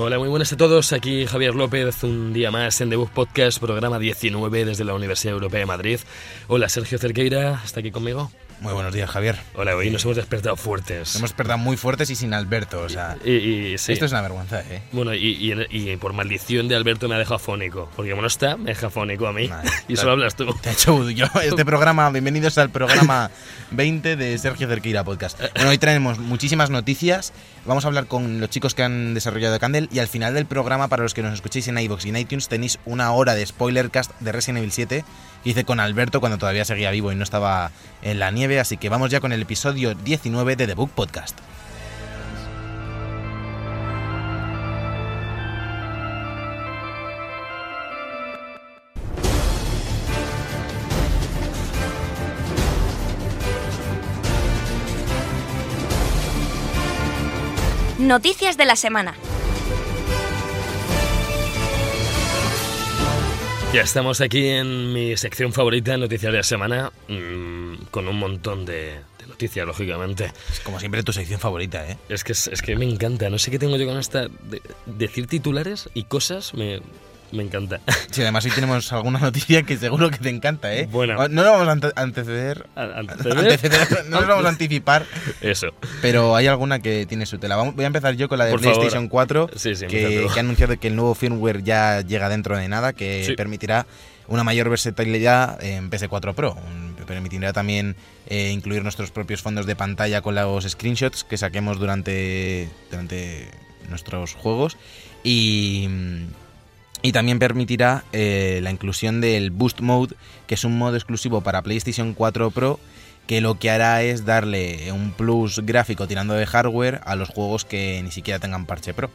Hola, muy buenas a todos. Aquí Javier López, un día más en The Bug Podcast, programa 19 desde la Universidad Europea de Madrid. Hola, Sergio Cerqueira, ¿está aquí conmigo? Muy buenos días, Javier. Hola, hoy nos hemos despertado fuertes. Nos hemos despertado muy fuertes y sin Alberto, o sea... Y, y- sí. Esto es una vergüenza, ¿eh? Bueno, y, y- por maldición de Alberto me ha dejado afónico. Porque como no está, me deja afónico a mí. Vale. y solo hablas tú. Te ha hecho yo este programa, bienvenidos al programa 20 de Sergio Cerqueira Podcast. Bueno, hoy traemos muchísimas noticias, vamos a hablar con los chicos que han desarrollado Candle y al final del programa, para los que nos escuchéis en iVoox y en iTunes, tenéis una hora de spoilercast de Resident Evil 7 hice con Alberto cuando todavía seguía vivo y no estaba en la nieve, así que vamos ya con el episodio 19 de The Book Podcast. Noticias de la semana. Ya estamos aquí en mi sección favorita, Noticias de la Semana, mm, con un montón de, de noticias, lógicamente. Es como siempre tu sección favorita, ¿eh? Es que, es, es que me encanta, no sé qué tengo yo con esta... de- decir titulares y cosas me, me encanta. Sí, además hoy tenemos alguna noticia que seguro que te encanta, ¿eh? Bueno. No lo vamos a ante- anteceder. A- anteceder. anteceder, no nos vamos a anticipar, Eso. pero hay alguna que tiene su tela. Voy a empezar yo con la de Por favor. PlayStation 4, Sí, sí, que, que ha anunciado que el nuevo firmware ya llega dentro de nada, que Sí. permitirá una mayor versatilidad en PS4 Pro. Permitirá también eh, incluir nuestros propios fondos de pantalla con los screenshots que saquemos durante, durante nuestros juegos. Y, y también permitirá eh, la inclusión del Boost Mode, que es un modo exclusivo para PlayStation 4 Pro, que lo que hará es darle un plus gráfico tirando de hardware a los juegos que ni siquiera tengan parche Pro.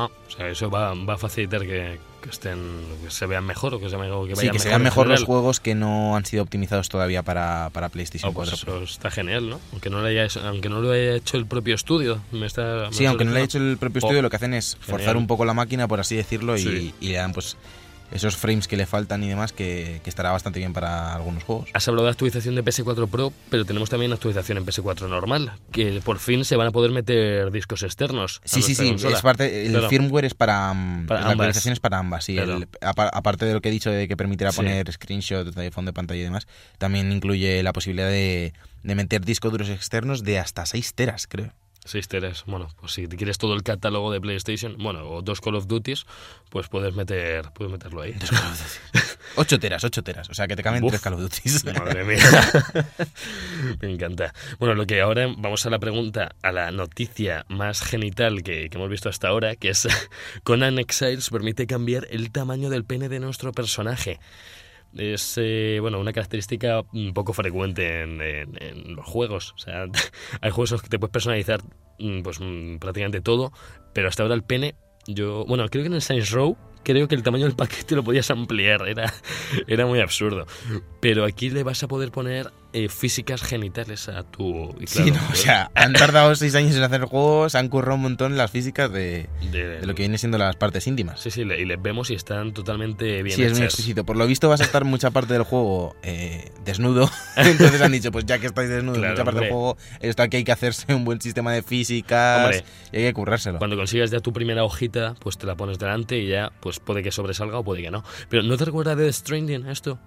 Ah, o sea, eso va, va a facilitar que, que estén, que se vean mejor o que se, que Sí, que se vean mejor los juegos que no han sido optimizados todavía para, para PlayStation pues 4 Pro. eso está genial, ¿no? Aunque no, lo haya, hecho- aunque no lo haya hecho el propio estudio. Me está, me Sí, aunque no le haya hecho el propio Oh, estudio, lo que hacen es forzar genial. un poco la máquina, por así decirlo, y, Sí. y le dan pues esos frames que le faltan y demás, que, que estará bastante bien para algunos juegos. Has hablado de actualización de PS4 Pro, pero tenemos también actualización en PS4 normal, que por fin se van a poder meter discos externos. Sí, sí, sí. consola. Es parte, el Claro. firmware es para, mm, Para la actualización es para ambas. Sí, Claro. El- apa- aparte de lo que he dicho de que permitirá Sí. poner screenshots de fondo de pantalla y demás, también incluye la posibilidad de, de meter discos duros externos de hasta 6 teras, creo. 6 teras. Bueno, pues si quieres todo el catálogo de PlayStation, bueno, o dos Call of Duties, pues puedes meter, puedes meterlo ahí. 8 teras, 8 teras. O sea, que te caben Uf. 3 Call of Duties. Madre mía. Me encanta. Bueno, lo que ahora vamos a la pregunta, a la noticia más genital que, que hemos visto hasta ahora, que es Conan Exiles permite cambiar el tamaño del pene de nuestro personaje. Es eh, bueno una característica poco frecuente en, en- los juegos. O sea, hay juegos que te puedes personalizar mm, pues mm, prácticamente todo, pero hasta ahora el pene, yo, bueno, creo que en el Saints Row creo que el tamaño del paquete lo podías ampliar, era, era muy absurdo. Pero aquí le vas a poder poner eh, físicas genitales a tu... y Sí, no, o sea, han tardado 6 años en hacer el juego, se han currado un montón las físicas de, de, de lo que viene siendo las partes íntimas. Sí, sí, le- y les vemos y están totalmente bien Sí, es muy exquisito. Por lo visto vas a estar mucha parte del juego eh, desnudo. Entonces han dicho, pues ya que estáis desnudos Claro, mucha parte del juego, esto aquí hay que hacerse un buen sistema de físicas Hombre. y hay que currárselo. Cuando consigas ya tu primera hojita, pues te la pones delante y ya, pues puede que sobresalga o puede que no. Pero ¿no te recuerda de Death Stranding esto?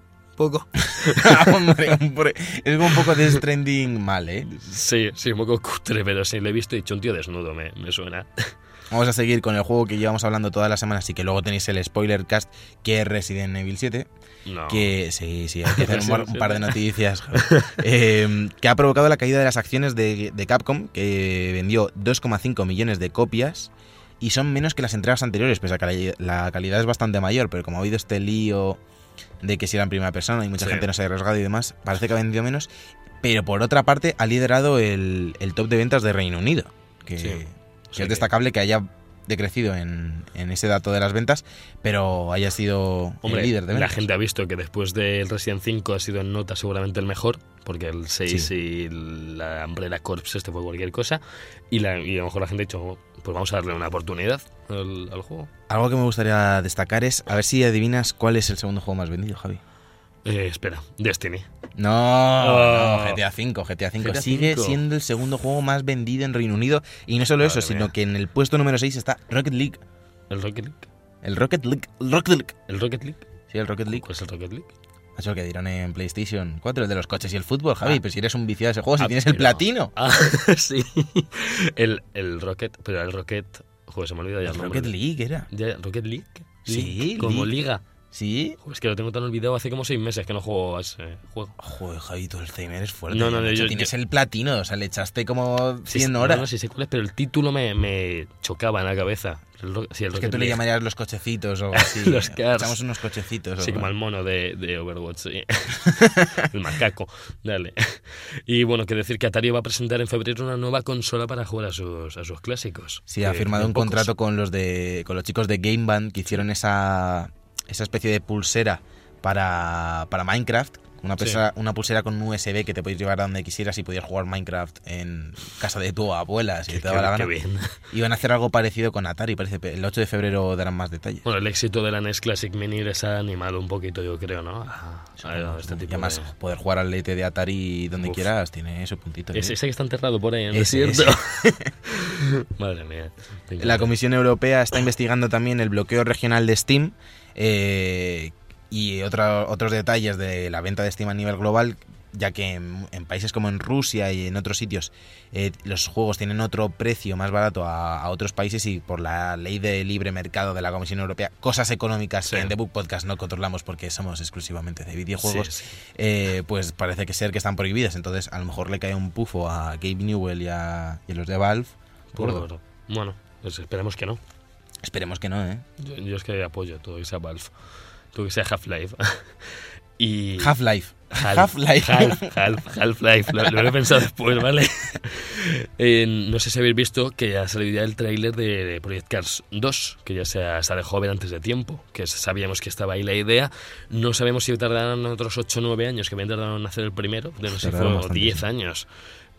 Poco. hombre, hombre, es un poco de trending mal, ¿eh? Sí, sí, un poco cutre, pero sí, le he visto y dicho un tío desnudo, me, me suena. Vamos a seguir con el juego que llevamos hablando todas las semanas y que luego tenéis el spoiler cast que es Resident Evil 7. No. Que sí, sí, hay que hacer un, par- un par de noticias. Eh, que ha provocado la caída de las acciones de, de Capcom, que vendió 2,5 millones de copias y son menos que las entregas anteriores, pese a que la, la calidad es bastante mayor, pero como ha habido este lío de que si era en primera persona y mucha Sí. gente no se ha arriesgado y demás, parece que ha vendido menos. Pero por otra parte, ha liderado el, el top de ventas de Reino Unido, que, Sí. que Sí, es destacable que haya decrecido en, en ese dato de las ventas, pero haya sido Hombre, el líder de la ventas. gente ha visto que después del Resident 5 ha sido en nota seguramente el mejor, porque el 6 Sí. y la Umbrella Corps este fue cualquier cosa, y, la, y a lo mejor la gente ha dicho, pues vamos a darle una oportunidad al, al juego. Algo que me gustaría destacar es a ver si adivinas cuál es el segundo juego más vendido, Javi. Eh, espera, Destiny. No, no, GTA V, GTA V GTA sigue V. siendo el segundo juego más vendido en Reino Unido y no solo eso, sino mía. que en el puesto número 6 está Rocket League. ¿El Rocket League? El Rocket League, el Rocket League. ¿El Rocket League? Sí, el Rocket League. ¿Cuál es el Rocket League? Eso que dieron en PlayStation 4, el de los coches y el fútbol, Javi. Ah. Pero si eres un viciado de ese juego, si Ah, tienes el platino. Ah, sí. El, el Rocket, pero el Rocket... Joder, se me olvida ya El. Rocket League era. Ya, ¿Rocket League? Sí, League, Como League. liga. ¿Sí? Joder, es que lo tengo tan olvidado hace como seis meses que no juego a ese juego. Joder, Javi, tu Alzheimer es fuerte. No, no, no, yo- Tienes yo- el platino, o sea, le echaste como 100 Sí, horas. No, no sé cuál es, pero el título me, me chocaba en la cabeza. Sí, es que tú le llamarías los cochecitos o así. Los cars. Echamos unos cochecitos. Sí, como el mono de, de Overwatch, sí. el macaco, dale. Y bueno, que decir que Atari va a presentar en febrero una nueva consola para jugar a sus, a sus clásicos. Sí, ha firmado un pocos. contrato con los de con los chicos de Game Band que hicieron esa, esa especie de pulsera para, para Minecraft. Una, Sí. pulsera con un USB que te podías llevar a donde quisieras y podías jugar Minecraft en casa de tu abuela, si Qué- te daba la gana. bien. Van a hacer algo parecido con Atari, parece. El 8 de febrero darán más detalles. Bueno, el éxito de la NES Classic Mini les ha animado un poquito, yo creo, ¿no? A, a este y además, de... poder jugar al lete de Atari donde Uf. quieras tiene su puntito. Ese, ¿eh? ese que está enterrado por ahí en el Ese, desierto. Madre mía. La encanta. Comisión Europea está investigando también el bloqueo regional de Steam eh, y otra- otros detalles de la venta de Steam a nivel global, ya que en, en países como en Rusia y en otros sitios eh, los juegos tienen otro precio más barato a, a otros países y por la ley de libre mercado de la Comisión Europea, cosas económicas Sí. que en The Book Podcast no controlamos porque somos exclusivamente de videojuegos, Sí, sí. eh, pues parece que ser que están prohibidas. Entonces a lo mejor le cae un pufo a Gabe Newell y a, y a los de Valve. gordo. Bueno, pues esperemos que no. Esperemos que no, ¿eh? Yo, yo es que apoyo todo que sea Valve. Todo que sea Half-Life. y... Half-Life. Half- Half-Life. Half, Half, Half-Life. Lo, lo he pensado después, ¿vale? Eh, no sé si habéis visto que ya ha salido ya el tráiler de Project Cars 2, que ya se ha- sale joven antes de tiempo, que sabíamos que estaba ahí la idea. No sabemos si tardarán otros 8 o 9 años, que bien tardaron en hacer el primero, de no sé si fueron bastante, 10 sí. años.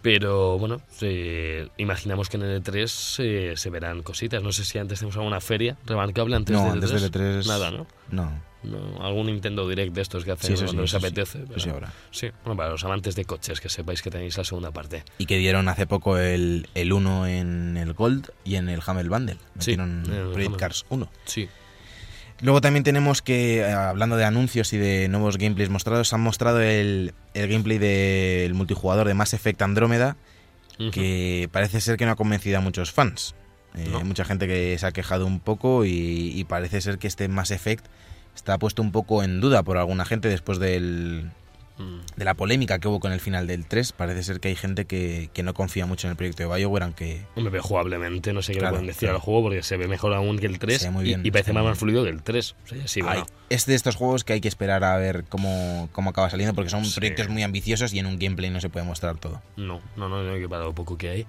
Pero bueno, eh, imaginamos que en el E3 eh, se verán cositas. No sé si antes tenemos alguna feria remarcable antes No, del antes del E3 Nada, ¿no? No. No, algún Nintendo Direct de estos que hacen Sí, cuando sí, les apetece. Pero- sí bueno, para los amantes de coches, que sepáis que tenéis la segunda parte. Y que dieron hace poco el, el 1 en el Gold y en el Hamel Bundle. Metieron Project. Cars 1. Sí, Luego también tenemos que, eh, hablando de anuncios y de nuevos gameplays mostrados, han mostrado el, el gameplay del multijugador de Mass Effect Andrómeda, que parece ser que no ha convencido a muchos fans. Eh, No. Hay mucha gente que se ha quejado un poco y, y parece ser que este Mass Effect está puesto un poco en duda por alguna gente después del, Mm. de la polémica que hubo con el final del 3. Parece ser que hay gente que, que no confía mucho en el proyecto de BioWare, aunque Hombre, pero jugablemente no sé qué Claro, le pueden decir claro. al juego porque se ve mejor aún que el 3 Se ve muy y- bien, y, parece más, fluido que el 3. O sea, sí, hay- bueno, es de estos juegos que hay que esperar a ver cómo, cómo acaba saliendo, porque son Sí. proyectos muy ambiciosos y en un gameplay no se puede mostrar todo. no, no, no, no, que para lo poco que hay.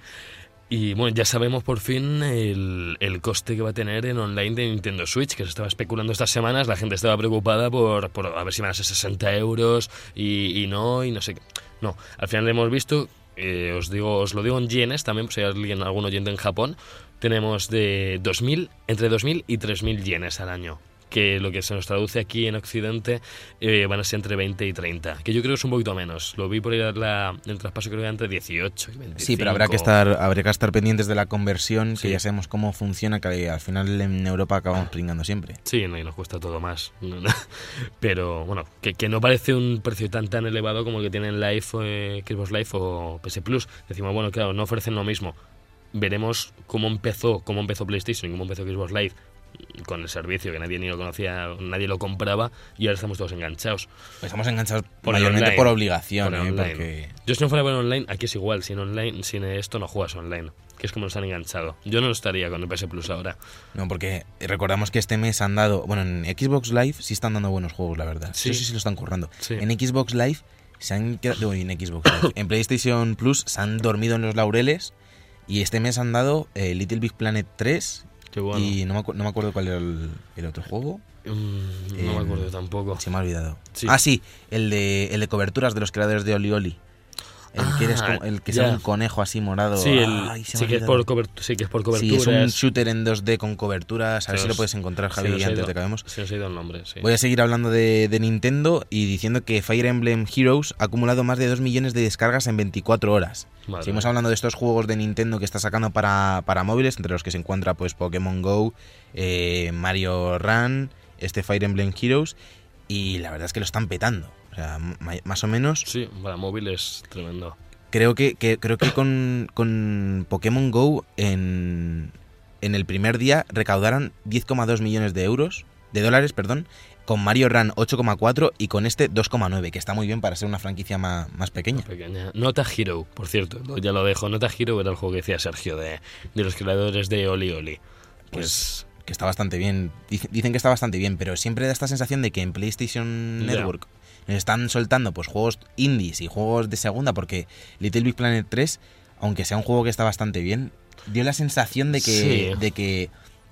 Y bueno, ya sabemos por fin el, el coste que va a tener en online de Nintendo Switch, que se estaba especulando estas semanas, la gente estaba preocupada por, por a ver si van a ser 60 euros y, no, y no sé qué. No, al final hemos visto, eh, os digo os lo digo en yenes también, si hay alguien, algún oyente en Japón, tenemos de 2.000, entre 2.000 y 3.000 yenes al año. Que lo que se nos traduce aquí en Occidente eh, van a ser entre 20 y 30. Que yo creo que es un poquito menos. Lo vi por ahí la, el traspaso, creo que era entre 18 y 25. Sí, pero habrá que estar, habrá que estar pendientes de la conversión, Sí. que ya sabemos cómo funciona, que al final en Europa acabamos pringando siempre. Sí, no, y nos cuesta todo más. Pero bueno, que, que no parece un precio tan tan elevado como el que tienen Live, eh, Xbox Live o PS Plus. Decimos, bueno, claro, no ofrecen lo mismo. Veremos cómo empezó, cómo empezó PlayStation y cómo empezó Xbox Live con el servicio que nadie ni lo conocía, nadie lo compraba y ahora estamos todos enganchados. Estamos enganchados Por mayormente online. por obligación, Por ¿eh? porque Yo si no fuera bueno online, aquí es igual, sin online, sin esto no juegas online, que es como nos han enganchado. Yo no estaría con el PS Plus ahora. no, porque recordamos que este mes han dado, bueno, en Xbox Live sí están dando buenos juegos, la verdad. Sí. Sí se lo están currando. Sí. En Xbox Live se han quedado, en Xbox Live, en PlayStation Plus se han dormido en los laureles y este mes han dado eh, Little Big Planet 3 Qué bueno. Y no me, acu- no me acuerdo cuál era el, el otro juego. Mm, no Eh, me acuerdo tampoco. Se me ha olvidado. Sí. Ah, sí, el de, el de coberturas de los creadores de Oli Oli. El que, eres Ah, como- el que sea un conejo así morado. Sí, el- Ay, sí, que es por cobert- sí que es por Sí, coberturas. es un shooter en 2D con coberturas. A ver si lo puedes encontrar, Javi, antes ido- de que acabemos. Se nos ha ido el nombre, sí. Voy a seguir hablando de, de Nintendo y diciendo que Fire Emblem Heroes ha acumulado más de 2 millones de descargas en 24 horas. Madre Seguimos hablando de estos juegos de Nintendo que está sacando para, para móviles, entre los que se encuentra pues Pokémon Go, eh, Mario Run, este Fire Emblem Heroes, y la verdad es que lo están petando. O sea, más o menos Sí, para móvil es tremendo. creo que, que- creo que con, con Pokémon Go en, en el primer día recaudaron 10,2 millones de euros, de dólares, perdón, con Mario Run 8,4 y con este 2,9, que está muy bien para ser una franquicia ma- más, pequeña. Pequeña. Nota Hero, por cierto, ya lo dejo. Nota Hero era el juego que decía Sergio de, de los creadores de Oli Oli. Pues que está bastante bien. Dic- Dicen que está bastante bien, pero siempre da esta sensación de que en PlayStation. Network nos están soltando pues juegos indies y juegos de segunda, porque Little Big Planet 3, aunque sea un juego que está bastante bien, dio la sensación de que, Sí. de que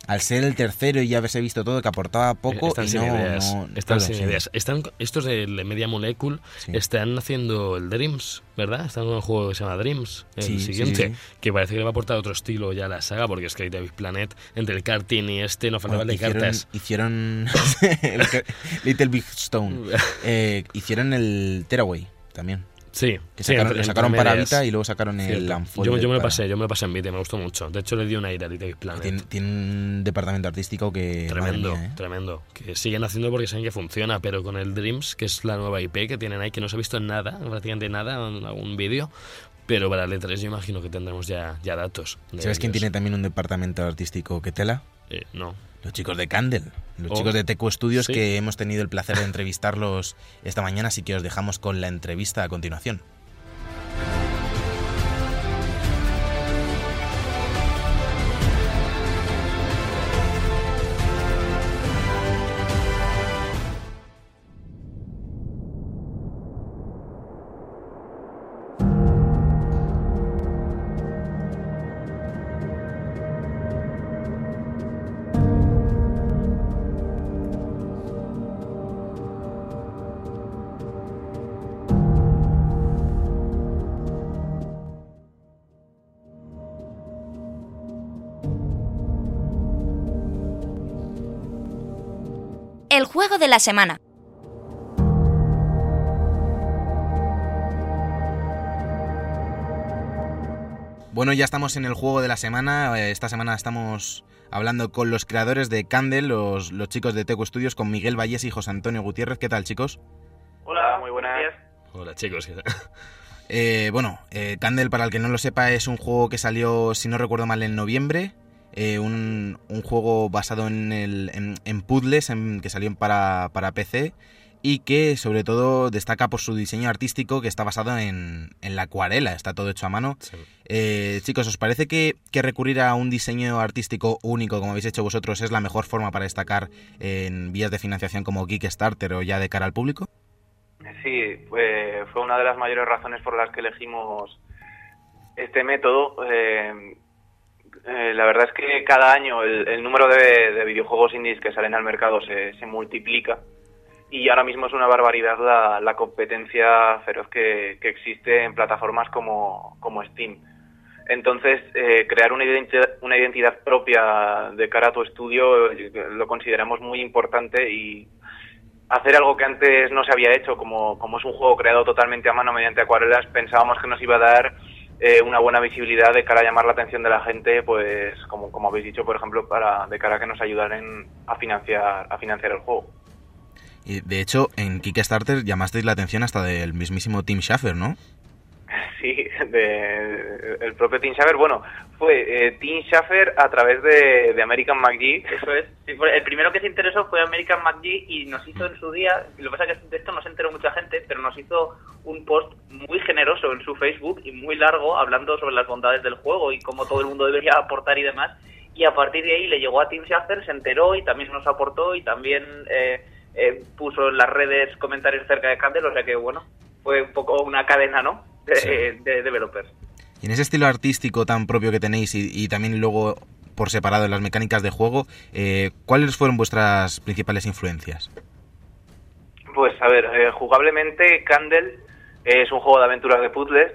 al ser el tercero y ya haberse visto todo, que aportaba poco están y sin no, ideas. no- están claro, sin sí. ideas. Están, estos de Media Molecule Sí. están haciendo el Dreams, ¿verdad? Están con un juego que se llama Dreams, el Sí, siguiente, sí, que parece que le va a aportar otro estilo ya a la saga, porque es que David Planet, entre el karting y este, no faltaba Bueno, de hicieron, cartas. hicieron Little Big Stone. Eh, hicieron el Tearaway también. Sí, Que sí, sacaron, entre- lo sacaron para. Vita y luego sacaron el Cierto. Unfolded Yo, yo me lo para- pasé, yo me lo pasé en Vita, me gustó mucho. De hecho, le di un aire a David Planet. Tiene, tiene un departamento artístico que. Tremendo, mía, ¿eh? tremendo. Que siguen haciendo porque saben que funciona, pero con el Dreams, que es la nueva IP que tienen ahí, que no se ha visto nada, prácticamente nada, en algún vídeo. Pero para el E3 yo imagino que tendremos ya, ya datos. ¿Sabes quién ellos. tiene también un departamento artístico que tela? Eh, no. Los chicos de Candle. Los Oh. chicos de Teco Studios Sí. que hemos tenido el placer de entrevistarlos esta mañana, así que os dejamos con la entrevista a continuación. De la semana. Bueno, ya estamos en el juego de la semana. Eh, Esta semana estamos hablando con los creadores de Candle, los, los chicos de Teco Studios, con Miguel Vallés y José Antonio Gutiérrez. ¿Qué tal, chicos? Hola, muy buenas. Hola chicos. Eh, bueno, eh, Candle, para el que no lo sepa, es un juego que salió, si no recuerdo mal, en noviembre. Eh, un, un juego basado en, el, en, en puzzles en- que salió para, para PC y que sobre todo destaca por su diseño artístico que está basado en, en la acuarela, está todo hecho a mano. Sí. Eh, chicos, ¿os parece que, que recurrir a un diseño artístico único como habéis hecho vosotros es la mejor forma para destacar en vías de financiación como Kickstarter o ya de cara al público? Sí, fue, fue una de las mayores razones por las que elegimos este método. Eh, eh, la verdad es que cada año el, el número de, de videojuegos indies que salen al mercado se, se multiplica y ahora mismo es una barbaridad la, la competencia feroz que, que existe en plataformas como, como Steam. Entonces, eh, crear una identidad, una identidad propia de cara a tu estudio eh, lo consideramos muy importante y hacer algo que antes no se había hecho, como, como es un juego creado totalmente a mano mediante acuarelas, pensábamos que nos iba a dar eh, una buena visibilidad de cara a llamar la atención de la gente, pues como, como habéis dicho, por ejemplo, para de cara a que nos ayudaran a financiar, a financiar el juego. Y de hecho, en Kickstarter llamasteis la atención hasta del mismísimo Tim Schafer, ¿no? Sí, de, el propio Tim Schafer. Bueno, fue eh, Tim Schafer a través de, American McGee. Eso es. Sí, el primero que se interesó fue American McGee y nos hizo en su día, lo que pasa es que de esto no se enteró mucha gente, pero nos hizo un post muy generoso en su Facebook y muy largo hablando sobre las bondades del juego y cómo todo el mundo debería aportar y demás. Y a partir de ahí le llegó a Tim Schafer, se enteró y también nos aportó y también eh, eh, puso en las redes comentarios cerca de Candle, o sea que bueno, fue un poco una cadena, ¿no? De, Sí. de developers. Y en ese estilo artístico tan propio que tenéis y, y también luego por separado en las mecánicas de juego. Eh, ¿Cuáles fueron vuestras principales influencias? Pues a ver, eh, jugablemente Candle es un juego de aventuras de puzzles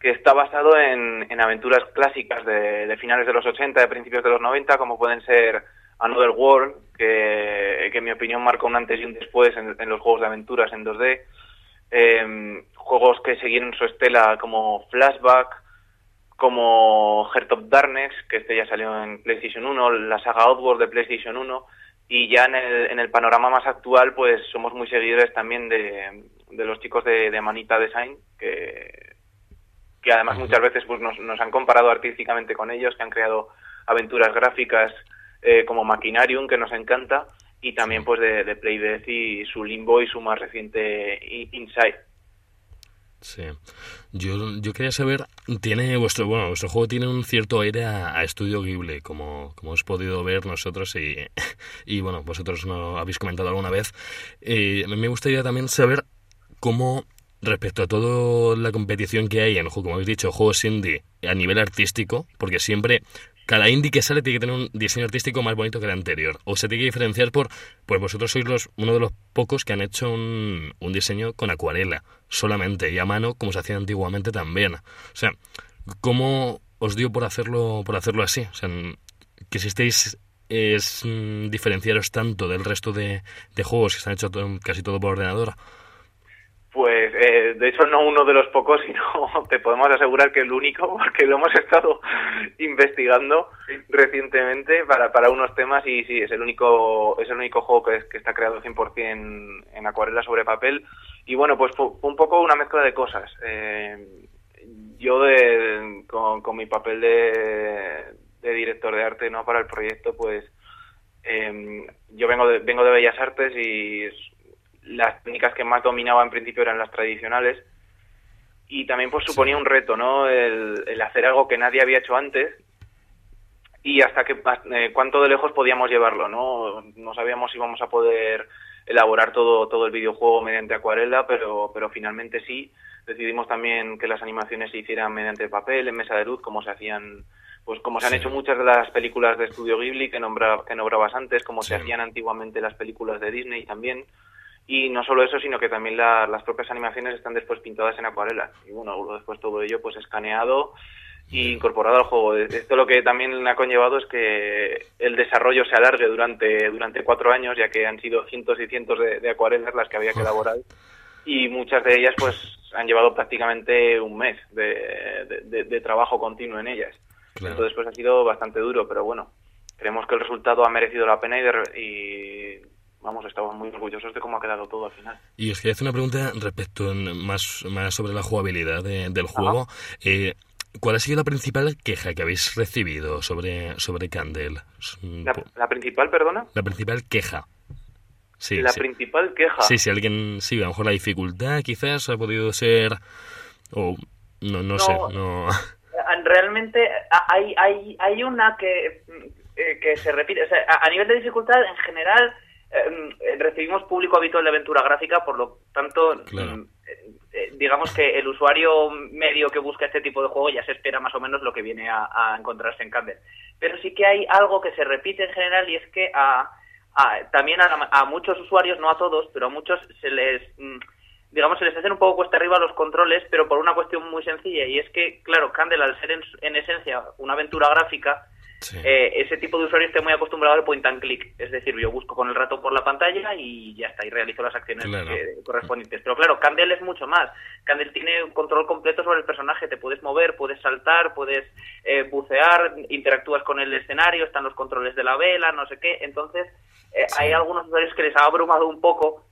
que está basado en, en aventuras clásicas de, de, finales de los 80, de principios de los 90, como pueden ser Another World, que, que en mi opinión marca un antes y un después en, en los juegos de aventuras en 2D, eh, juegos que siguieron su estela como Flashback, como Heart of Darkness, que este ya salió en PlayStation 1, la saga Outward de PlayStation 1, y ya en el, en el panorama más actual, pues somos muy seguidores también de, de los chicos de, de, Manita Design, que, que además muchas veces pues nos, nos, han comparado artísticamente con ellos, que han creado aventuras gráficas eh, como Machinarium, que nos encanta, y también pues de, de Playdeath y su Limbo y su más reciente Inside. Sí. Yo, yo quería saber, tiene vuestro, bueno, vuestro juego tiene un cierto aire a, Estudio Ghibli, como, como hemos podido ver nosotros y, y bueno, vosotros no habéis comentado alguna vez. Eh, me gustaría también saber cómo, respecto a toda la competición que hay en, como habéis dicho, juegos indie a nivel artístico, porque siempre cada indie que sale tiene que tener un diseño artístico más bonito que el anterior. O se tiene que diferenciar por, pues vosotros sois uno de los pocos que han hecho un, diseño con acuarela solamente y a mano como se hacía antiguamente también. O sea, ¿cómo os dio por hacerlo, por hacerlo así? O sea, que si estéis es mm, diferenciaros tanto del resto de, de juegos que están hechos todo, casi todo por ordenador. Pues eh, de hecho no uno de los pocos, sino te podemos asegurar que el único, porque lo hemos estado investigando sí. recientemente para, para unos temas y sí, es el único es el único juego que, es, que está creado 100% en, en acuarela sobre papel. Y bueno, pues fue, un poco una mezcla de cosas. Eh, yo de, con, con mi papel de, de director de arte no para el proyecto, pues eh, yo vengo de, vengo de Bellas Artes y las técnicas que más dominaba en principio eran las tradicionales y también pues suponía un reto, ¿no? El, el hacer algo que nadie había hecho antes y hasta que eh, cuánto de lejos podíamos llevarlo, ¿no? No sabíamos si íbamos a poder elaborar todo todo el videojuego mediante acuarela, pero pero finalmente sí. Decidimos también que las animaciones se hicieran mediante papel, en mesa de luz, como se hacían pues como se han sí. hecho muchas de las películas de estudio Ghibli que, nombra, que nombrabas antes, como sí. se hacían antiguamente las películas de Disney también. Y no solo eso, sino que también la, las propias animaciones están después pintadas en acuarela. Y bueno, después todo ello pues escaneado y incorporado al juego. Esto lo que también ha conllevado es que el desarrollo se alargue durante, durante cuatro años, ya que han sido cientos y cientos de, de acuarelas las que había que elaborar. Y muchas de ellas pues han llevado prácticamente un mes de, de, de trabajo continuo en ellas. Claro. Entonces pues ha sido bastante duro, pero bueno, creemos que el resultado ha merecido la pena y, de, y vamos, estamos muy orgullosos de cómo ha quedado todo al final. Y os quería hacer una pregunta respecto en, más, más sobre la jugabilidad de, del juego. Eh, ¿Cuál ha sido la principal queja que habéis recibido sobre, sobre Candle? ¿La, ¿La, principal, perdona? La principal queja. Sí, la sí. principal queja. Sí, si alguien, sí, a lo mejor la dificultad quizás ha podido ser, o no, no, no sé, no. Realmente hay, hay, hay una que, eh, que se repite, o sea, a nivel de dificultad en general eh, recibimos público habitual de aventura gráfica, por lo tanto, claro. eh, digamos que el usuario medio que busca este tipo de juego ya se espera más o menos lo que viene a, a encontrarse en Candle. Pero sí que hay algo que se repite en general y es que a, a también a, a, muchos usuarios, no a todos, pero a muchos se les mm, digamos, se les hacen un poco cuesta arriba los controles, pero por una cuestión muy sencilla, y es que, claro, Candle, al ser en, en esencia una aventura gráfica, Sí. Eh, ese tipo de usuario está muy acostumbrado al point and click, es decir, yo busco con el ratón por la pantalla y ya está, y realizo las acciones claro. eh, correspondientes. Pero claro, Candle es mucho más. Candle tiene un control completo sobre el personaje, te puedes mover, puedes saltar, puedes eh, bucear, interactúas con el escenario, están los controles de la vela, no sé qué. Entonces, eh, sí. hay algunos usuarios que les ha abrumado un poco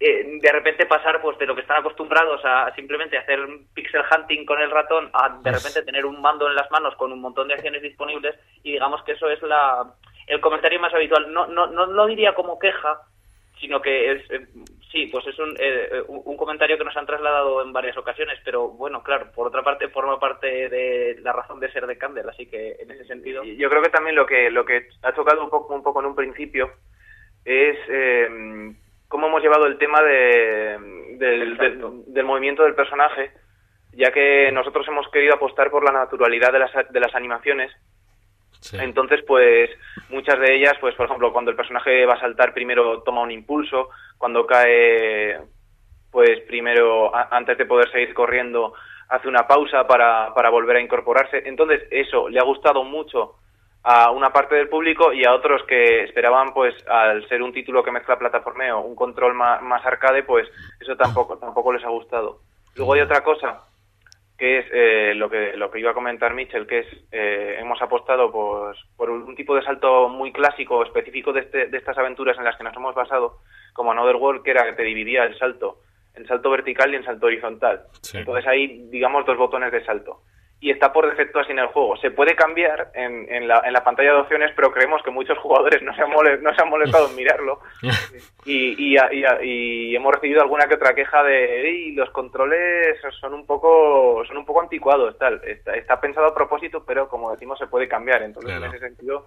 eh, de repente pasar pues de lo que están acostumbrados a simplemente hacer pixel hunting con el ratón a de repente tener un mando en las manos con un montón de acciones disponibles y digamos que eso es la el comentario más habitual. No no no lo diría como queja sino que es eh, sí pues es un, eh, un comentario que nos han trasladado en varias ocasiones pero bueno claro por otra parte forma parte de la razón de ser de Candle así que en ese sentido yo creo que también lo que lo que ha tocado un poco un poco en un principio es eh, cómo hemos llevado el tema de, del, del, del, movimiento del personaje, ya que nosotros hemos querido apostar por la naturalidad de las, de las animaciones Sí. Entonces, pues muchas de ellas, pues por ejemplo, cuando el personaje va a saltar, primero toma un impulso, cuando cae, pues primero, a- antes de poder seguir corriendo, hace una pausa para, para volver a incorporarse. Entonces, eso le ha gustado mucho a una parte del público y a otros que esperaban, pues, al ser un título que mezcla plataformeo, un control más, más arcade, pues eso tampoco, tampoco les ha gustado. Luego hay otra cosa que es eh, lo que lo que iba a comentar Mitchell, que es eh, hemos apostado pues, por un tipo de salto muy clásico, específico de, este- de estas aventuras en las que nos hemos basado, como Another World, que era que te dividía el salto en salto vertical y en salto horizontal. Sí. Entonces hay, digamos, dos botones de salto. Y está por defecto así en el juego. Se puede cambiar en, en, la, en la pantalla de opciones, pero creemos que muchos jugadores no se han, no se han molestado en mirarlo y, y, y- y hemos recibido alguna que otra queja de "Ey, los controles son un poco son un poco anticuados tal está, está pensado a propósito pero como decimos se puede cambiar entonces Claro. en ese sentido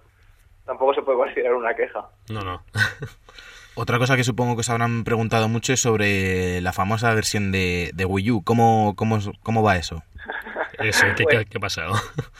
tampoco se puede considerar una queja No, no. Otra cosa que supongo que os habrán preguntado mucho es sobre la famosa versión de, de Wii U. ¿Cómo, cómo, cómo va eso? Eso, ¿qué, Pues- qué- ha pasado?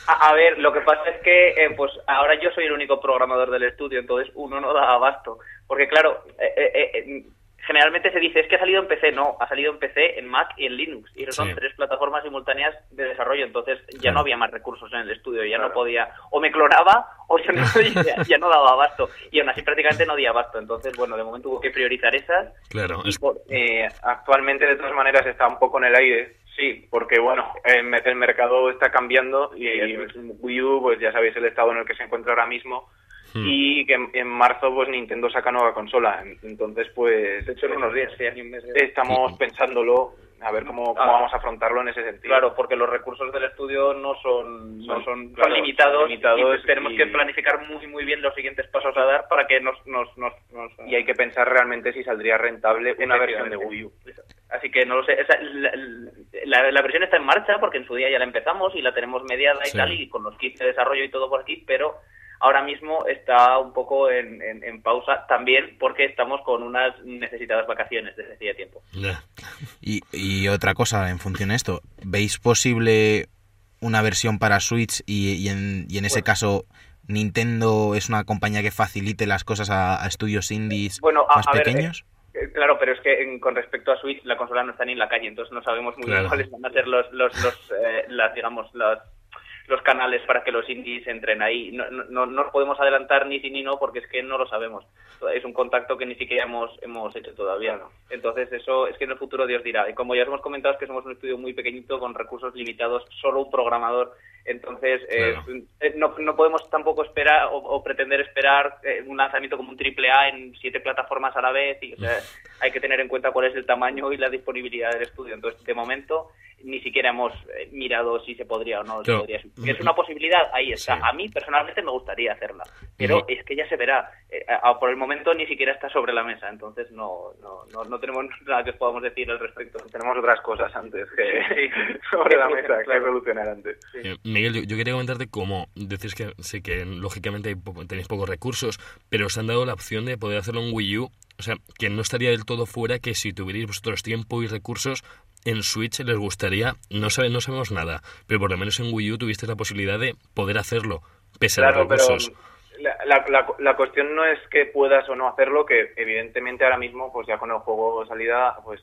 A, a ver, lo que pasa es que eh, pues ahora yo soy el único programador del estudio, entonces uno no da abasto. Porque claro, eh, eh, eh, generalmente se dice, es que ha salido en PC. No, ha salido en PC, en Mac y en Linux. Y son Sí. tres plataformas simultáneas de desarrollo, entonces ya Claro. no había más recursos en el estudio, ya no podía, o me clonaba o ya no, ya, ya no daba abasto. Y aún así prácticamente no di abasto. Entonces, bueno, de momento hubo que priorizar esas. Claro, Y es, por- Eh, actualmente de todas maneras está un poco en el aire sí porque bueno el, me- el mercado está cambiando y, Wii U pues ya sabéis el estado en el que se encuentra ahora mismo Hmm. y que en, marzo pues Nintendo saca nueva consola. En- entonces pues de hecho, en unos días, estamos pensándolo a ver cómo, cómo Ah. vamos a afrontarlo en ese sentido. Claro, porque los recursos del estudio no son, no Son- son, claro, son limitados, limitados y tenemos y- que planificar muy muy bien los siguientes pasos a dar para que nos... nos, nos, nos- y hay que pensar realmente si saldría rentable una versión de Wii U Así que no lo sé, esa- la, la- la versión está en marcha porque en su día ya la empezamos y la tenemos mediada y tal y con los kits de desarrollo y todo por aquí, pero ahora mismo está un poco en, en- en pausa también porque estamos con unas necesitadas vacaciones desde hacía tiempo. Y, y otra cosa en función de esto, ¿veis posible una versión para Switch y, y en, y en ese Bueno. caso Nintendo es una compañía que facilite las cosas a, a estudios indies Bueno, a- más a ver, pequeños? Eh, Claro, pero es que en- con respecto a Switch la consola no está ni en la calle, entonces no sabemos muy Claro. bien cuáles van a ser los, los, los eh, las, digamos, las, los canales para que los indies entren ahí. No, no, no nos podemos adelantar ni sí ni no porque es que no lo sabemos. Es un contacto que ni siquiera hemos, hemos hecho todavía. Entonces eso es que en el futuro Dios dirá. Y como ya os hemos comentado es que somos un estudio muy pequeñito con recursos limitados, solo un programador. Entonces eh, Claro. eh, no, no podemos tampoco esperar o, o pretender esperar eh, un lanzamiento como un triple A en siete plataformas a la vez. Y, o sea, hay que tener en cuenta cuál es el tamaño y la disponibilidad del estudio. Entonces, de momento, ni siquiera hemos eh, mirado si se podría o no. Claro. podría. Es una posibilidad, ahí está. Sí. A mí, personalmente, me gustaría hacerla. Pero es que ya se verá. Eh, a- a- por el momento, ni siquiera está sobre la mesa. Entonces, no, no, no, no tenemos nada que podamos decir al respecto. tenemos otras cosas antes que Sí. sobre la mesa que solucionar antes Eh, Miguel, yo, yo quería comentarte cómo decís que sé que lógicamente hay po- tenéis pocos recursos, pero os han dado la opción de poder hacerlo en Wii U. O sea, que no estaría del todo fuera que si tuvierais vosotros tiempo y recursos en Switch les gustaría, no, sabe, no sabemos nada, pero por lo menos en Wii U tuvisteis la posibilidad de poder hacerlo, pese a los recursos. la, la, la, la cuestión no es que puedas o no hacerlo, que evidentemente ahora mismo, pues ya con el juego de salida, pues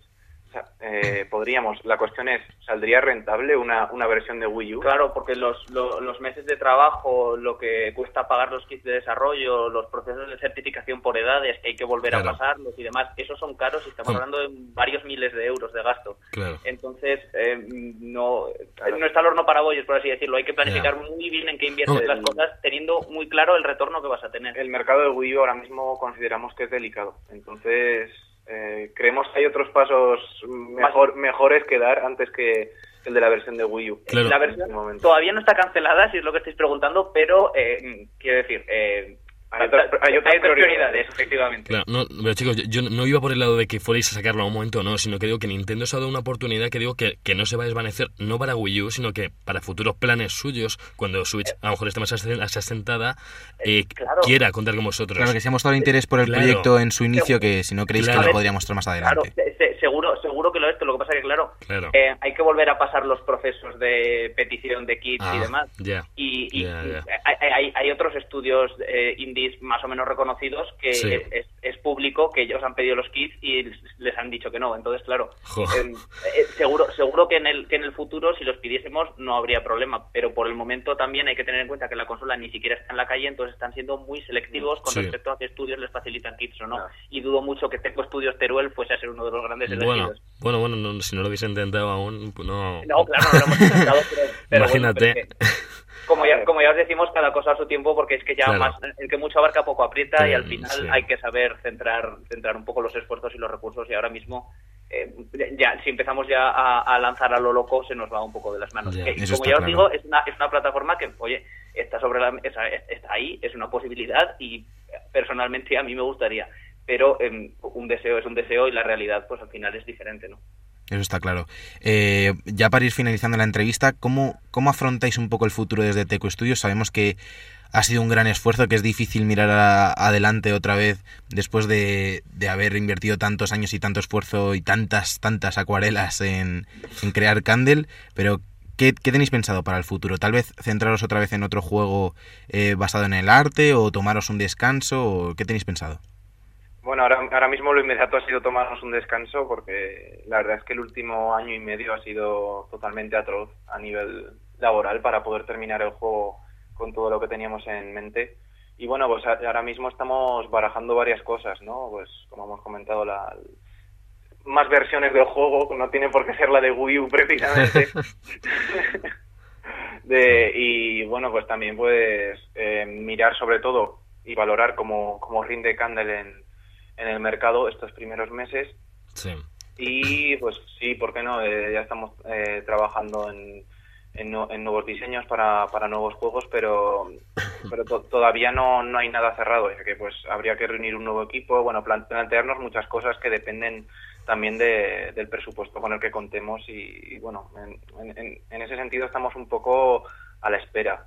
o sea, eh, podríamos. La cuestión es, ¿saldría rentable una, una versión de Wii U? Claro, porque los, lo- los meses de trabajo, lo que cuesta pagar los kits de desarrollo, los procesos de certificación por edades que hay que volver Claro. a pasarlos y demás, esos son caros y estamos hablando de varios miles de euros de gasto. Claro. Entonces, eh, no, Claro. no está el horno para bollos, por así decirlo. Hay que planificar muy bien en qué inviertes No, las el- cosas, teniendo muy claro el retorno que vas a tener. El mercado de Wii U ahora mismo consideramos que es delicado. Entonces, eh, creemos que hay otros pasos mejor, mejores que dar antes que el de la versión de Wii U. Claro. La En versión momento. todavía no está cancelada, si es lo que estáis preguntando, pero eh, quiero decir, eh, hay otras Hay otras prioridades, efectivamente. Claro, no, pero chicos, yo, yo no iba por el lado de que fuerais a sacarlo a un momento o no, sino que digo que Nintendo se ha dado una oportunidad que digo que, que no se va a desvanecer, no para Wii U, sino que para futuros planes suyos, cuando Switch a lo mejor esté más asen- asentada, eh, claro. quiera contar con vosotros. Claro que se ha mostrado interés por el Claro. proyecto en su inicio, que si no creéis Claro. que lo podría mostrar más Claro, adelante. se- se- seguro, seguro que lo es, pero lo que pasa que, claro, Claro. eh, hay que volver a pasar los procesos de petición de kits y Ah, demás. Ya. Y, y- Ya, ya. Hay, hay- hay otros estudios eh, indies más o menos reconocidos que Sí. es, es- es público que ellos han pedido los kits y les han dicho que no. Entonces, claro, Jo. eh, eh, seguro seguro que en el que en el futuro si los pidiésemos no habría problema. Pero por el momento también hay que tener en cuenta que la consola ni siquiera está en la calle, entonces están siendo muy selectivos con Sí. respecto a qué estudios les facilitan kits o no. Claro. Y dudo mucho que Teco Studios Teruel fuese a ser uno de los grandes Bueno, elegidos. bueno, bueno, no, si no lo hubiese intentado aún, pues no. No, claro, no lo hemos intentado, pero, pero bueno, Imagínate. pero es que, como ya, como ya os decimos, cada cosa a su tiempo, porque es que ya Claro. más, el que mucho abarca poco aprieta y al Mm, final sí. hay que saber centrar, centrar un poco los esfuerzos y los recursos y ahora mismo eh, ya si empezamos ya a, a lanzar a lo loco se nos va un poco de las manos. Como ya os digo, es una, es una plataforma que, oye, está sobre la está ahí, es una posibilidad y personalmente a mí me gustaría, pero em, un deseo es un deseo y la realidad pues al final es diferente, ¿no? Eso está claro. Eh, ya para ir finalizando la entrevista, ¿cómo, ¿cómo afrontáis un poco el futuro desde Teco Studios? Sabemos que ha sido un gran esfuerzo, que es difícil mirar adelante otra vez después de, de haber invertido tantos años y tanto esfuerzo y tantas, tantas acuarelas en, en crear Candle, pero ¿qué, qué tenéis pensado para el futuro? ¿Tal vez centraros otra vez en otro juego eh, basado en el arte o tomaros un descanso? O ¿Qué tenéis pensado? Bueno, ahora, ahora mismo lo inmediato ha sido tomarnos un descanso porque la verdad es que el último año y medio ha sido totalmente atroz a nivel laboral para poder terminar el juego con todo lo que teníamos en mente. Y bueno, pues ahora mismo estamos barajando varias cosas, ¿no? Pues como hemos comentado, la, más versiones del juego, no tiene por qué ser la de Wii U precisamente. de, y bueno, pues también pues eh, mirar sobre todo y valorar cómo, cómo rinde Candle en, en el mercado estos primeros meses Sí. y pues sí, ¿por qué no? Eh, ya estamos eh, trabajando en, en, nu- en nuevos diseños para, para nuevos juegos, pero, pero to- todavía no, no hay nada cerrado, sea que pues habría que reunir un nuevo equipo, bueno, plan- plantearnos muchas cosas que dependen también de- del presupuesto con el que contemos y, y, bueno, en, en- en ese sentido estamos un poco a la espera.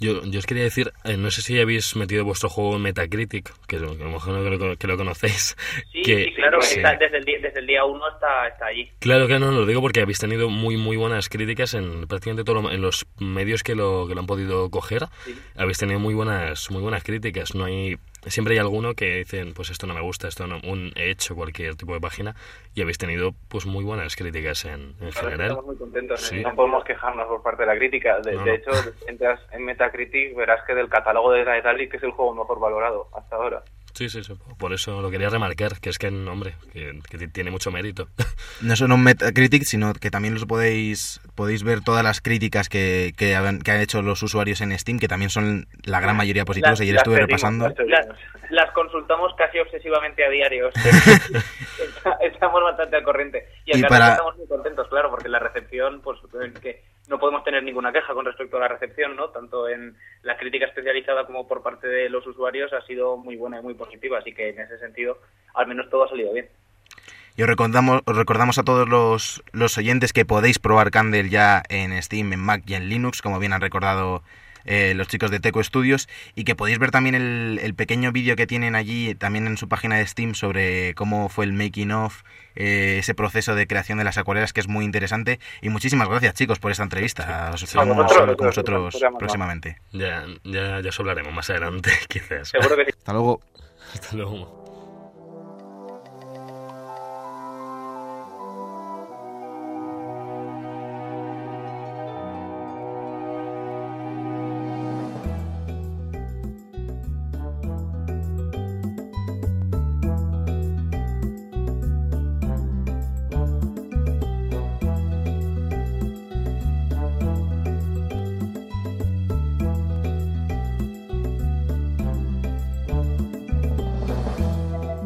Yo, yo os quería decir, eh, no sé si habéis metido vuestro juego en Metacritic, que, lo- a lo mejor no creo que lo conocéis. Sí, que, sí, claro, sí. está- desde, el día, desde el día uno está, está allí. Claro que no, lo digo porque habéis tenido muy muy buenas críticas en prácticamente todos en los medios que lo, que lo han podido coger. Sí. Habéis tenido muy buenas muy buenas críticas. No hay siempre hay alguno que dicen pues esto no me gusta, esto no, un he hecho cualquier tipo de página y habéis tenido pues muy buenas críticas en, general. Estamos muy contentos. Sí. No podemos quejarnos por parte de la crítica. De, No, de no. hecho, entras en Metacritic, verás que del catálogo de Daedalic es el juego mejor valorado hasta ahora. Sí, sí, sí, por eso lo quería remarcar, que es que hombre, que, que tiene mucho mérito. no solo un Metacritic, sino que también los podéis podéis ver todas las críticas que, que, han, que han hecho los usuarios en Steam, que también son la gran mayoría positivas. Las- Ayer las estuve pedimos, repasando. las. Las, consultamos casi obsesivamente a diario. Estamos bastante al corriente. Y, Y acá para- estamos muy contentos, claro, porque la recepción, pues es que no podemos tener ninguna queja con respecto a la recepción, ¿no? Tanto en la crítica especializada como por parte de los usuarios ha sido muy buena y muy positiva, así que en ese sentido, al menos todo ha salido bien. Y os recordamos, os recordamos a todos los, los oyentes que podéis probar Candle ya en Steam, en Mac y en Linux, como bien han recordado eh, los chicos de Teco Studios, y que podéis ver también el, el pequeño vídeo que tienen allí, también en su página de Steam, sobre cómo fue el making of, eh, ese proceso de creación de las acuarelas, que es muy interesante. Y muchísimas gracias, chicos, por esta entrevista. Os esperamos con programa más. próximamente. Ya, ya, ya os hablaremos más adelante, quizás. Seguro que sí. Hasta luego. Hasta luego.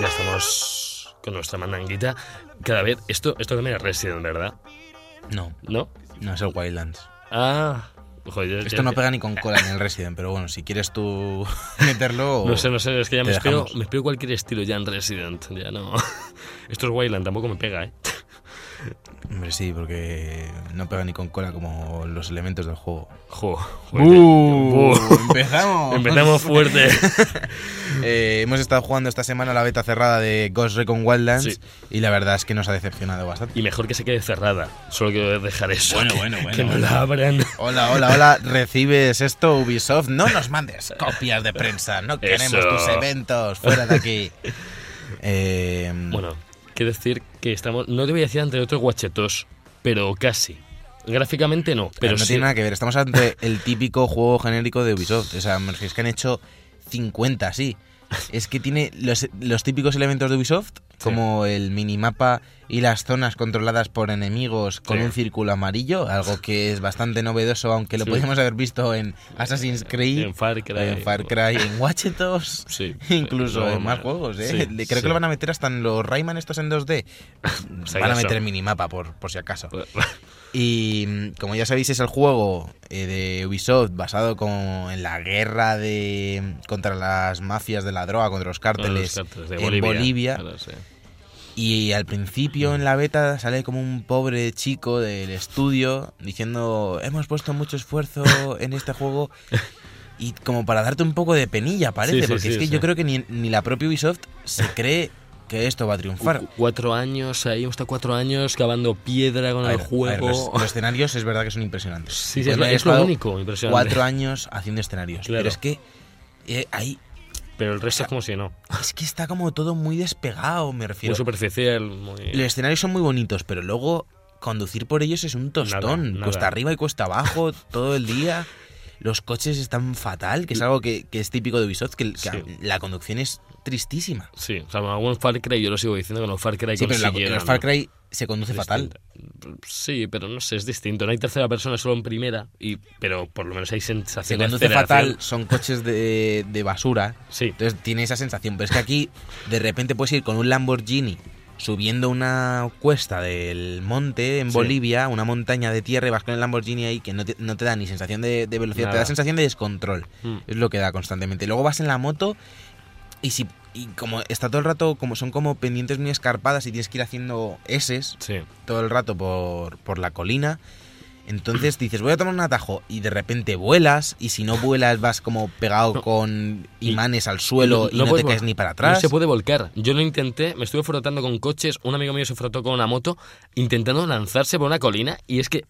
Ya estamos con nuestra mandanguita. Cada vez, esto, esto también es Resident, ¿verdad? No, ¿No? no es el Wildlands. Ah, joder, Esto ya- no pega ni con cola en el Resident, pero bueno, si quieres tú meterlo... No sé, no sé, es que ya me espero, me espero cualquier estilo ya en Resident. Ya no. Esto es Wayland, tampoco me pega, ¿eh? Hombre, sí, porque no pega ni con cola como los elementos del juego. Jo, ¡Uh! ¡Empezamos! Empezamos fuerte. Eh, hemos estado jugando esta semana la beta cerrada de Ghost Recon Wildlands Sí. y la verdad es que nos ha decepcionado bastante. Y mejor que se quede cerrada. Solo quiero dejar eso. Bueno, bueno, bueno, Que no la abran. Hola, hola, hola, ¿recibes esto Ubisoft? No nos mandes copias de prensa, no queremos Eso. tus eventos, fuera de aquí. Eh, Bueno, quiero decir que estamos. No te voy a decir ante otros guachetos, pero casi. Gráficamente no, pero no sí. tiene nada que ver, estamos ante el típico juego genérico de Ubisoft. O sea, es que han hecho 50 así. Es que tiene los, los típicos elementos de Ubisoft, como el minimapa y las zonas controladas por enemigos con Sí. un círculo amarillo, algo que es bastante novedoso, aunque lo Sí. podríamos haber visto en Assassin's Creed, En Far Cry. en Far Cry, en Watch Dogs, Sí, incluso en más juegos. ¿eh? Creo que lo van a meter hasta en los Rayman estos en 2D. sea, van a meter minimapa, por, por si acaso. Y mm, como ya sabéis, es el juego eh, de Ubisoft basado como en la guerra de contra las mafias de la droga, contra los cárteles, Los cárteles de en Bolivia. Claro. Y al principio en la beta sale como un pobre chico del estudio diciendo, hemos puesto mucho esfuerzo en este juego. Y como para darte un poco de penilla, parece, Sí, sí, porque sí, es que yo creo que ni, ni la propia Ubisoft se cree que esto va a triunfar. Cu- Cuatro años, ahí hemos estado cuatro años cavando piedra con A el ver, a ver, juego. los, los escenarios es verdad que son impresionantes. Sí, sí, Pueden es, lo, es único impresionante. Cuatro años haciendo escenarios. Claro. Pero es que eh, ahí Pero el resto es como si no. es que está como todo muy despegado, me refiero. Muy superficial, muy... Los escenarios son muy bonitos, pero luego conducir por ellos es un tostón. Nada, nada. Cuesta arriba y cuesta abajo todo el día. Los coches están fatal, que es algo que, que es típico de Ubisoft, que, que Sí. la conducción es tristísima. Sí, o sea, algún Far Cry yo lo sigo diciendo que los Far Cry Sí, pero la- los Far. Cry se conduce fatal. Sí, pero no sé, es distinto. No hay tercera persona, solo en primera, y pero por lo menos hay sensación Se conduce fatal, son coches de, de basura. Sí, Entonces tiene esa sensación. Pero es que aquí de repente puedes ir con un Lamborghini subiendo una cuesta del monte en Sí. Bolivia, una montaña de tierra y vas con el Lamborghini ahí que no te, no te da ni sensación de, de velocidad, te da sensación de descontrol. Mm. Es lo que da constantemente. Luego vas en la moto y si y como está todo el rato, como son como pendientes muy escarpadas y tienes que ir haciendo S's sí. todo el rato por, por la colina. Entonces dices, voy a tomar un atajo y de repente vuelas y si no vuelas vas como pegado No. con Y- imanes al suelo y no, te caes ni para atrás. No se puede volcar. Yo lo intenté, me estuve frotando con coches, un amigo mío se frotó con una moto intentando lanzarse por una colina y es que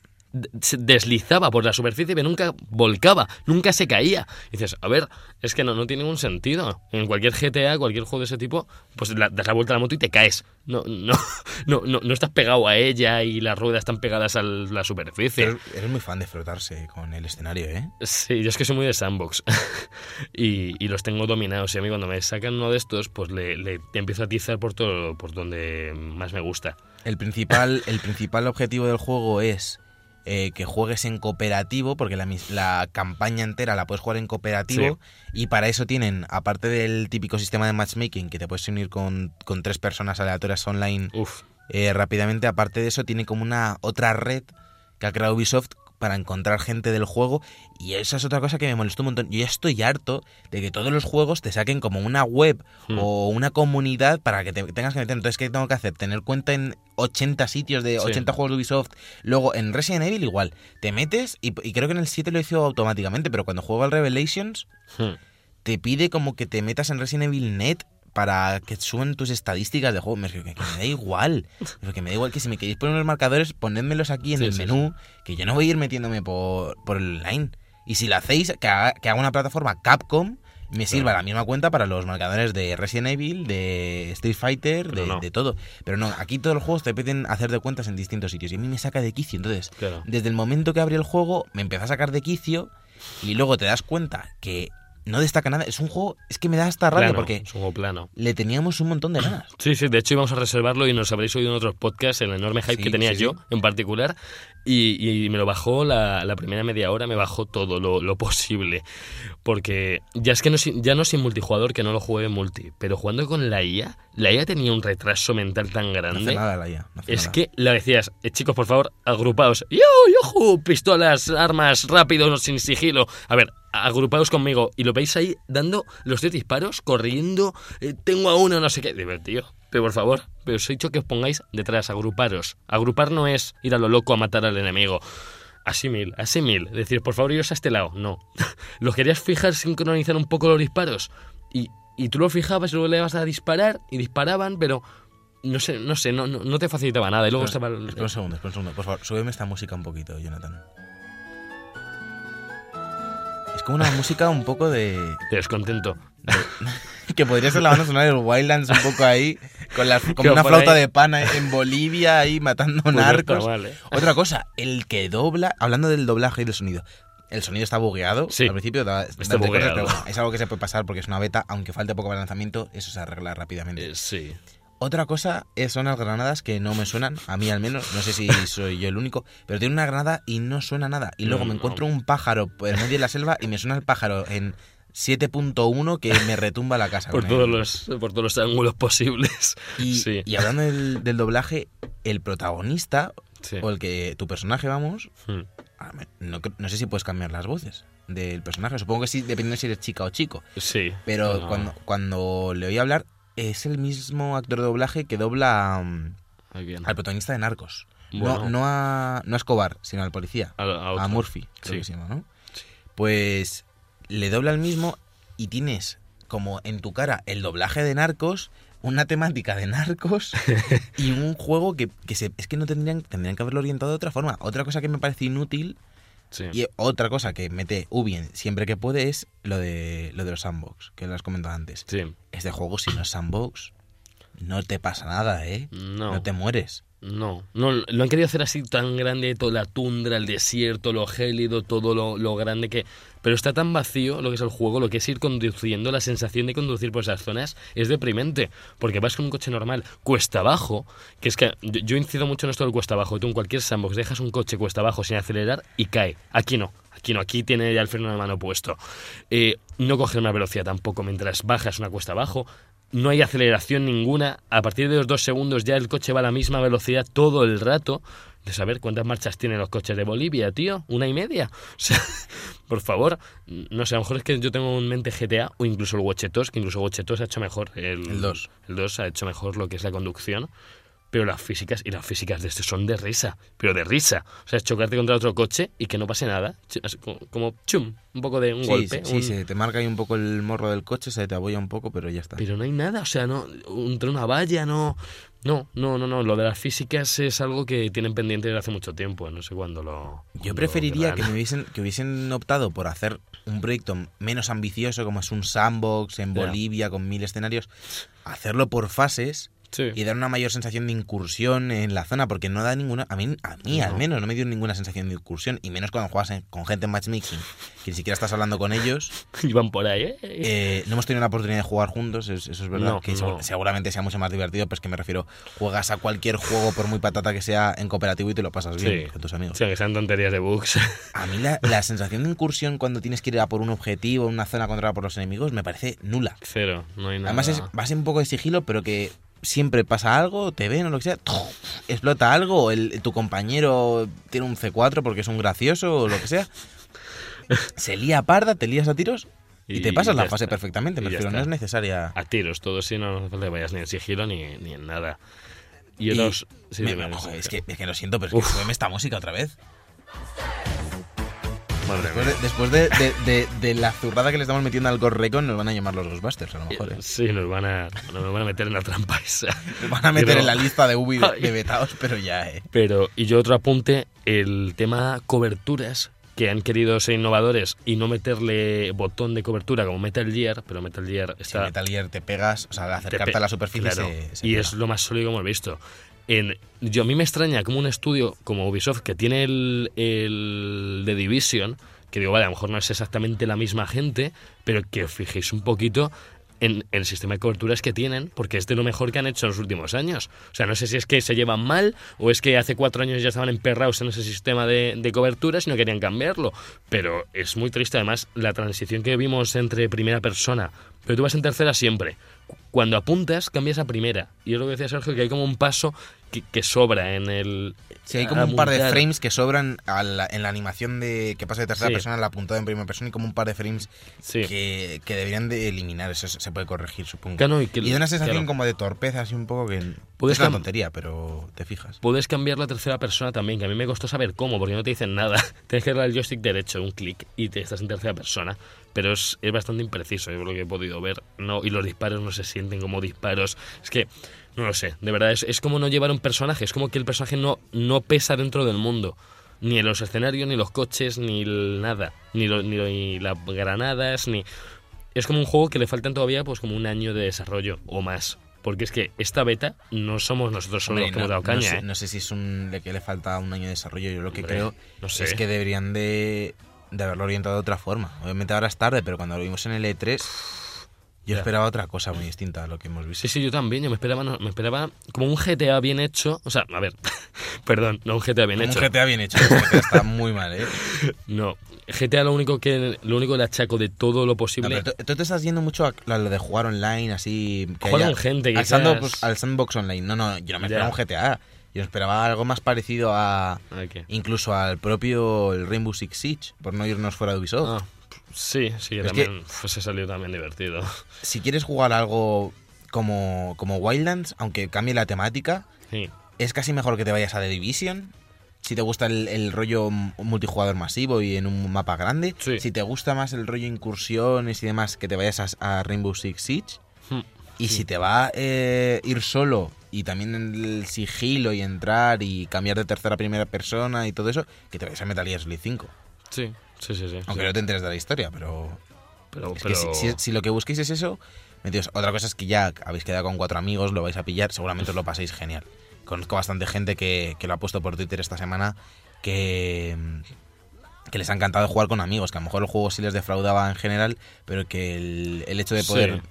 se deslizaba por la superficie pero nunca volcaba, nunca se caía. Y dices, a ver, es que no, no tiene ningún sentido. En cualquier GTA, cualquier juego de ese tipo, pues la- das la vuelta a la moto y te caes. No, no, no, no, no estás pegado a ella y las ruedas están pegadas a la superficie. Pero eres muy fan de frotarse con el escenario, ¿eh? Sí, yo es que soy muy de sandbox y, y los tengo dominados. Y a mí cuando me sacan uno de estos, pues le, le empiezo a atizar por todo, por donde más me gusta. El principal, el principal objetivo del juego es eh, que juegues en cooperativo, porque la, la campaña entera la puedes jugar en cooperativo, y para eso tienen, aparte del típico sistema de matchmaking, que te puedes unir con, con tres personas aleatorias online Uf, eh, rápidamente, aparte de eso, tiene como una otra red que ha creado Ubisoft para encontrar gente del juego y esa es otra cosa que me molestó un montón. Yo ya estoy harto de que todos los juegos te saquen como una web Hmm. o una comunidad para que te tengas que meter. Entonces, ¿qué tengo que hacer? Tener cuenta en 80 sitios de Sí. 80 juegos de Ubisoft. Luego, en Resident Evil igual. Te metes y, y creo que en el 7 lo hizo automáticamente, pero cuando juego al Revelations hmm, te pide como que te metas en Resident Evil Net para que suban tus estadísticas de juego. Me, que, que me da igual. Que me da igual que si me queréis poner los marcadores, ponedmelos aquí en Sí, el sí, menú, que yo no voy a ir metiéndome por, por el online. Y si lo hacéis, que haga, que haga una plataforma Capcom, me sirva Claro. la misma cuenta para los marcadores de Resident Evil, de Street Fighter, de, no. de todo. Pero no, aquí todos los juegos te piden hacer de cuentas en distintos sitios. Y a mí me saca de quicio. Entonces, claro. desde el momento que abrí el juego, me empezó a sacar de quicio y luego te das cuenta que no destaca nada. Es un juego, es que me da hasta rabia Plano, porque es un juego plano. le teníamos un montón de ganas. Sí, sí, de hecho íbamos a reservarlo y nos habréis oído en otros podcasts el enorme hype Sí, que tenía sí, yo sí. en particular y, y me lo bajó la, la primera media hora, me bajó todo lo, lo posible. Porque ya es que no, ya no sin multijugador que no lo jugué en multi, pero jugando con la IA, la IA tenía un retraso mental tan No grande. hace nada la IA. no hace Es nada. que le decías, eh, chicos, por favor, agrupaos. ¡Yo, yo! Pistolas, armas, rápido, sin sigilo. A ver, agrupaos conmigo. Y lo veis ahí dando los tres disparos, corriendo. eh, tengo a uno, no sé qué. Tío, pero por favor, pero os he dicho que os pongáis detrás, agruparos. Agrupar no es ir a lo loco a matar al enemigo. Así mil, así mil. Decir, por favor, iros a este lado. No. ¿Los querías fijar, sincronizar un poco los disparos? Y, y tú lo fijabas y luego le ibas a disparar y disparaban, pero no sé, no sé, no, no, no te facilitaba nada. Y luego estaba... espera un segundo, espera un segundo. Por favor, súbeme esta música un poquito, Jonathan. Como una música un poco de... Te descontento. Que podría ser la banda sonora del Wildlands un poco ahí, con la, como Que una flauta ahí- de pana en Bolivia ahí matando Pues narcos. mal, ¿eh? Otra cosa, el que dobla, hablando del doblaje y del sonido, el sonido está bugueado. Sí, Al principio da, está da cosas, bugueado. pero bueno, es algo que se puede pasar porque es una beta, aunque falte poco para el lanzamiento, eso se arregla rápidamente. Eh, sí. Otra cosa es- son las granadas que no me suenan, a mí al menos, no sé si soy yo el único, pero tiene una granada y no suena nada. Y luego No, me no. encuentro un pájaro el medio de la selva y me suena el pájaro en 7.1 que me retumba la casa. Por todos los, por todos los ángulos posibles. Y, sí. y hablando del, del doblaje, el protagonista, sí. o el que tu personaje, vamos, Hmm. no, no sé si puedes cambiar las voces del personaje. Supongo que sí, dependiendo si eres chica o chico. Sí. Pero No, cuando, cuando le oí hablar, es el mismo actor de doblaje que dobla um, bien. al protagonista de Narcos. Bueno. No, no, a, no a Escobar, sino al policía. A, a otro. A Murphy, creo Sí. que se llama, ¿no? Pues le dobla el mismo y tienes como en tu cara el doblaje de Narcos, una temática de Narcos y un juego que, que se, es que no tendrían, tendrían que haberlo orientado de otra forma. Otra cosa que me parece inútil Sí. y otra cosa que mete Ubi siempre que puede es lo de, lo de los sandbox, que lo has comentado antes. Sí. Este juego, si no es sandbox, no te pasa nada, ¿eh? No. No te mueres. No, no, lo han querido hacer así tan grande, toda la tundra, el desierto, lo gélido, todo lo, lo grande que... Pero está tan vacío lo que es el juego, lo que es ir conduciendo, la sensación de conducir por esas zonas es deprimente, porque vas con un coche normal, cuesta abajo, que es que yo, incido mucho en esto del cuesta abajo, tú en cualquier sandbox dejas un coche cuesta abajo sin acelerar y cae, aquí no. Aquí no, aquí tiene ya el freno de mano puesto. Eh, no coger una velocidad tampoco mientras bajas una cuesta abajo. No hay aceleración ninguna. A partir de los dos segundos ya el coche va a la misma velocidad todo el rato. De saber cuántas marchas tienen los coches de Bolivia, tío. Una y media. O sea, por favor. No sé, a lo mejor es que yo tengo en mente GTA o incluso el Watch 2, que incluso Watch 2 ha hecho mejor. El, El 2. El 2 ha hecho mejor lo que es la conducción. Pero las físicas, y las físicas de este son de risa, pero de risa. O sea, es chocarte contra otro coche y que no pase nada. Como, chum, un poco de un Sí, golpe. sí, un- sí, te marca ahí un poco el morro del coche, se te abolla un poco, pero ya está. Pero no hay nada, o sea, no, entre una valla, no. No, no, no, no. Lo de las físicas es algo que tienen pendiente desde hace mucho tiempo. No sé cuándo lo. Yo preferiría lo que, me hubiesen, que hubiesen optado por hacer un proyecto menos ambicioso, como es un sandbox en. Bolivia con mil escenarios, hacerlo por fases Sí. y dar una mayor sensación de incursión en la zona, porque no da ninguna, a mí, a mí al No. menos, no me dio ninguna sensación de incursión, y menos cuando juegas en- con gente en matchmaking, que ni siquiera estás hablando con ellos. Iban por ahí, ¿eh? Eh, no hemos tenido la oportunidad de jugar juntos, es- eso es verdad, No, que no. seguramente sea mucho más divertido, pero es que me refiero, juegas a cualquier juego, por muy patata que sea, en cooperativo y te lo pasas bien Sí. con tus amigos. Sí, que sean tonterías de bugs. A mí la, la sensación de incursión cuando tienes que ir a por un objetivo, una zona controlada por los enemigos, me parece nula. Cero, no hay nada. Además es, en un poco de sigilo, pero que siempre pasa algo, te ven o lo que sea, explota algo, el, tu compañero tiene un C4 porque es un gracioso o lo que sea. Se lía parda, te lías a tiros y, te pasas la fase está. perfectamente. Me refiero, no es necesaria. A tiros, todo sí, no que vayas ni en sigilo ni, ni en nada. Y Y sí, me- no es, que, es que lo siento, pero es que súbeme esta música otra vez. Madre Después, mía. de, después de, de- de- la zurrada que le estamos metiendo al Correcon, nos van a llamar los Ghostbusters, a lo mejor. ¿eh? Sí, nos van a, nos van a meter en la trampa esa. Nos van a meter Pero- en la lista de Ubi de, vetados, pero ya, ¿eh? Pero, y yo otro apunte, el tema coberturas, que han querido ser innovadores y no meterle botón de cobertura como Metal Gear, pero Metal Gear Si está... Metal Gear te pegas, o sea, al te acercarte a la superficie claro, se, se y pega. es lo más sólido que hemos visto. En, yo a mí me extraña como un estudio como Ubisoft que tiene el, The Division que digo, vale, a lo mejor no es exactamente la misma gente, pero que os fijéis un poquito en el sistema de coberturas que tienen, porque es de lo mejor que han hecho en los últimos años. O sea, no sé si es que se llevan mal o es que hace cuatro años ya estaban emperrados en ese sistema de, de coberturas y no querían cambiarlo. Pero es muy triste, además, la transición que vimos entre primera persona. Pero tú vas en tercera siempre. Cuando apuntas, cambias a primera. Y es lo que decía Sergio, que hay como un paso que, que sobra en el... Sí, hay como un par de frames que sobran a la- en la animación de que pasa de tercera Sí. persona a la apuntada en primera persona y como un par de frames Sí. que, que deberían de eliminar. Eso se puede corregir, supongo. Claro, y que- da una sensación claro. como de torpeza, así un poco que Puedes es una tontería, pero te fijas. Puedes cambiar la tercera persona también, que a mí me costó saber cómo, porque no te dicen nada. Tienes que darle al joystick derecho, un clic, y te estás en tercera persona. Pero es, es bastante impreciso, es lo que he podido ver. No, y los disparos no se sienten como disparos. Es que, no lo sé, de verdad, es, es como no llevar un personaje, es como que el personaje no, no pesa dentro del mundo. Ni en los escenarios, ni los coches, ni el nada. Ni, lo- ni, lo- ni las granadas, ni... Es como un juego que le faltan todavía pues como un año de desarrollo o más. Porque es que esta beta no somos nosotros solo Hombre, los que hemos no, dado caña, no sé, ¿eh? no sé si es un de que le falta un año de desarrollo. Yo lo que Hombre, creo no sé. es que deberían de, de haberlo orientado de otra forma. Obviamente ahora es tarde, pero cuando lo vimos en el E3, yo Ya. esperaba otra cosa muy distinta a lo que hemos visto. Sí, sí, yo también. Yo me esperaba, no, me esperaba como un GTA bien hecho. O sea, a ver, perdón, no un GTA bien Como hecho. un GTA bien hecho, GTA está muy mal, ¿eh? No, GTA lo único que lo único que le achaco de todo lo No, posible. pero tú, tú te estás yendo mucho a lo de jugar online, así. Que Jugar haya- con gente, al quizás. sandbox, al sandbox online. No, no, yo no me esperaba un GTA. Yo esperaba algo más parecido a. ¿qué? Incluso al propio el Rainbow Six Siege, por no irnos fuera de Ubisoft. Ah, sí, sí, que Es también pues, se salió también divertido. Si quieres jugar algo como, como Wildlands, aunque cambie la temática, Sí, es casi mejor que te vayas a The Division. Si te gusta el, el rollo multijugador masivo y en un mapa grande. Sí. Si te gusta más el rollo incursiones y demás, que te vayas a, a Rainbow Six Siege. Hmm, Y si te va a eh, ir solo y también el sigilo y entrar y cambiar de tercera a primera persona y todo eso, que te vayas a Metal Gear Solid 5. sí, sí, sí. sí, Aunque sí. no te enteres de la historia, pero... Pero, Es pero- que si, si- si lo que busquéis es eso, metidos. Otra cosa es que ya habéis quedado con cuatro amigos, lo vais a pillar, seguramente os lo paséis genial. Conozco bastante gente que, que lo ha puesto por Twitter esta semana que, que les ha encantado jugar con amigos, que a lo mejor el juego sí les defraudaba en general, pero que el, el hecho de poder Sí,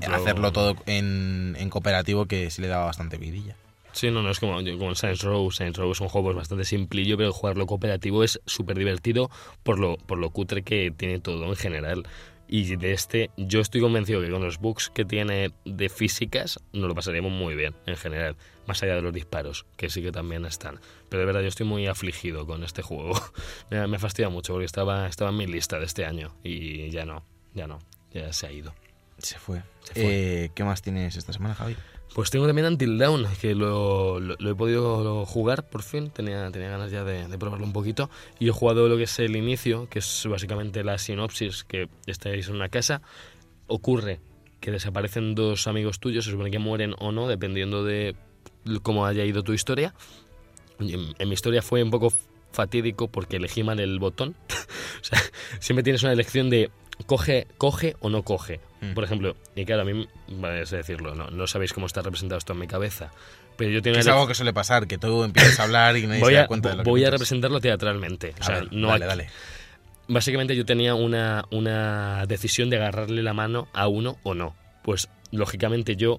lo- hacerlo todo en, en cooperativo que sí le daba bastante vidilla. Sí, no, no, es como, como el Saints Row. Saints Row es un juego pues, bastante simplillo, pero jugarlo cooperativo es súper divertido por lo, por lo cutre que tiene todo en general. Y de este, yo estoy convencido que con los bugs que tiene de físicas, nos lo pasaríamos muy bien en general. Más allá de los disparos, que sí que también están. Pero de verdad, yo estoy muy afligido con este juego. me, me fastidia mucho porque estaba, estaba en mi lista de este año y ya no, ya no, ya se ha ido. Se fue. Se fue. Eh, ¿Qué más tienes esta semana, Javi? Pues tengo también Until Dawn, que lo, lo- lo he podido jugar por fin, tenía, tenía ganas ya de, de probarlo un poquito. Y he jugado lo que es el inicio, que es básicamente la sinopsis, que estáis en una casa, ocurre que desaparecen dos amigos tuyos, se supone que mueren o no, dependiendo de cómo haya ido tu historia. En, en mi historia fue un poco fatídico porque elegí mal el botón. o sea, siempre tienes una elección de coge, coge o no coge. Mm. Por ejemplo, y claro, a mí, vale, es decirlo, no, no sabéis cómo está representado esto en mi cabeza. Pero yo tengo Que es algo que suele pasar, que tú empiezas a hablar y nadie voy se a, da cuenta de lo que voy a cuentas. representarlo teatralmente. O A sea, ver, no dale, dale. Básicamente yo tenía una, una decisión de agarrarle la mano a uno o no. Pues lógicamente yo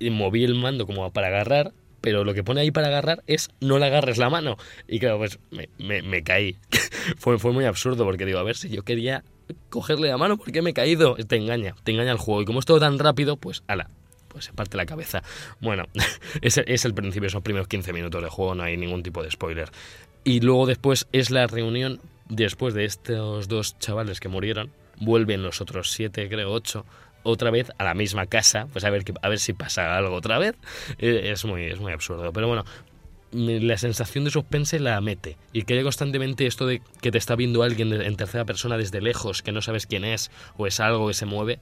moví el mando como para agarrar, pero lo que pone ahí para agarrar es no le agarres la mano. Y claro, pues me, me- me caí. fue, fue muy absurdo porque digo, a ver si yo quería cogerle la mano, ¿por qué me he caído? Te engaña, te engaña el juego. Y como es todo tan rápido, pues ala, pues se parte la cabeza. Bueno, es el principio, esos primeros 15 minutos de juego, no hay ningún tipo de spoiler. Y luego después es la reunión, después de estos dos chavales que murieron, vuelven los otros siete, creo, ocho, otra vez a la misma casa, pues a ver, a ver si pasa algo otra vez. Eh, Es muy, es muy absurdo. Pero bueno, la sensación de suspense la mete. Y que haya constantemente esto de que te está viendo alguien en tercera persona desde lejos, que no sabes quién es, o es algo que se mueve,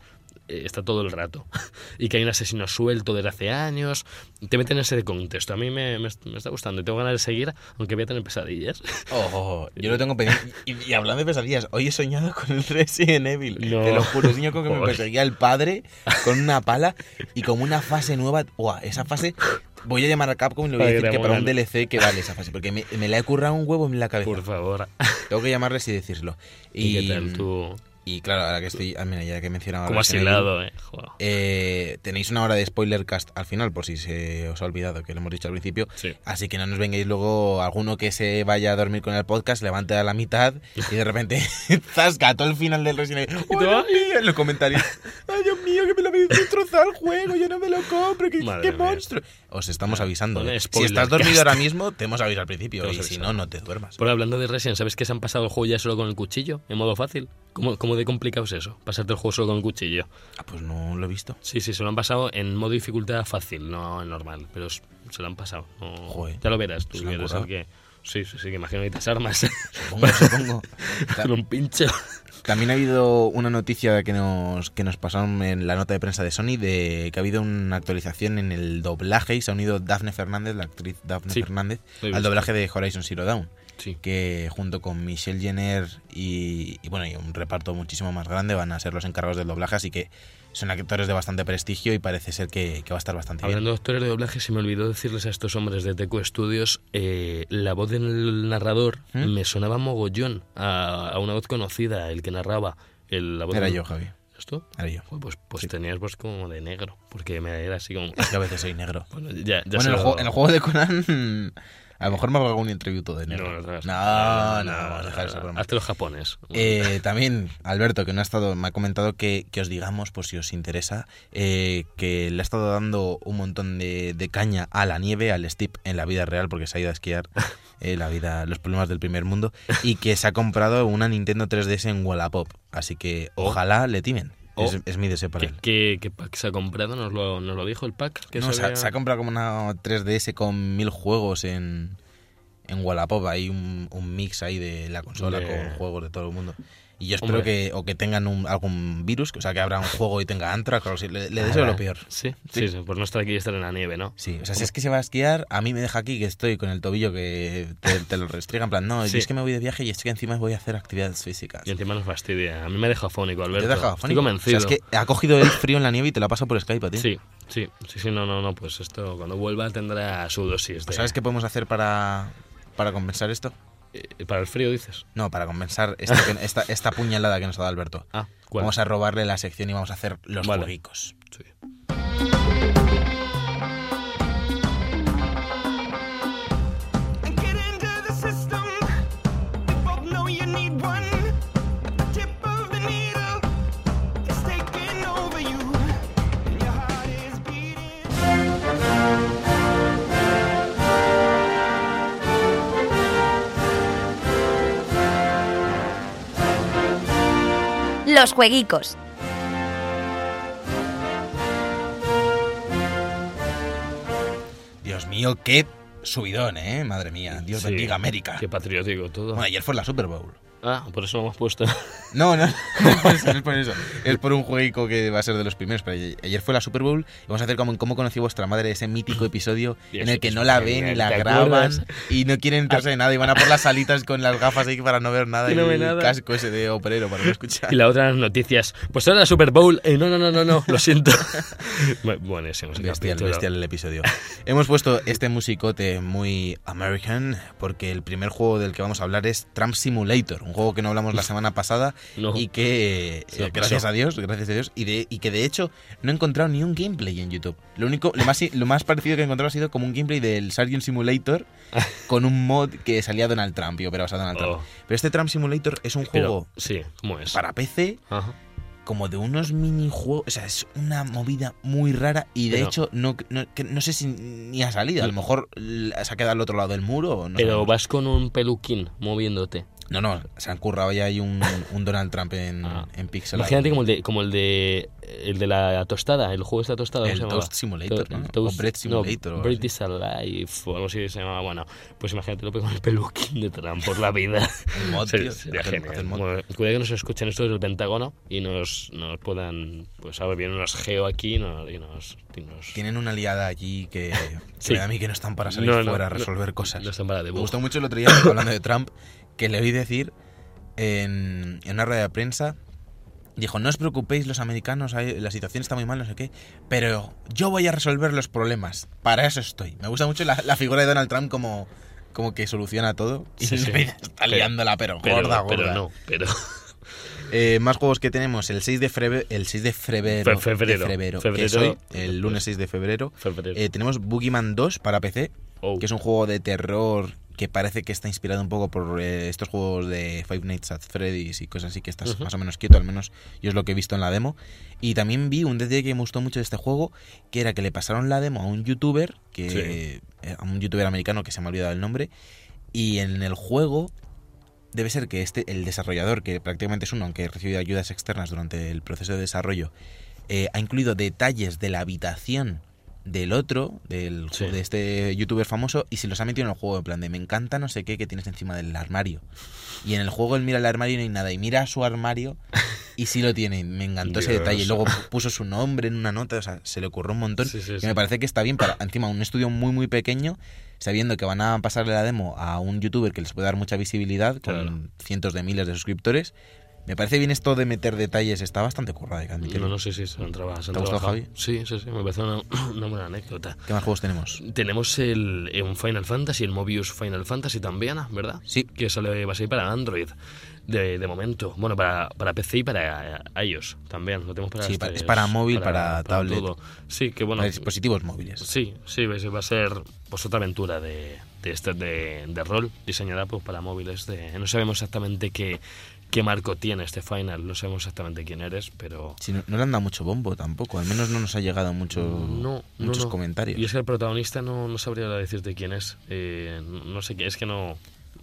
eh, está todo el rato. y que hay un asesino suelto desde hace años. Te meten en ese contexto. A mí me, me- me está gustando y tengo ganas de seguir, aunque voy a tener pesadillas. Oh, oh, oh, yo lo tengo. Y, y hablando de pesadillas, hoy he soñado con el Resident Evil. No. Te lo juro, sueño con que me perseguía el padre con una pala y como una fase nueva. Buah, esa fase. Voy a llamar a Capcom y le voy a decir que para un. DLC que vale esa fase. Porque me, me la he currado un huevo en la cabeza. Por favor. Tengo que llamarles y decírselo. ¿Y, qué tal tú? Y claro, ahora que estoy, ah, mira, ya que mencionaba Como hilado, eh. Eh, tenéis una hora de spoiler cast al final, por si se os ha olvidado que lo hemos dicho al principio. Sí. Así que no nos vengáis luego alguno que se vaya a dormir con el podcast, levante a la mitad y de repente zasca todo el final del Resident Evil. ¡Oh, Dios mío! En los comentarios. ¡Ay, Dios mío, que me lo habéis destrozado el juego! ¡Yo no me lo compro! ¡Qué, monstruo! Os estamos avisando. ¿eh? Si estás dormido cast. ahora mismo, te hemos avisado al principio. Te Y si no, no te duermas. Por hablando de Resident, ¿sabes que se han pasado el juego ya solo con el cuchillo? En modo fácil. ¿Cómo, cómo de complicado es eso? Pasarte el juego solo con cuchillo. Ah, pues no lo he visto. Sí, sí, se lo han pasado en modo dificultad fácil, no en normal. Pero se lo han pasado. no- Joder. ya lo verás, tú han quieres el que. Sí, sí, sí, que imagino que necesitas armas. Supongo, supongo. con un pincho. También ha habido una noticia que nos, que nos pasaron en la nota de prensa de Sony de que ha habido una actualización en el doblaje y se ha unido Daphne Fernández, la actriz Daphne Sí, Fernández, al doblaje de Horizon Zero Dawn, Sí. que junto con Michelle Jenner y, y, bueno y un reparto muchísimo más grande van a ser los encargados del doblaje, así que son actores de bastante prestigio y parece ser que, que va a estar bastante Hablando bien. de actores de doblaje, se me olvidó decirles a estos hombres de Teco Studios, eh, la voz del narrador ¿Mm? me sonaba mogollón a, a una voz conocida, el que narraba. El, la voz Era del- yo, Javi, ¿Esto? era yo. Pues, pues Sí. tenías voz como de negro, porque me era así como... Es que a veces soy negro. Bueno, ya, ya bueno, se en el, lo- juego, en el juego de Conan a lo mejor me hago algún tributo de negro. No, no, no, no, vamos a dejar esa broma. Hazte los japones. Eh, también Alberto, que no ha estado, me ha comentado que, que os digamos, por si os interesa, eh, que le ha estado dando un montón de, caña a la nieve, al Steve en la vida real, porque se ha ido a esquiar eh, la vida, los problemas del primer mundo, y que se ha comprado una Nintendo 3DS en Wallapop. Así que Oh. ojalá le timen. Oh. Es, es mi deseo para ¿Qué, él. qué, qué pack se ha comprado? ¿Nos lo, nos lo dijo el pack? que No, se se, ha, había- se ha comprado como una 3DS con mil juegos en, en Wallapop. Hay un, un mix ahí de la consola De- con juegos de todo el mundo. Y yo espero Hombre. que, o que tengan un- algún virus, o sea, que abra un juego y tenga Antrax o así. Le, le deseo lo peor. Sí, Sí. por no estar aquí y estar en la nieve, ¿no? Sí, o sea, si es que se va a esquiar, a mí me deja aquí que estoy con el tobillo que te, te lo restriega. En plan, no, Sí. yo es que me voy de viaje y es que encima voy a hacer actividades físicas. Y encima nos fastidia. A mí me ha dejado fónico, Te Alberto. he dejado Estoy afónico. convencido. O sea, es que ha cogido el frío en la nieve y te lo ha pasado por Skype a ti. Sí, sí, sí, sí, no, no, no, pues esto cuando vuelva tendrá su dosis de... Pues ¿Sabes qué podemos hacer para, para compensar esto? Eh, ¿Para el frío dices? No, para compensar esto que- esta, esta puñalada que nos ha dado Alberto. Ah. Vamos a robarle la sección y vamos a hacer los Vale. Sí. Los jueguicos. Dios mío, qué subidón, ¿eh? Madre mía. Dios Sí, bendiga América. Qué patriótico todo. Bueno, ayer fue la Super Bowl. Ah, por eso lo hemos puesto. No, no, no es por eso, es por eso. Es por un jueguico que va a ser de los primeros. Pero ayer- fue la Super Bowl y vamos a hacer como en cómo conocí vuestra madre ese mítico episodio Y en el que no la ven y la ¿te graban acuerdas? y no quieren enterarse de nada y van a por las salitas con las gafas ahí para no ver nada Y y, no ve el nada. casco ese de operero para no escuchar. Y la otra noticias. Pues ahora la Super Bowl. Eh, no, no, no, no, no, lo siento. Bu- Buenísimo. ese Bestial, capítulo. bestial el episodio. Hemos puesto este musicote muy American porque el primer juego del que vamos a hablar es Trump Simulator, un juego que no hablamos la semana pasada No. y que, eh, gracias a Dios, gracias a Dios, y, de, y que de hecho no he encontrado ni un gameplay en YouTube. Lo único, lo más, lo más parecido que he encontrado ha sido como un gameplay del Sargent Simulator con un mod que salía Donald Trump y operaba a Donald Trump. Oh, Pero este Trump Simulator es un pero, juego sí, ¿cómo es? para PC Ajá. como de unos minijuegos, o sea, es una movida muy rara y de Pero- hecho no, no, sé si ni ha salido, a lo mejor se ha quedado al otro lado del muro o no Pero vas con un peluquín moviéndote. No, no, se han currado ya hay un, un Donald Trump en, Ah. en Pixel. Imagínate como el de como el de el de la tostada, el juego de la tostada, ¿cómo El? Toast Simulator, To- ¿no? Toast- O Bread Simulator o No, algo Bread is Alive o algo así se llamaba. Bueno, pues imagínate lo con el peluquín de Trump por la vida. Un mod, tío, sería genial. mod. Bueno, cuidado que nos escuchen estos del Pentágono y nos, nos puedan, pues a ver, vienen unos geo aquí y nos... Y nos, Tienen una liada allí que, que Sí. da a mí que no están para salir No, no, fuera a no, resolver cosas. no están para Me gustó mucho el otro día, hablando de Trump, que le oí decir en, en una rueda de prensa, dijo, no os preocupéis los americanos, la situación está muy mal, no sé qué, pero yo voy a resolver los problemas, para eso estoy. Me gusta mucho la, la figura de Donald Trump como como que soluciona todo. Y Sí, sí. está liándola, pero, Pero, gorda, pero gorda. no, pero... Eh, más juegos que tenemos, el 6 de febrero, el 6 de febrero, Fe- febrero. de febrero, hoy, el lunes 6 de febrero, Febrero. eh, tenemos Boogeyman 2 para PC, Oh. que es un juego de terror que parece que está inspirado un poco por eh, estos juegos de Five Nights at Freddy's y cosas así que estás más o menos quieto, al menos yo es lo que he visto en la demo. Y también vi un detalle que me gustó mucho de este juego, que era que le pasaron la demo a un youtuber, que Sí. eh, a un youtuber americano que se me ha olvidado el nombre, y en el juego debe ser que este el desarrollador, que prácticamente es uno, aunque ha recibido ayudas externas durante el proceso de desarrollo, eh, ha incluido detalles de la habitación del otro, del, Sí. de este youtuber famoso, y se los ha metido en el juego, en plan de me encanta no sé qué que tienes encima del armario. Y en el juego él mira el armario y no hay nada, y mira su armario y sí lo tiene. y Me encantó ese detalle. Y luego puso su nombre en una nota, o sea, se le ocurrió un montón. Sí, sí, que sí. me parece que está bien para, encima, un estudio muy, muy pequeño, sabiendo que van a pasarle la demo a un youtuber que les puede dar mucha visibilidad con Claro. cientos de miles de suscriptores. Me parece bien esto de meter detalles, está bastante currado, hay que admitirlo. No, no, sí, sí, se han se han ¿Te ha gustado, trabajado. Javi? Sí, sí, sí, me parece una, una buena anécdota. ¿Qué más juegos tenemos? Tenemos el, eh, un Final Fantasy, el Mobius Final Fantasy también, ¿verdad? Sí. Que sale, va a salir para Android de, de momento. Bueno, para, para PC y para iOS también. Lo tenemos para Sí, este- es para móvil, para tablet. todo. Sí, que bueno. Para dispositivos móviles. Sí, sí, va a ser pues otra aventura de, de, este, de, de rol diseñada pues, para móviles. De, no sabemos exactamente qué, qué marco tiene este final, no sabemos exactamente quién eres, pero... Sí, no, no le han dado mucho bombo tampoco, al menos no nos ha llegado mucho, No, muchos no. comentarios. Y es que el protagonista no, no sabría decirte quién es. Eh, no sé qué, es que no...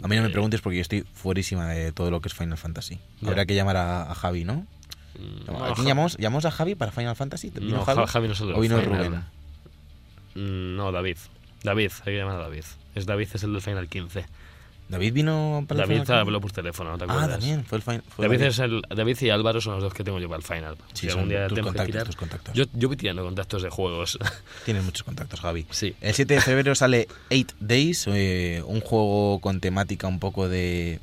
A mí no me eh, preguntes porque yo estoy fuerísima de todo lo que es Final Fantasy. Ya. Habrá que llamar a, a Javi, ¿no? mm, ¿A quién llamamos? ¿Llamamos a Javi para Final Fantasy? ¿Vino No, Javi? Ja- Javi no es el del ¿O vino Final. Rubén? Mm, No, David. David, hay que llamar a David. Es David, es el del Final 15. ¿David vino para el David Final habló por teléfono, ¿te Ah, acuerdas? también, fue el Final. David, es el, David y Álvaro son los dos que tengo yo para el final. Sí, Si son algún día tus que contactos, tirar- tus contactos. Yo, yo voy tirando contactos de juegos. Tienes muchos contactos, Javi. sí. El 7 de febrero sale 8 Days, eh, un juego con temática un poco de,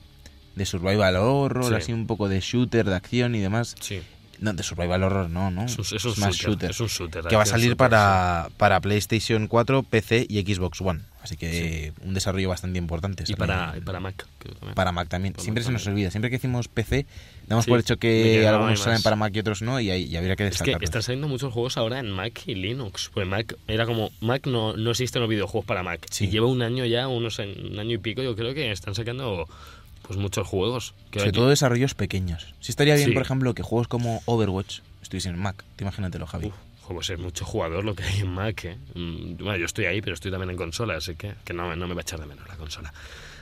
de survival horror, Sí. así un poco de shooter, de acción y demás. Sí. No, de survival horror no, ¿no? Es un, es un más shooter, Es un shooter. que va a salir shooter, para, para PlayStation 4, PC y Xbox One. Así que un desarrollo bastante importante. Y para, y para Mac. creo también. para Mac también. Para Siempre Mac se nos también. olvida. Siempre que decimos PC, damos Sí, por hecho que algunos salen para Mac y otros no, y, hay- y habría que Es que están saliendo muchos juegos ahora en Mac y Linux. Pues Mac era como. Mac no, no existen los videojuegos para Mac. Sí. Y lleva un año ya, unos un año y pico, yo creo que están sacando pues muchos juegos. Sobre todo desarrollos pequeños. Sí estaría bien, por ejemplo, que juegos como Overwatch estuviesen en Mac. Te imagínatelo, Javi. Uf, pues es mucho jugador lo que hay en Mac. ¿eh? Mm, Bueno, yo estoy ahí, pero estoy también en consola, así que, que no, no me va a echar de menos la consola.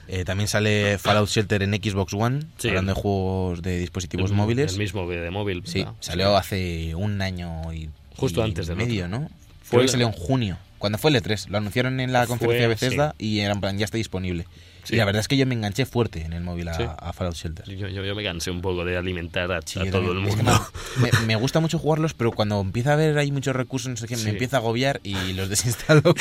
Eh, también sale Fallout Shelter en Xbox One, Sí. hablando de juegos de dispositivos El- móviles. El mismo de móvil. Sí, salió hace un año y Justo y antes del medio, otro. ¿no? Fue Fue que salió en junio, cuando fue el E3. Lo anunciaron en la Fue, conferencia de Bethesda y era en plan, ya está disponible. Sí. Y la verdad es que yo me enganché fuerte en el móvil a, Sí. a Fallout Shelter. Yo, yo, yo me cansé un poco de alimentar a, Sí, a todo el también. Es que mundo. me, me- gusta mucho jugarlos, pero cuando empieza a haber ahí muchos recursos, no sé qué, me empieza a agobiar y los desinstalo.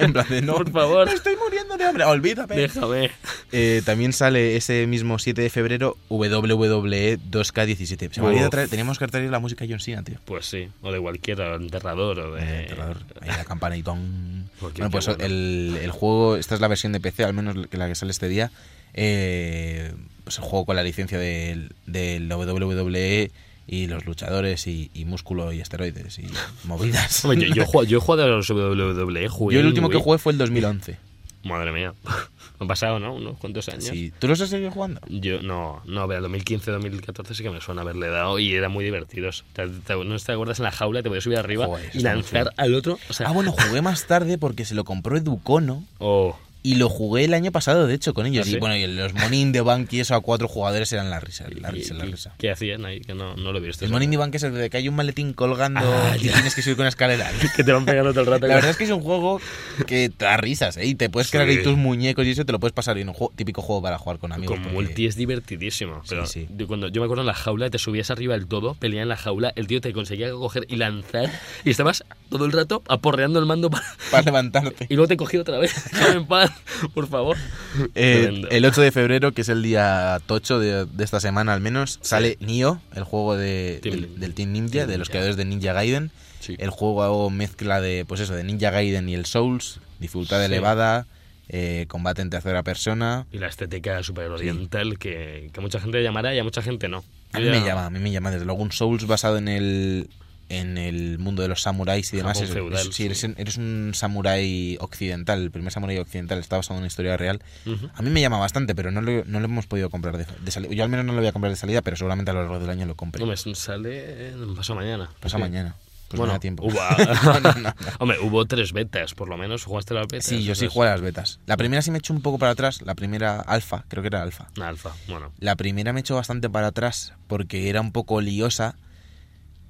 en plan de no, Por favor. me estoy muriendo de hambre, olvídame. Déjame. Eh, también sale ese mismo 7 de febrero WWE 2K17. Se me traer, teníamos que traer la música John Cena, tío. Pues sí, o de cualquiera, enterrador o de... Eh, enterrador, ahí la campana y ton. Bueno, pues bueno. el, el juego, esta es la versión de PC, al menos que la que este día. eh, pues el juego con la licencia del, del WWE y los luchadores y, y músculo y esteroides y movidas. Yo, yo, he jugado- yo he jugado a los WWE, jugué Yo el último que jugué fue el 2011. Madre mía. Han pasado, ¿no? Unos cuantos años. Sí. ¿Tú los has seguido jugando? Yo, no, no, ver, 2015, 2014 sí que me suena haberle dado y eran muy divertidos. Te- te- ¿No te acuerdas en la jaula? Te podías subir arriba Joder, y lanzar al otro. O sea, Ah, bueno, jugué más tarde porque se lo compró Educono oh, y lo jugué el año pasado, de hecho, con ellos. ¿Ah, Y sí? bueno, y los Money in the Bank y eso a cuatro jugadores eran la risa, la y- risa, la y- risa. ¿Qué hacían ahí? Que no, no lo he visto. El Money in the Bank es el de que hay un maletín colgando Ah, y ya. tienes que subir con una escalera. que te van pegando todo el rato. La verdad es que es un juego que te da risas, ¿eh? Y te puedes crear Sí. ahí tus muñecos y eso te lo puedes pasar bien. Un juego, típico juego para jugar con amigos. Con porque- multi es divertidísimo. Pero sí. de cuando yo me acuerdo en la jaula, te subías arriba del todo, peleabas en la jaula, el tío te conseguía coger y lanzar, y estabas todo el rato aporreando el mando para, Para levantarte. y luego te cogía otra vez. En paz, por favor. Eh, el 8 de febrero, que es el día tocho de, de esta semana al menos, sale Nioh, el juego de, Team del, Team Ninja, Team de los Ninja. creadores de Ninja Gaiden. Sí. El juego mezcla de, pues eso, de Ninja Gaiden y el Souls, dificultad Sí. elevada, eh, combate en tercera persona. Y la estética super oriental que, que mucha gente llamará y a mucha gente no. A mí ya- me llama, a mí me llama. Desde luego un Souls basado en el en el mundo de los samuráis y demás. Japón Es- feudal, sí, eres, eres un samurái occidental, el primer samurái occidental está basado en una historia real. A mí me llama bastante, pero no lo, no lo hemos podido comprar de, de salida. Yo al menos no lo voy a comprar de salida, pero seguramente a lo largo del año lo compre. No me sale paso mañana. Pasa Sí. mañana. Pues bueno, da tiempo. Hubo, No, no, no. Hombre, hubo tres betas, por lo menos. ¿Jugaste las betas? Sí, yo sí juego a las betas. La primera sí me echo un poco para atrás, la primera alfa, creo que era alfa. Alfa, bueno. La primera me echó bastante para atrás porque era un poco liosa,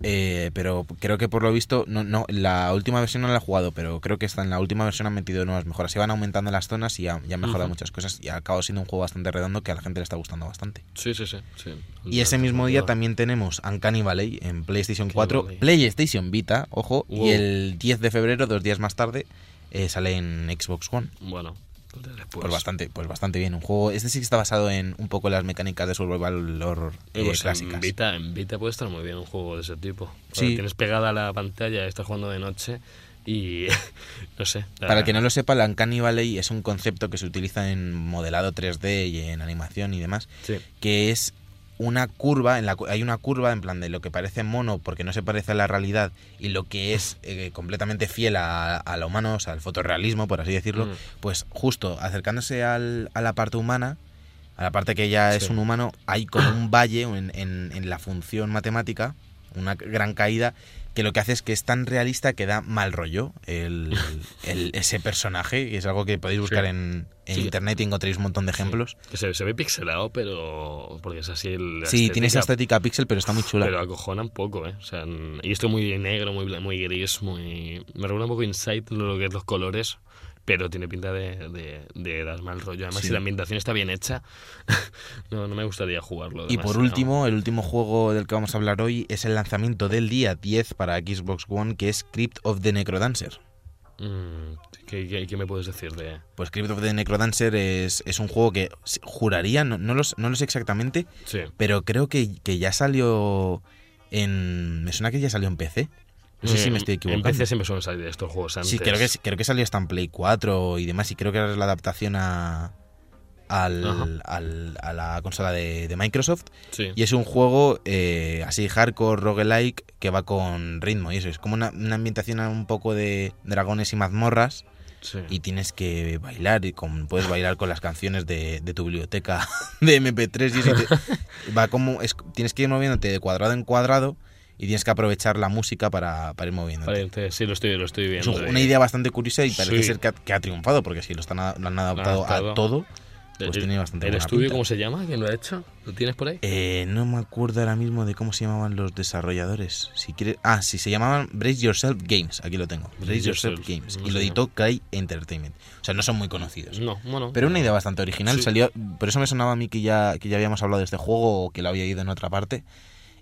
eh, pero creo que por lo visto, no, no, la última versión no la he jugado, pero creo que está en la última versión han metido nuevas mejoras. Se van aumentando las zonas y han, y han mejorado muchas cosas y ha acabado siendo un juego bastante redondo que a la gente le está gustando bastante. Sí, sí, sí. sí. Y ese mismo día también tenemos Uncanny Valley en PlayStation Uncanny 4, Valley. PlayStation Vita, ojo, Wow. y el 10 de febrero, dos días más tarde, eh, sale en Xbox One. Bueno, después. Pues bastante, pues bastante bien. Un juego. Este sí que está basado en un poco las mecánicas de survival horror Y eh, pues clásicas. En Vita, en Vita puede estar muy bien un juego de ese tipo. Sí. Tienes pegada la pantalla, estás jugando de noche y. no sé. Para el que no lo sepa, la Uncanny Valley es un concepto que se utiliza en modelado 3D y en animación y demás, Sí. que es una curva, en la, hay una curva en plan de lo que parece mono porque no se parece a la realidad y lo que es eh, completamente fiel a, a lo humano, o sea, al fotorrealismo, por así decirlo, Mm. pues justo acercándose al- a la parte humana, a la parte que ya es un humano, hay como un valle en, en- en la función matemática, una gran caída, que lo que hace es que es tan realista que da mal rollo el, el- ese personaje, y es algo que podéis buscar Sí. en, en Sí. internet y encontréis un montón de ejemplos. Que se, se ve pixelado, pero. Porque es así el. Sí, tiene esa estética pixel, pero está muy chula. Pero acojona un poco, ¿eh? O sea, y esto muy negro, muy, muy gris, muy... Me recuerda un poco Insight, lo que es los colores, pero tiene pinta de, de, de dar mal rollo. Además, Sí. si la ambientación está bien hecha, no, no me gustaría jugarlo. Y por último, el último juego del que vamos a hablar hoy es el lanzamiento del día 10 para Xbox One, que es Crypt of the Necrodancer. Mm, ¿qué, qué, qué me puedes decir de...? Pues Crypt of the Necrodancer es, es un juego que juraría, no, no, lo, no lo sé exactamente, Sí. pero creo que, que ya salió en... Me suena que ya salió en PC. No sé si me estoy En equivocando. PC siempre suelen salir estos juegos antes. Sí, creo que, creo que salió hasta en Play 4 y demás, y creo que es la adaptación a, al, al- a la consola de, de Microsoft. Sí. Y es un juego eh, así hardcore, roguelike, que va con ritmo y eso. Es como una, una ambientación un poco de dragones y mazmorras. sí. Y tienes que bailar y con, puedes bailar con las canciones de, de tu biblioteca de MP3 y eso. te- va como, es- tienes que ir moviéndote de cuadrado en cuadrado y tienes que aprovechar la música para, para ir moviéndote. Sí, lo estoy, lo estoy Es viendo. una idea bastante curiosa y parece Sí. ser que ha, que ha triunfado, porque si lo, están, a- lo han adaptado a todo, pues tiene bastante ¿El buena estudio pinta. cómo se llama? ¿Quién lo ha hecho? ¿Lo tienes por ahí? Eh, no me acuerdo ahora mismo de cómo se llamaban los desarrolladores. Si quieres, ah, sí, se llamaban Brace Yourself Games. Aquí lo tengo. Brace, Yourself, Yourself, Games. no y lo editó Cry Entertainment. O sea, no son muy conocidos. No, bueno. Pero una idea bastante original. Sí. Salió, por eso me sonaba a mí que ya, que ya habíamos hablado de este juego o que lo había ido en otra parte.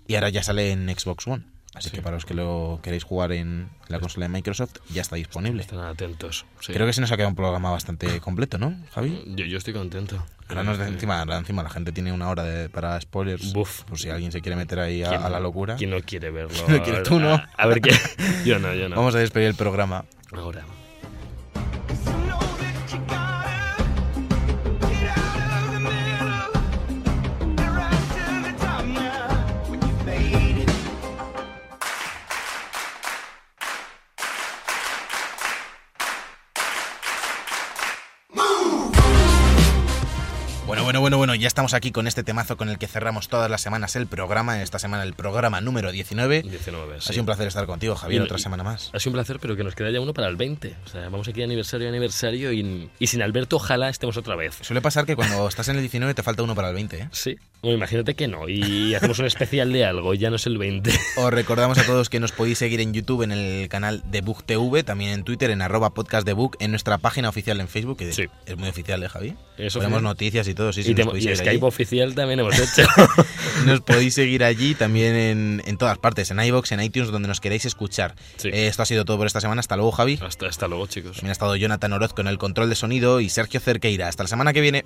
Y ahora ya sale en Xbox One. Así Sí. que para los que lo queréis jugar en la consola de Microsoft, ya está disponible. Están atentos. sí. Creo que se nos ha quedado un programa bastante completo, ¿no, Javi? Yo, yo estoy contento. Ahora nos de- encima, ahora encima la gente tiene una hora de- para spoilers. Buf. Por si alguien se quiere meter ahí a, ¿quién a la locura. ¿Quién no quiere verlo? No ver- tú, ¿no? A, a ver qué. Yo no, yo no. Vamos a despedir el programa. Ahora. Ya estamos aquí con este temazo con el que cerramos todas las semanas el programa. Esta semana el programa número 19. 19. Ha sí. sido un placer estar contigo, Javier, Y- otra semana más. Ha sido un placer, pero que nos queda ya uno para el 20. O sea, vamos aquí aniversario, aniversario y, y sin Alberto ojalá estemos otra vez. Suele pasar que cuando estás en el 19 te falta uno para el 20, ¿eh? Sí. Bueno, imagínate que no. Y hacemos un especial de algo ya no es el 20. Os recordamos a todos que nos podéis seguir en YouTube, en el canal de Book TV, también en Twitter, en arroba podcast de Book, en nuestra página oficial en Facebook, que Sí. es muy oficial, ¿eh, Javi? Eso Ponemos sí. noticias y todo, sí, sí, y, nos y Skype allí. oficial también hemos hecho. Nos podéis seguir allí también en, en todas partes, en iVoox, en iTunes, donde nos queráis escuchar. Sí. Eh, esto ha sido todo por esta semana. Hasta luego, Javi. hasta, hasta luego, chicos. También ha estado Jonathan Oroz con el control de sonido y Sergio Cerqueira. Hasta la semana que viene.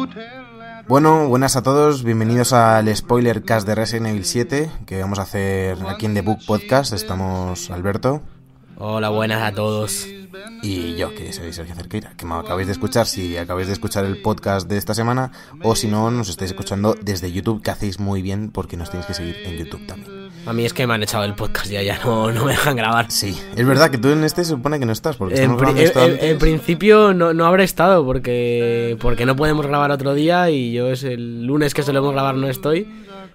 Bueno, buenas a todos, bienvenidos al spoiler cast de Resident Evil 7 que vamos a hacer aquí en The Book Podcast. Estamos Alberto Hola, buenas a todos. y yo, que soy Sergio Cerqueira, que me acabáis de escuchar si acabáis de escuchar el podcast de esta semana o si no, nos estáis escuchando desde YouTube, que hacéis muy bien porque nos tenéis que seguir en YouTube también. A mí es que me han echado el podcast ya, ya no, no me dejan grabar. Sí, es verdad que tú en este se supone que no estás porque En, pri- esto en- en- principio no, no habré estado porque, porque no podemos grabar otro día y yo es el lunes que solemos grabar no estoy.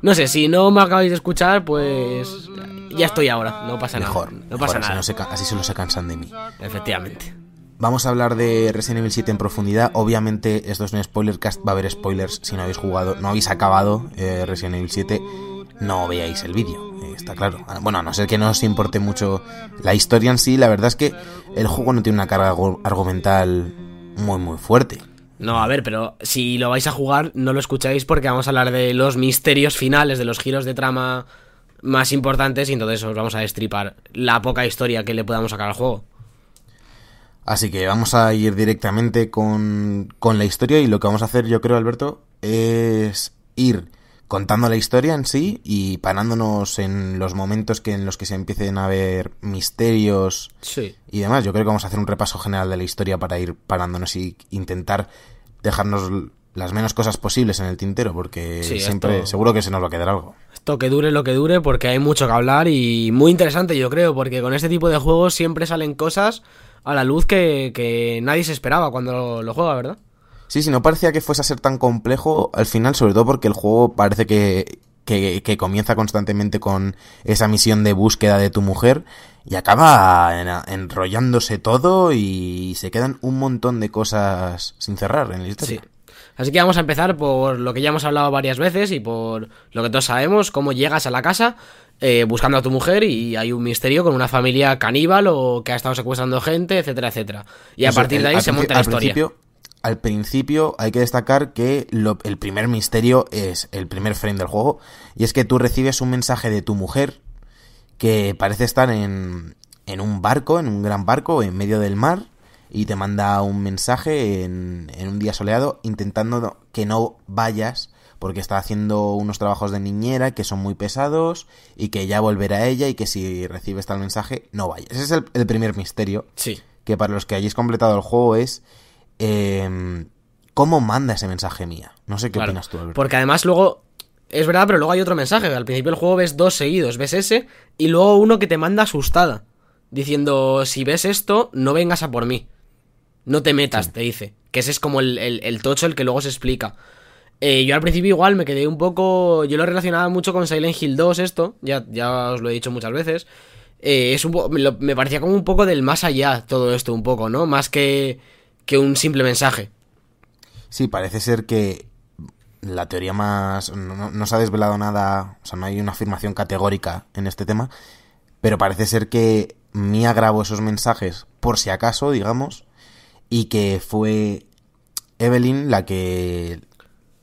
No sé, si no me acabáis de escuchar, pues ya estoy ahora, no pasa Mejor, nada. No mejor, pasa así, nada. no se así solo se cansan de mí. Efectivamente. Vamos a hablar de Resident Evil 7 en profundidad. Obviamente, esto es un spoiler cast, va a haber spoilers si no habéis jugado, no habéis acabado eh, Resident Evil 7, no veáis el vídeo, eh, está claro. Ah, Bueno, a no ser que no os importe mucho la historia en sí, la verdad es que el juego no tiene una carga argu- argumental muy, muy fuerte. No, a ver, pero si lo vais a jugar, no lo escucháis porque vamos a hablar de los misterios finales, de los giros de trama más importantes y entonces os vamos a destripar la poca historia que le podamos sacar al juego. Así que vamos a ir directamente con, con la historia y lo que vamos a hacer, yo creo, Alberto, es ir contando la historia en sí y parándonos en los momentos que en los que se empiecen a ver misterios Sí. y demás. Yo creo que vamos a hacer un repaso general de la historia para ir parándonos y intentar dejarnos las menos cosas posibles en el tintero, porque Sí, siempre esto- seguro que se nos va a quedar algo. Esto que dure lo que dure porque hay mucho que hablar y muy interesante yo creo, porque con este tipo de juegos siempre salen cosas a la luz que, que nadie se esperaba cuando lo, lo juega, ¿verdad? Sí, sí, no parecía que fuese a ser tan complejo al final, sobre todo porque el juego parece que, que, que comienza constantemente con esa misión de búsqueda de tu mujer y acaba en- enrollándose todo y se quedan un montón de cosas sin cerrar en la historia. Sí. Así que vamos a empezar por lo que ya hemos hablado varias veces y por lo que todos sabemos, cómo llegas a la casa eh, buscando a tu mujer y hay un misterio con una familia caníbal o que ha estado secuestrando gente, etcétera, etcétera. Y a Eso, partir de ahí se monta la historia. Principio, al principio hay que destacar que lo- el primer misterio es el primer frame del juego y es que tú recibes un mensaje de tu mujer que parece estar en, en un barco, en un gran barco, en medio del mar y te manda un mensaje en, en un día soleado intentando que no vayas porque está haciendo unos trabajos de niñera que son muy pesados y que ya volverá ella y que si recibes tal mensaje no vayas. Ese es el- el primer misterio Sí. que para los que hayáis completado el juego es eh, cómo manda ese mensaje mía. No sé qué Claro, opinas tú, Alberto. Porque además luego. Es verdad, pero luego hay otro mensaje. Al principio del juego ves dos seguidos. Ves ese y luego uno que te manda asustada. Diciendo, si ves esto, no vengas a por mí. No te metas, te dice. Que ese es como el, el- el tocho, el que luego se explica. Eh, yo al principio igual me quedé un poco... Yo lo relacionaba mucho con Silent Hill 2 esto. Ya, ya os lo he dicho muchas veces. Eh, es un po- me, lo- me parecía como un poco del más allá todo esto, un poco, ¿no? Más que, que un simple mensaje. Sí, parece ser que la teoría más... No, no- se ha desvelado nada, o sea, no hay una afirmación categórica en este tema, pero parece ser que Mia grabó esos mensajes por si acaso, digamos, y que fue Evelyn la que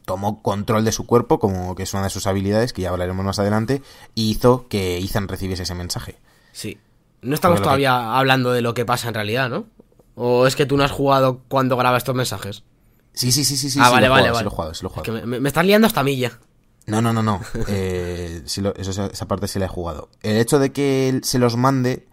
tomó control de su cuerpo, como que es una de sus habilidades, que ya hablaremos más adelante, y hizo que Ethan recibiese ese mensaje. Sí. No estamos que- todavía hablando de lo que pasa en realidad, ¿no? ¿O es que tú no has jugado cuando graba estos mensajes? Sí, sí, sí, sí, sí. ah, sí, vale, lo vale, jugado, vale. Sí, lo he jugado, sí lo he Es jugado. que me, me estás liando hasta a mí ya. No, no, no, no. Eh, sí lo- eso, esa parte sí la he jugado. El hecho de que él se los mande,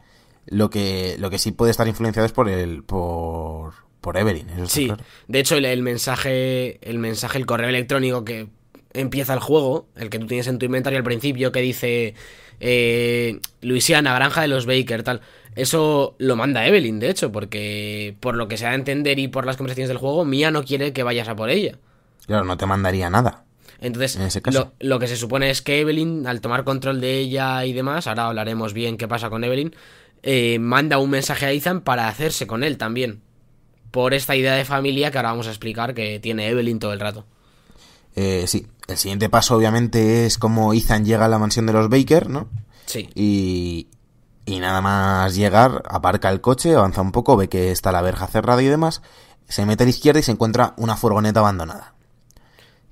lo que, lo que sí puede estar influenciado es por el, por, por Evelyn. Eso Sí. claro. De hecho, el, el mensaje, el mensaje, el correo electrónico que empieza el juego, el que tú tienes en tu inventario al principio, que dice eh, Luisiana, granja de los Baker, tal. Eso lo manda Evelyn, de hecho, porque por lo que se da a entender y por las conversaciones del juego, Mia no quiere que vayas a por ella. Claro, no te mandaría nada. Entonces, En ese caso. Lo, lo que se supone es que Evelyn, al tomar control de ella y demás, ahora hablaremos bien qué pasa con Evelyn, eh, manda un mensaje a Ethan para hacerse con él también. Por esta idea de familia que ahora vamos a explicar que tiene Evelyn todo el rato. Eh, sí, el siguiente paso obviamente es como Ethan llega a la mansión de los Baker, ¿no? Sí. Y, y nada más llegar, aparca el coche, avanza un poco, ve que está la verja cerrada y demás, se mete a la izquierda y se encuentra una furgoneta abandonada.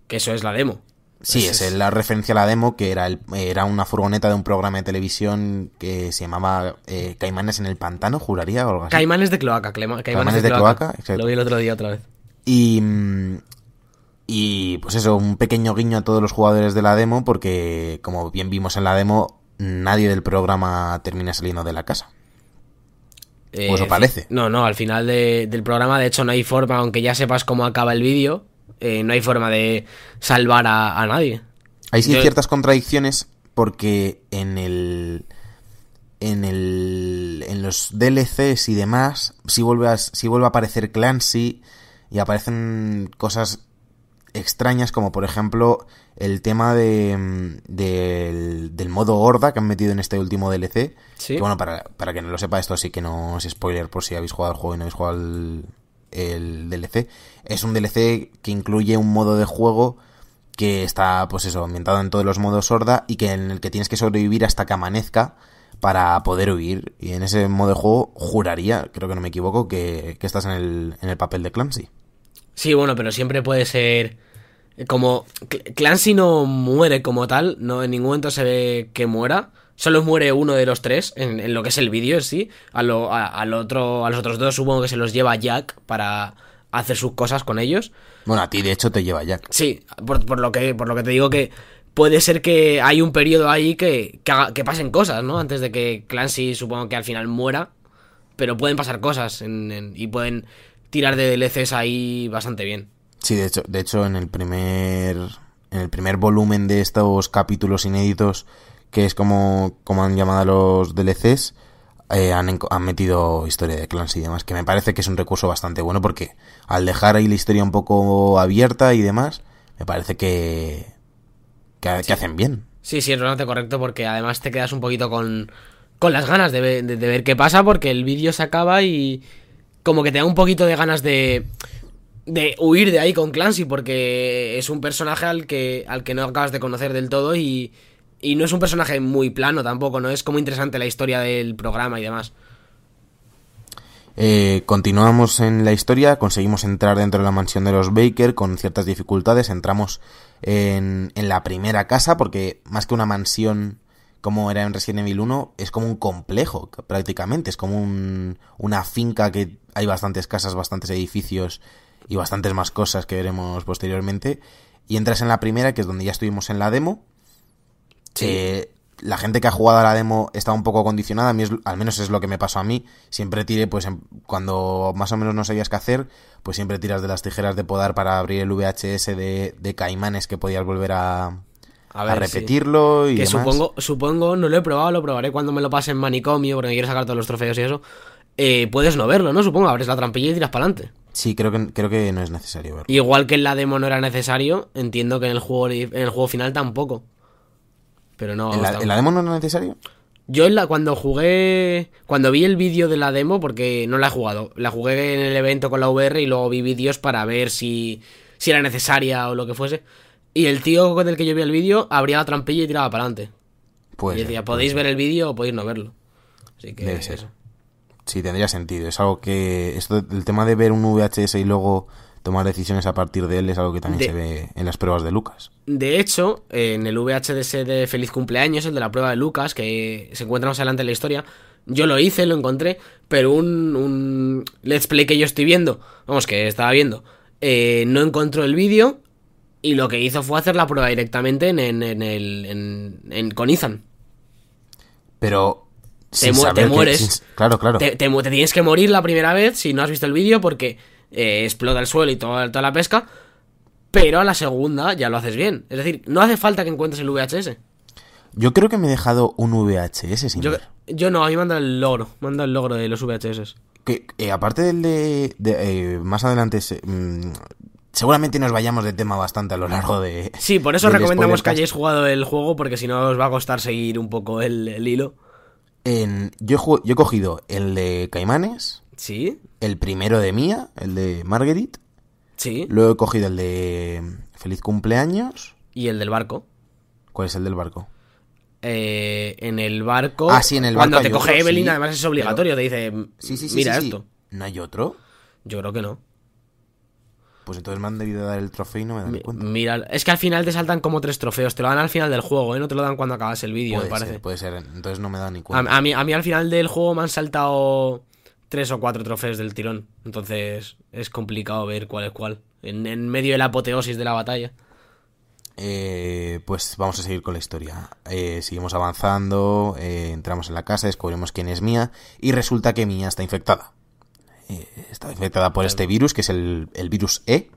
Que eso es la demo. Sí, es la referencia a la demo, que era, el- era una furgoneta de un programa de televisión que se llamaba eh, Caimanes en el Pantano, juraría, o algo así. Caimanes de cloaca, Clema- Caimanes, Caimanes de, de cloaca. cloaca. Lo vi el otro día otra vez. Y, y pues eso, un pequeño guiño a todos los jugadores de la demo, porque como bien vimos en la demo, nadie del programa termina saliendo de la casa. Eh, O eso parece. No, no, al final de- del programa, de hecho, no hay forma, aunque ya sepas cómo acaba el vídeo, eh, no hay forma de salvar a, a nadie. Hay sí Yo- ciertas contradicciones porque en el en el en los DLCs y demás sí vuelve a, sí vuelve a aparecer Clancy y aparecen cosas extrañas como por ejemplo el tema de mm, del, del modo horda que han metido en este último DLC Sí. que bueno para, para que no lo sepa esto sí que no es spoiler por si habéis jugado el juego y no habéis jugado el, el DLC es un DLC que incluye un modo de juego que está, pues eso, ambientado en todos los modos horda y que en el que tienes que sobrevivir hasta que amanezca para poder huir. Y en ese modo de juego juraría, creo que no me equivoco, que, que estás en el, en el papel de Clancy. Sí, bueno, pero siempre puede ser. eh, Como. Cl- Clancy no muere como tal, no en ningún momento se ve que muera. Solo muere uno de los tres en, en lo que es el vídeo en sí. A, lo, a- al otro, a los otros dos supongo que se los lleva Jack para hacer sus cosas con ellos. Bueno, a ti de hecho te lleva Jack. Sí, por, por lo que, por lo que te digo que puede ser que hay un periodo ahí que, que, haga- que pasen cosas, ¿no? Antes de que Clancy supongo que al final muera. Pero pueden pasar cosas en- en- y pueden tirar de DLCs ahí bastante bien. Sí, de hecho, de hecho en el primer en el primer volumen de estos capítulos inéditos, que es como, como han llamado a los DLCs, eh, han, han metido historia de Clancy y demás, que me parece que es un recurso bastante bueno porque al dejar ahí la historia un poco abierta y demás, me parece que, que, que hacen bien. Sí, sí, es bastante correcto porque además te quedas un poquito con, con las ganas de, de- de ver qué pasa porque el vídeo se acaba y como que te da un poquito de ganas de, de huir de ahí con Clancy porque es un personaje al que, al que no acabas de conocer del todo y, y no es un personaje muy plano tampoco, no es como interesante la historia del programa y demás. Eh, continuamos en la historia, conseguimos entrar dentro de la mansión de los Baker con ciertas dificultades, entramos en, en la primera casa porque más que una mansión como era en Resident Evil 1, es como un complejo prácticamente, es como un- una finca que hay bastantes casas, bastantes edificios y bastantes más cosas que veremos posteriormente. Y entras en la primera, que es donde ya estuvimos en la demo, eh, la gente que ha jugado a la demo está un poco condicionada, a mí es- al menos es lo que me pasó a mí. Siempre tiré, pues en- cuando más o menos no sabías qué hacer, pues siempre tiras de las tijeras de podar para abrir el VHS de, de Caimanes que podías volver a, A a ver, sí. repetirlo y Que demás. supongo, supongo, no lo he probado, lo probaré cuando me lo pase en manicomio porque me quiero sacar todos los trofeos y eso. Eh, puedes no verlo, ¿no? Supongo, abres la trampilla y tiras para adelante. Sí, creo que, creo que no es necesario verlo. Igual que en la demo no era necesario, entiendo que en el juego, en el juego final tampoco. Pero no. ¿En la, está- en la demo no era necesario? Yo en la, cuando jugué. Cuando vi el vídeo de la demo, porque no la he jugado. La jugué en el evento con la VR y luego vi vídeos para ver si, si era necesaria o lo que fuese. Y el tío con el que yo vi el vídeo abría la trampilla y tiraba para adelante. Pues y decía, podéis ver el vídeo o podéis no verlo. Así que. Debe ser. eso. Sí, tendría sentido. Es algo que. Esto, el tema de ver un VHS y luego tomar decisiones a partir de él es algo que también De- se ve en las pruebas de Lucas. De hecho, en el VHDS de Feliz Cumpleaños, el de la prueba de Lucas, que se encuentra más adelante en la historia, yo lo hice, lo encontré, pero un, un let's play que yo estoy viendo, vamos, que estaba viendo, eh, no encontró el vídeo y lo que hizo fue hacer la prueba directamente en, en, en el, en- en- con Ethan. Pero. Te sin mu- te saber que- mueres. sin- claro, claro. Te, te mu- te tienes que morir la primera vez si no has visto el vídeo porque eh, explota el suelo y toda, toda la pesca, pero a la segunda ya lo haces bien. Es decir, no hace falta que encuentres el VHS. Yo creo que me he dejado un VHS sin Yo, ver. yo no, a mí me manda el logro, manda el logro de los VHS. Que, eh, aparte del de. de, eh, más adelante. se- mm, seguramente nos vayamos de tema bastante a lo largo de. Sí, por eso del recomendamos que hayáis jugado el juego porque si no os va a costar seguir un poco el, el hilo. En, yo, he ju- yo he cogido el de Caimanes, Sí, el primero de Mía, el de Marguerite. sí. Luego he cogido el de Feliz cumpleaños. Y el del barco. ¿Cuál es el del barco? Eh, en el barco. Ah, sí, en el Cuando barco te hay coge otro, Evelyn, sí, además es obligatorio. Te dice, Sí, sí, sí. mira esto. ¿No hay otro? Yo creo que no. Pues entonces me han debido dar el trofeo y no me dan cuenta. Mira, es que al final te saltan como tres trofeos. Te lo dan al final del juego, ¿eh? No te lo dan cuando acabas el vídeo, me Puede parece. ser, puede ser. Entonces no me da ni A, cuenta. a mí, a mí al final del juego me han saltado tres o cuatro trofeos del tirón. Entonces es complicado ver cuál es cuál. En, en medio de la apoteosis de la batalla. Eh, pues vamos a seguir con la historia. Eh, seguimos avanzando, eh, entramos en la casa, descubrimos quién es Mía y resulta que Mía está infectada. Eh, está infectada por este virus, que es el, el virus E.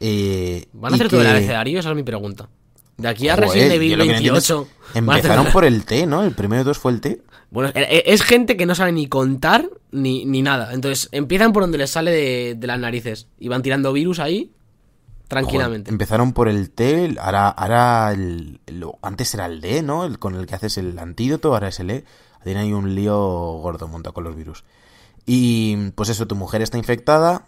Eh, ¿Van a hacer todo el abecedario? Esa es mi pregunta. De aquí a Resident Evil lo que no entiendo es- 28. ¿van a hacer Empezaron por el T, ¿no? El primero de todos fue el T. Bueno, e- e- es gente que no sabe ni contar ni, ni nada. Entonces empiezan por donde les sale de, de las narices. Y van tirando virus ahí tranquilamente. Joder, empezaron por el T, ahora, ahora el, antes era el D, ¿no? El con el que haces el antídoto, ahora es el E. Tiene ahí un lío gordo montado con los virus. Y pues eso, tu mujer está infectada,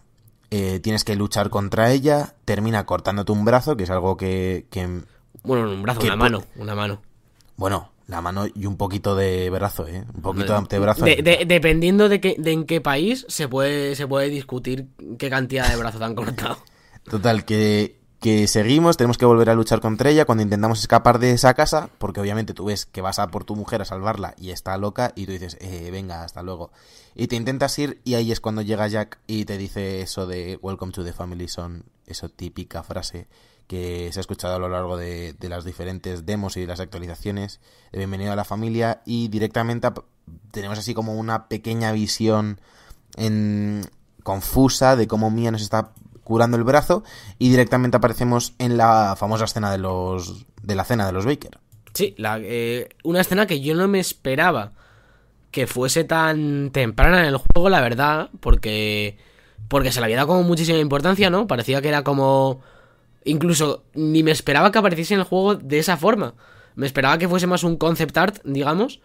eh, tienes que luchar contra ella, termina cortándote un brazo, que es algo que, que Bueno, un brazo, que una mano, una mano. bueno, la mano y un poquito de brazo, ¿eh? Un poquito de de- dependiendo de, qué- de en qué país se puede, se puede discutir qué cantidad de brazo te han cortado. Total, que, que seguimos, tenemos que volver a luchar contra ella cuando intentamos escapar de esa casa, porque obviamente tú ves que vas a por tu mujer a salvarla y está loca y tú dices, eh, venga, hasta luego. Y te intentas ir y ahí es cuando llega Jack y te dice eso de Welcome to the Family Son, esa típica frase que se ha escuchado a lo largo de, de las diferentes demos y de las actualizaciones de Bienvenido a la Familia y directamente tenemos así como una pequeña visión en confusa de cómo Mia nos está curando el brazo y directamente aparecemos en la famosa escena de los de la cena de los Baker. Sí, la, eh, una escena que yo no me esperaba que fuese tan temprana en el juego, la verdad, porque porque se le había dado como muchísima importancia, ¿no? Parecía que era como incluso ni me esperaba que apareciese en el juego de esa forma. Me esperaba que fuese más un concept art, digamos,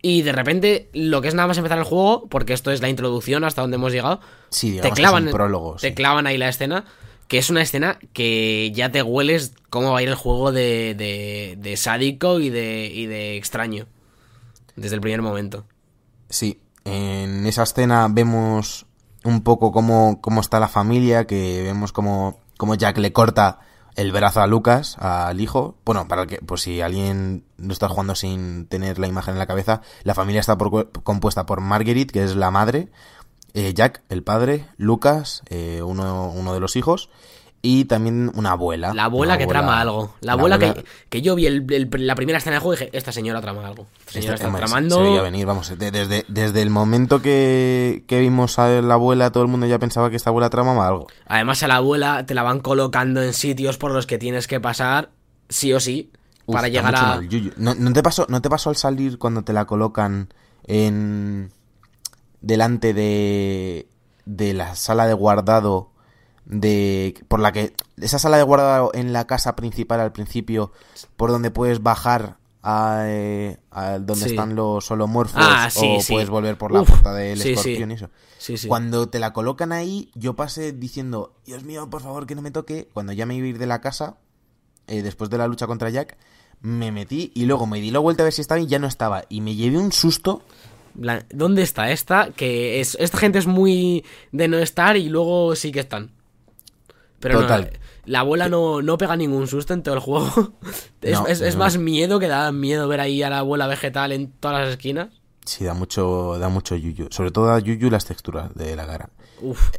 y de repente lo que es nada más empezar el juego, porque esto es la introducción hasta donde hemos llegado, Sí, te clavan, un prólogo. te sí. clavan ahí la escena, que es una escena que ya te hueles cómo va a ir el juego de, de, de sádico y de, y de extraño. Desde el primer momento. Sí, en esa escena vemos un poco cómo, cómo está la familia, que vemos cómo, cómo Jack le corta el brazo a Lucas, al hijo. Bueno, para que, pues si alguien no está jugando sin tener la imagen en la cabeza, la familia está por- compuesta por Marguerite, que es la madre, eh, Jack, el padre, Lucas, eh, uno, uno de los hijos, y también una abuela. La abuela que trama algo. La abuela, que, que yo vi el- el- la primera escena del juego y dije, esta señora trama algo. Esta señora está tramando... Se veía venir, vamos. de- desde, desde el momento que, que vimos a la abuela, todo el mundo ya pensaba que esta abuela tramaba algo. Además a la abuela te la van colocando en sitios por los que tienes que pasar, sí o sí, Uf, para llegar a... ¿No, no te pasó, ¿No te pasó al salir cuando te la colocan en. delante de. de la sala de guardado? De por la que esa sala de guardado en la casa principal al principio por donde puedes bajar a, eh, a donde Sí. están los holomorfos Ah, sí, o sí. puedes volver por la Uf, puerta del escorpión y eso cuando te la colocan ahí, yo pasé diciendo, Dios mío, por favor, que no me toque. Cuando ya me iba a ir de la casa, eh, después de la lucha contra Jack, me metí y luego me di la vuelta a ver si estaba y ya no estaba. Y me llevé un susto. ¿Dónde está esta? Que es, esta gente es muy de no estar y luego sí que están. Pero no, Total. la abuela no, no pega ningún susto en todo el juego. es, No, es- es no. más miedo que da miedo ver ahí a la abuela vegetal en todas las esquinas. Sí, da mucho, da mucho yuyu. Sobre todo da yuyu las texturas de la cara. Uf.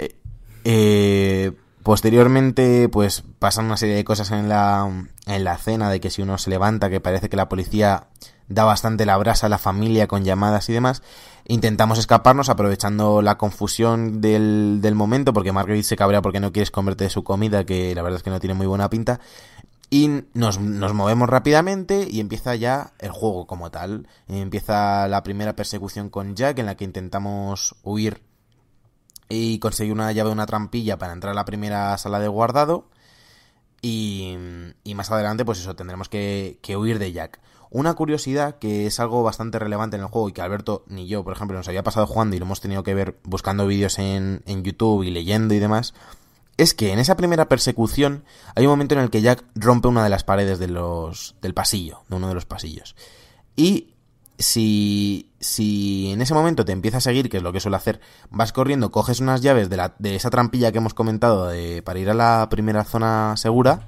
Eh, posteriormente, pues pasan una serie de cosas en la, en la cena de que si uno se levanta, que parece que la policía da bastante la brasa a la familia con llamadas y demás. Intentamos escaparnos aprovechando la confusión del, del momento, porque Marguerite se cabrea porque no quieres comerte de su comida, que la verdad es que no tiene muy buena pinta. Y nos, nos movemos rápidamente y empieza ya el juego como tal. Empieza la primera persecución con Jack en la que intentamos huir y conseguir una llave una trampilla para entrar a la primera sala de guardado. Y, y más adelante, pues eso, tendremos que, que huir de Jack. Una curiosidad que es algo bastante relevante en el juego y que Alberto ni yo, por ejemplo, nos había pasado jugando y lo hemos tenido que ver buscando vídeos en, en YouTube y leyendo y demás, es que en esa primera persecución hay un momento en el que Jack rompe una de las paredes de los, del pasillo, de uno de los pasillos. Y si, si en ese momento te empieza a seguir, que es lo que suele hacer, vas corriendo, coges unas llaves de, la, de esa trampilla que hemos comentado de, para ir a la primera zona segura,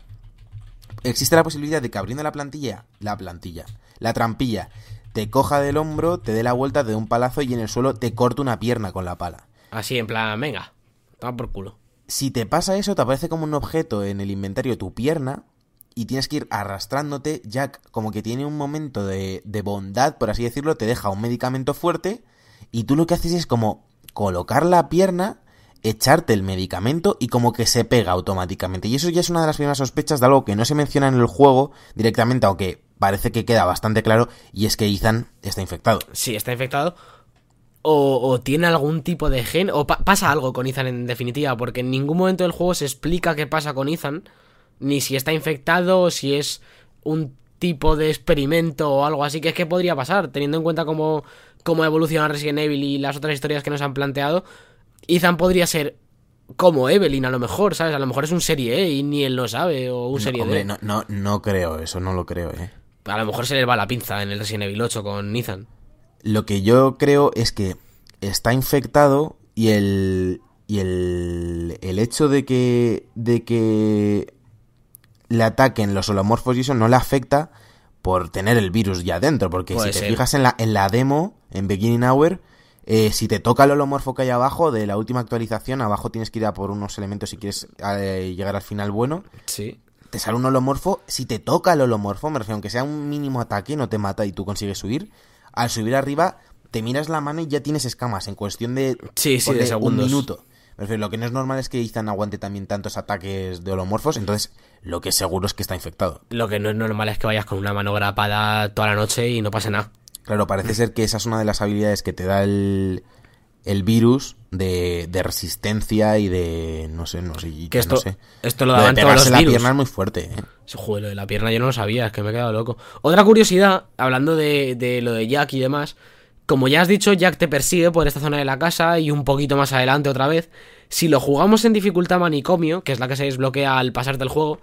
existe la posibilidad de que abriendo la plantilla, la plantilla, la trampilla, te coja del hombro, te dé la vuelta, te dé un palazo y en el suelo te corte una pierna con la pala. Así, en plan, venga, toma por culo. Si te pasa eso, te aparece como un objeto en el inventario tu pierna y tienes que ir arrastrándote. Jack, como que tiene un momento de, de bondad, por así decirlo, te deja un medicamento fuerte y tú lo que haces es como colocar la pierna, echarte el medicamento y como que se pega automáticamente. Y eso ya es una de las primeras sospechas de algo que no se menciona en el juego directamente, aunque parece que queda bastante claro, y es que Ethan está infectado. Sí, está infectado. O, tiene algún tipo de gen. O pa- pasa algo con Ethan en definitiva. Porque en ningún momento del juego se explica qué pasa con Ethan. Ni si está infectado o si es un tipo de experimento o algo así. Que es que podría pasar. Teniendo en cuenta cómo, cómo evoluciona Resident Evil y las otras historias que nos han planteado. Ethan podría ser como Evelyn a lo mejor, ¿sabes? A lo mejor es un serie E y ni él lo sabe. O un No, serie hombre, D. no, no, no creo eso, no lo creo, eh. A lo mejor se le va la pinza en el Resident Evil 8 con Ethan. Lo que yo creo es que está infectado y el y el, el hecho de que de que le ataquen los holomorfos y eso no le afecta por tener el virus ya dentro, porque Puede si te ser. fijas en la en la demo en Beginning Hour eh, si te toca el holomorfo que hay abajo de la última actualización, abajo tienes que ir a por unos elementos si quieres eh, llegar al final bueno. Sí. Te sale un holomorfo, si te toca el holomorfo, me refiero, aunque sea un mínimo ataque, no te mata y tú consigues subir. Al subir arriba, te miras la mano y ya tienes escamas en cuestión de, Sí, sí, de segundos. un minuto. Me refiero, lo que no es normal es que Ethan aguante también tantos ataques de holomorfos, entonces lo que es seguro es que está infectado. Lo que no es normal es que vayas con una mano grapada toda la noche y no pase nada. Claro, parece ser que esa es una de las habilidades que te da el, el virus de, de resistencia y de, no sé, no sé, Que esto, no sé. esto lo Lo de daban todos los la virus. pierna es muy fuerte, ¿eh? Joder, lo de la pierna yo no lo sabía, es que me he quedado loco. Otra curiosidad, hablando de, de lo de Jack y demás, como ya has dicho, Jack te persigue por esta zona de la casa y un poquito más adelante otra vez. Si lo jugamos en dificultad manicomio, que es la que se desbloquea al pasarte el juego,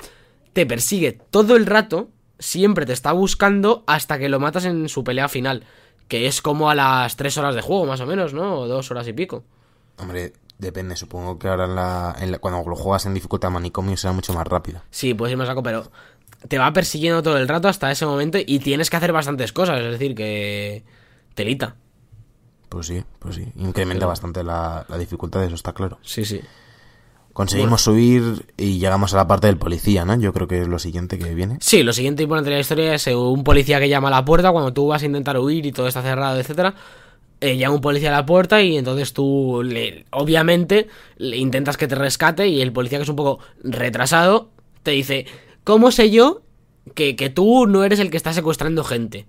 te persigue todo el rato, siempre te está buscando hasta que lo matas en su pelea final. Que es como a las 3 horas de juego, más o menos, ¿no? O dos horas y pico. Hombre, depende, supongo que ahora en la, en la- cuando lo juegas en dificultad manicomio será mucho más rápido. Sí, puedes ir más saco, pero te va persiguiendo todo el rato hasta ese momento y tienes que hacer bastantes cosas, es decir, que telita. Pues sí, pues sí. Incrementa bastante la, la dificultad, eso está claro. Sí, sí. Conseguimos subir y llegamos a la parte del policía, ¿no? Yo creo que es lo siguiente que viene. Sí, lo siguiente importante de la historia es eh, un policía que llama a la puerta cuando tú vas a intentar huir y todo está cerrado, etcétera. eh, llama un policía a la puerta y entonces tú, le- obviamente, le intentas que te rescate y el policía que es un poco retrasado te dice, ¿cómo sé yo que, que tú no eres el que está secuestrando gente?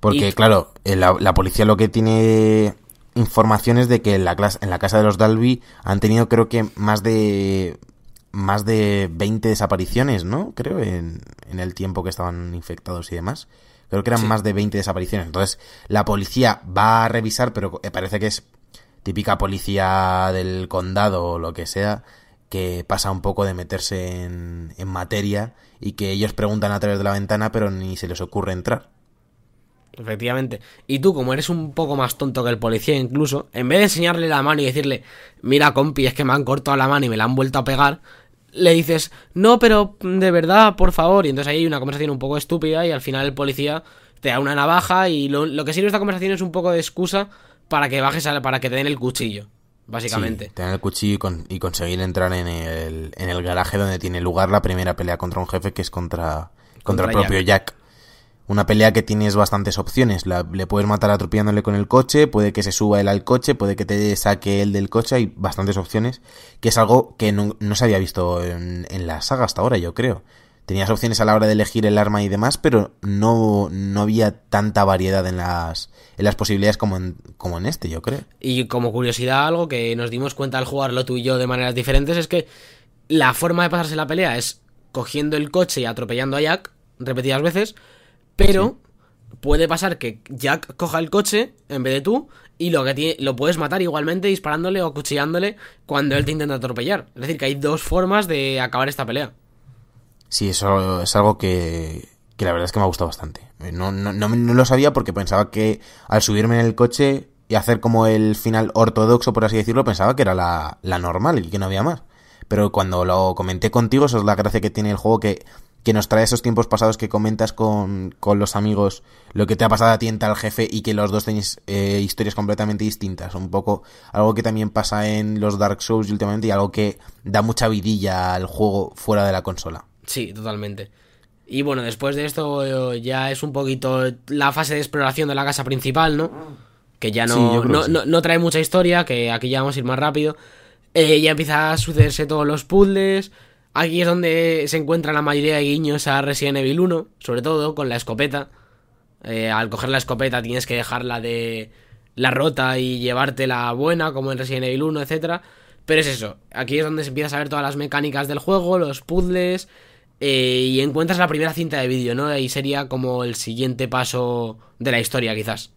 Porque, Y- claro, eh, la, la policía lo que tiene informaciones de que en la, en la casa de los Dalby han tenido, creo que, más de más de 20 desapariciones, ¿no? Creo, en, en el tiempo que estaban infectados y demás. Creo que eran Sí. más de 20 desapariciones. Entonces, la policía va a revisar, pero eh, parece que es típica policía del condado o lo que sea, que pasa un poco de meterse en, en materia y que ellos preguntan a través de la ventana, pero ni se les ocurre entrar. Efectivamente. Y tú, como eres un poco más tonto que el policía incluso, en vez de enseñarle la mano y decirle, mira compi, es que me han cortado la mano y me la han vuelto a pegar, le dices, no, pero de verdad, por favor. Y entonces ahí hay una conversación un poco estúpida y al final el policía te da una navaja y lo, lo que sirve esta conversación es un poco de excusa para que bajes, a, para que te den el cuchillo, básicamente. Sí, tener el cuchillo y, con- y conseguir entrar en el, en el garaje donde tiene lugar la primera pelea contra un jefe que es contra, contra, Contra el propio Jack. Una pelea que tienes bastantes opciones. Le puedes matar atropellándole con el coche, puede que se suba él al coche, puede que te saque él del coche, hay bastantes opciones, que es algo que no, no se había visto en, en la saga hasta ahora, yo creo. Tenías opciones a la hora de elegir el arma y demás, pero no, no había tanta variedad en las, en las posibilidades como en, como en este, yo creo. Y como curiosidad, algo que nos dimos cuenta al jugarlo tú y yo de maneras diferentes es que la forma de pasarse la pelea es cogiendo el coche y atropellando a Jack repetidas veces, pero puede pasar que Jack coja el coche en vez de tú y lo que tiene, lo puedes matar igualmente disparándole o cuchillándole cuando él te intenta atropellar. Es decir, que hay dos formas de acabar esta pelea. Sí, eso es algo que, que la verdad es que me ha gustado bastante. No, no, no, no lo sabía porque pensaba que al subirme en el coche y hacer como el final ortodoxo, por así decirlo, pensaba que era la, la normal y que no había más. Pero cuando lo comenté contigo, eso es la gracia que tiene el juego que, que nos trae esos tiempos pasados que comentas con, con los amigos, lo que te ha pasado a ti en tal jefe y que los dos tenéis eh, historias completamente distintas. Un poco algo que también pasa en los Dark Souls últimamente y algo que da mucha vidilla al juego fuera de la consola. Sí, totalmente. Y bueno, después de esto eh, ya es un poquito la fase de exploración de la casa principal, ¿no? Que ya no, sí. no- no trae mucha historia, que aquí ya vamos a ir más rápido. Eh, ya empieza a sucederse todos los puzzles. Aquí es donde se encuentran la mayoría de guiños a Resident Evil 1, sobre todo con la escopeta. Eh, al coger la escopeta tienes que dejarla de la rota y llevarte la buena, como en Resident Evil 1, etcétera. Pero es eso, aquí es donde se empieza a ver todas las mecánicas del juego, los puzzles, eh, y encuentras la primera cinta de vídeo, ¿no? Y sería como el siguiente paso de la historia, quizás.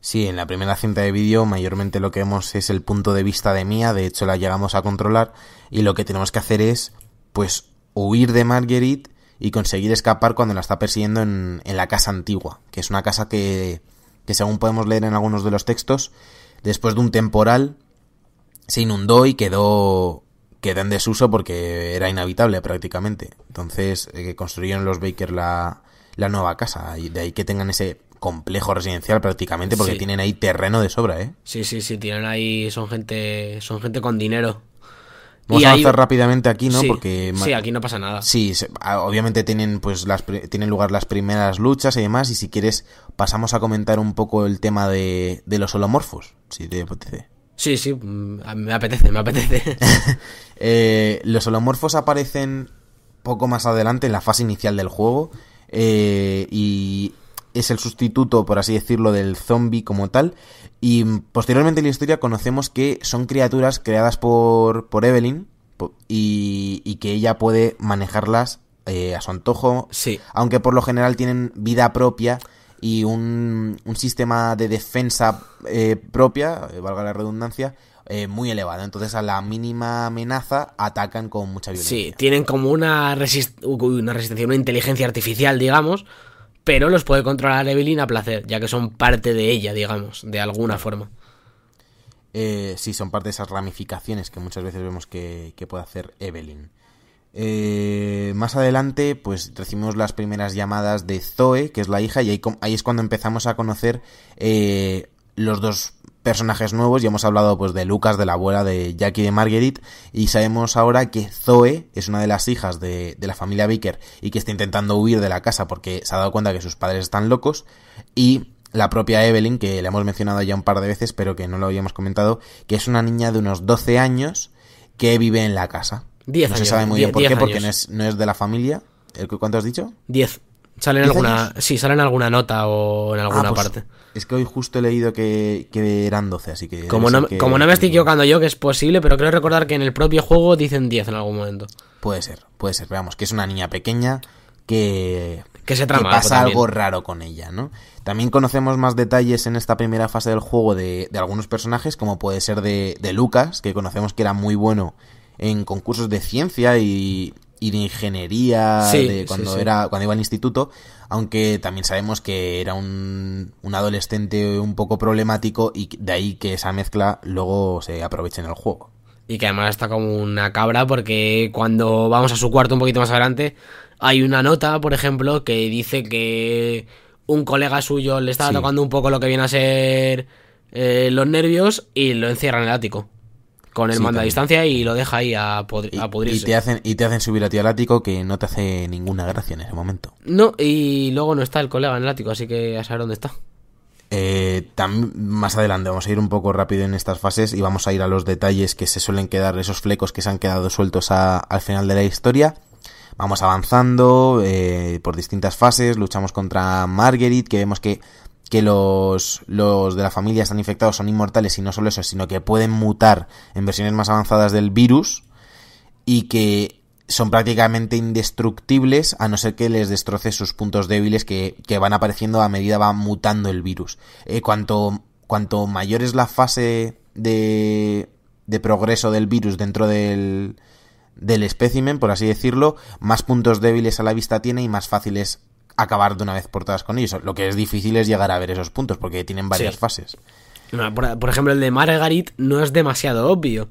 Sí, en la primera cinta de vídeo mayormente lo que vemos es el punto de vista de Mia, de hecho la llegamos a controlar y lo que tenemos que hacer es pues huir de Marguerite y conseguir escapar cuando la está persiguiendo en, en la casa antigua, que es una casa que, que según podemos leer en algunos de los textos, después de un temporal se inundó y quedó quedó en desuso porque era inhabitable prácticamente. Entonces eh, construyeron los Baker la, la nueva casa y de ahí que tengan ese complejo residencial prácticamente porque Sí. tienen ahí terreno de sobra, ¿eh? Sí, sí, sí, tienen ahí, son gente, son gente con dinero. Vamos Y a avanzar rápidamente aquí, ¿no? Sí, porque sí, aquí no pasa nada. Sí, ah, obviamente tienen pues las tienen lugar las primeras luchas y demás y si quieres pasamos a comentar un poco el tema de, de los holomorfos, si te apetece. Sí, sí, mm, me apetece, me apetece. Eh, los holomorfos aparecen poco más adelante en la fase inicial del juego eh, y es el sustituto, por así decirlo, del zombie como tal. Y mm, posteriormente en la historia conocemos que son criaturas creadas por, por Evelyn y, y que ella puede manejarlas eh, a su antojo, Sí. aunque por lo general tienen vida propia y un, un sistema de defensa eh, propia, eh, valga la redundancia, eh, muy elevado. Entonces a la mínima amenaza atacan con mucha violencia. Sí, tienen como una, resist- una resistencia, una inteligencia artificial, digamos, pero los puede controlar Evelyn a placer, ya que son parte de ella, digamos, de alguna forma. Eh, sí, son parte de esas ramificaciones que muchas veces vemos que, que puede hacer Evelyn. Eh, más adelante, pues recibimos las primeras llamadas de Zoe, que es la hija, y ahí, es cuando empezamos a conocer eh, los dos personajes nuevos. Ya hemos hablado pues de Lucas, de la abuela de Jackie y de Marguerite, y sabemos ahora que Zoe es una de las hijas de, de la familia Baker y que está intentando huir de la casa porque se ha dado cuenta que sus padres están locos, y la propia Evelyn, que le hemos mencionado ya un par de veces, pero que no lo habíamos comentado, que es una niña de unos 12 años que vive en la casa. Diez no años, se sabe muy bien por qué, porque no es, no es de la familia. ¿El que- ¿Cuánto has dicho? 10. Salen ¿Diez alguna, años? sí, salen alguna nota o en alguna Ah, pues, parte. Es que hoy justo he leído que, que eran 12, así que... Como no, ser que- como no me estoy equivocando yo, que es posible, pero creo recordar que en el propio juego dicen 10 en algún momento. Puede ser, puede ser. Veamos, que es una niña pequeña que... Que se trama que pasa algo raro con ella, ¿no? También conocemos más detalles en esta primera fase del juego de, de algunos personajes, como puede ser de, de Lucas, que conocemos que era muy bueno en concursos de ciencia y, y de ingeniería Sí, de cuando sí. era cuando iba al instituto, aunque también sabemos que era un, un adolescente un poco problemático y de ahí que esa mezcla luego se aproveche en el juego. Y que además está como una cabra porque cuando vamos a su cuarto un poquito más adelante hay una nota, por ejemplo, que dice que un colega suyo le estaba Sí. tocando un poco lo que viene a ser eh, los nervios y lo encierra en el ático. Con el Sí, mando a distancia y lo deja ahí a, podri- Y, a y pudrirse. te hacen y te hacen subir a ti al ático que no te hace ninguna gracia en ese momento. No, y luego no está el colega en el ático, así que a saber dónde está. Eh, más adelante vamos a ir un poco rápido en estas fases y vamos a ir a los detalles que se suelen quedar, esos flecos que se han quedado sueltos a- al final de la historia. Vamos avanzando eh, por distintas fases, luchamos contra Marguerite, que vemos que, que los, los de la familia están infectados, son inmortales y no solo eso, sino que pueden mutar en versiones más avanzadas del virus y que son prácticamente indestructibles a no ser que les destroce sus puntos débiles que, que van apareciendo a medida va mutando el virus. Eh, cuanto, cuanto mayor es la fase de, de progreso del virus dentro del, del espécimen, por así decirlo, más puntos débiles a la vista tiene y más fácil es acabar de una vez por todas con ellos. Lo que es difícil es llegar a ver esos puntos porque tienen varias Sí. fases. Por, por ejemplo, el de Margarit no es demasiado obvio.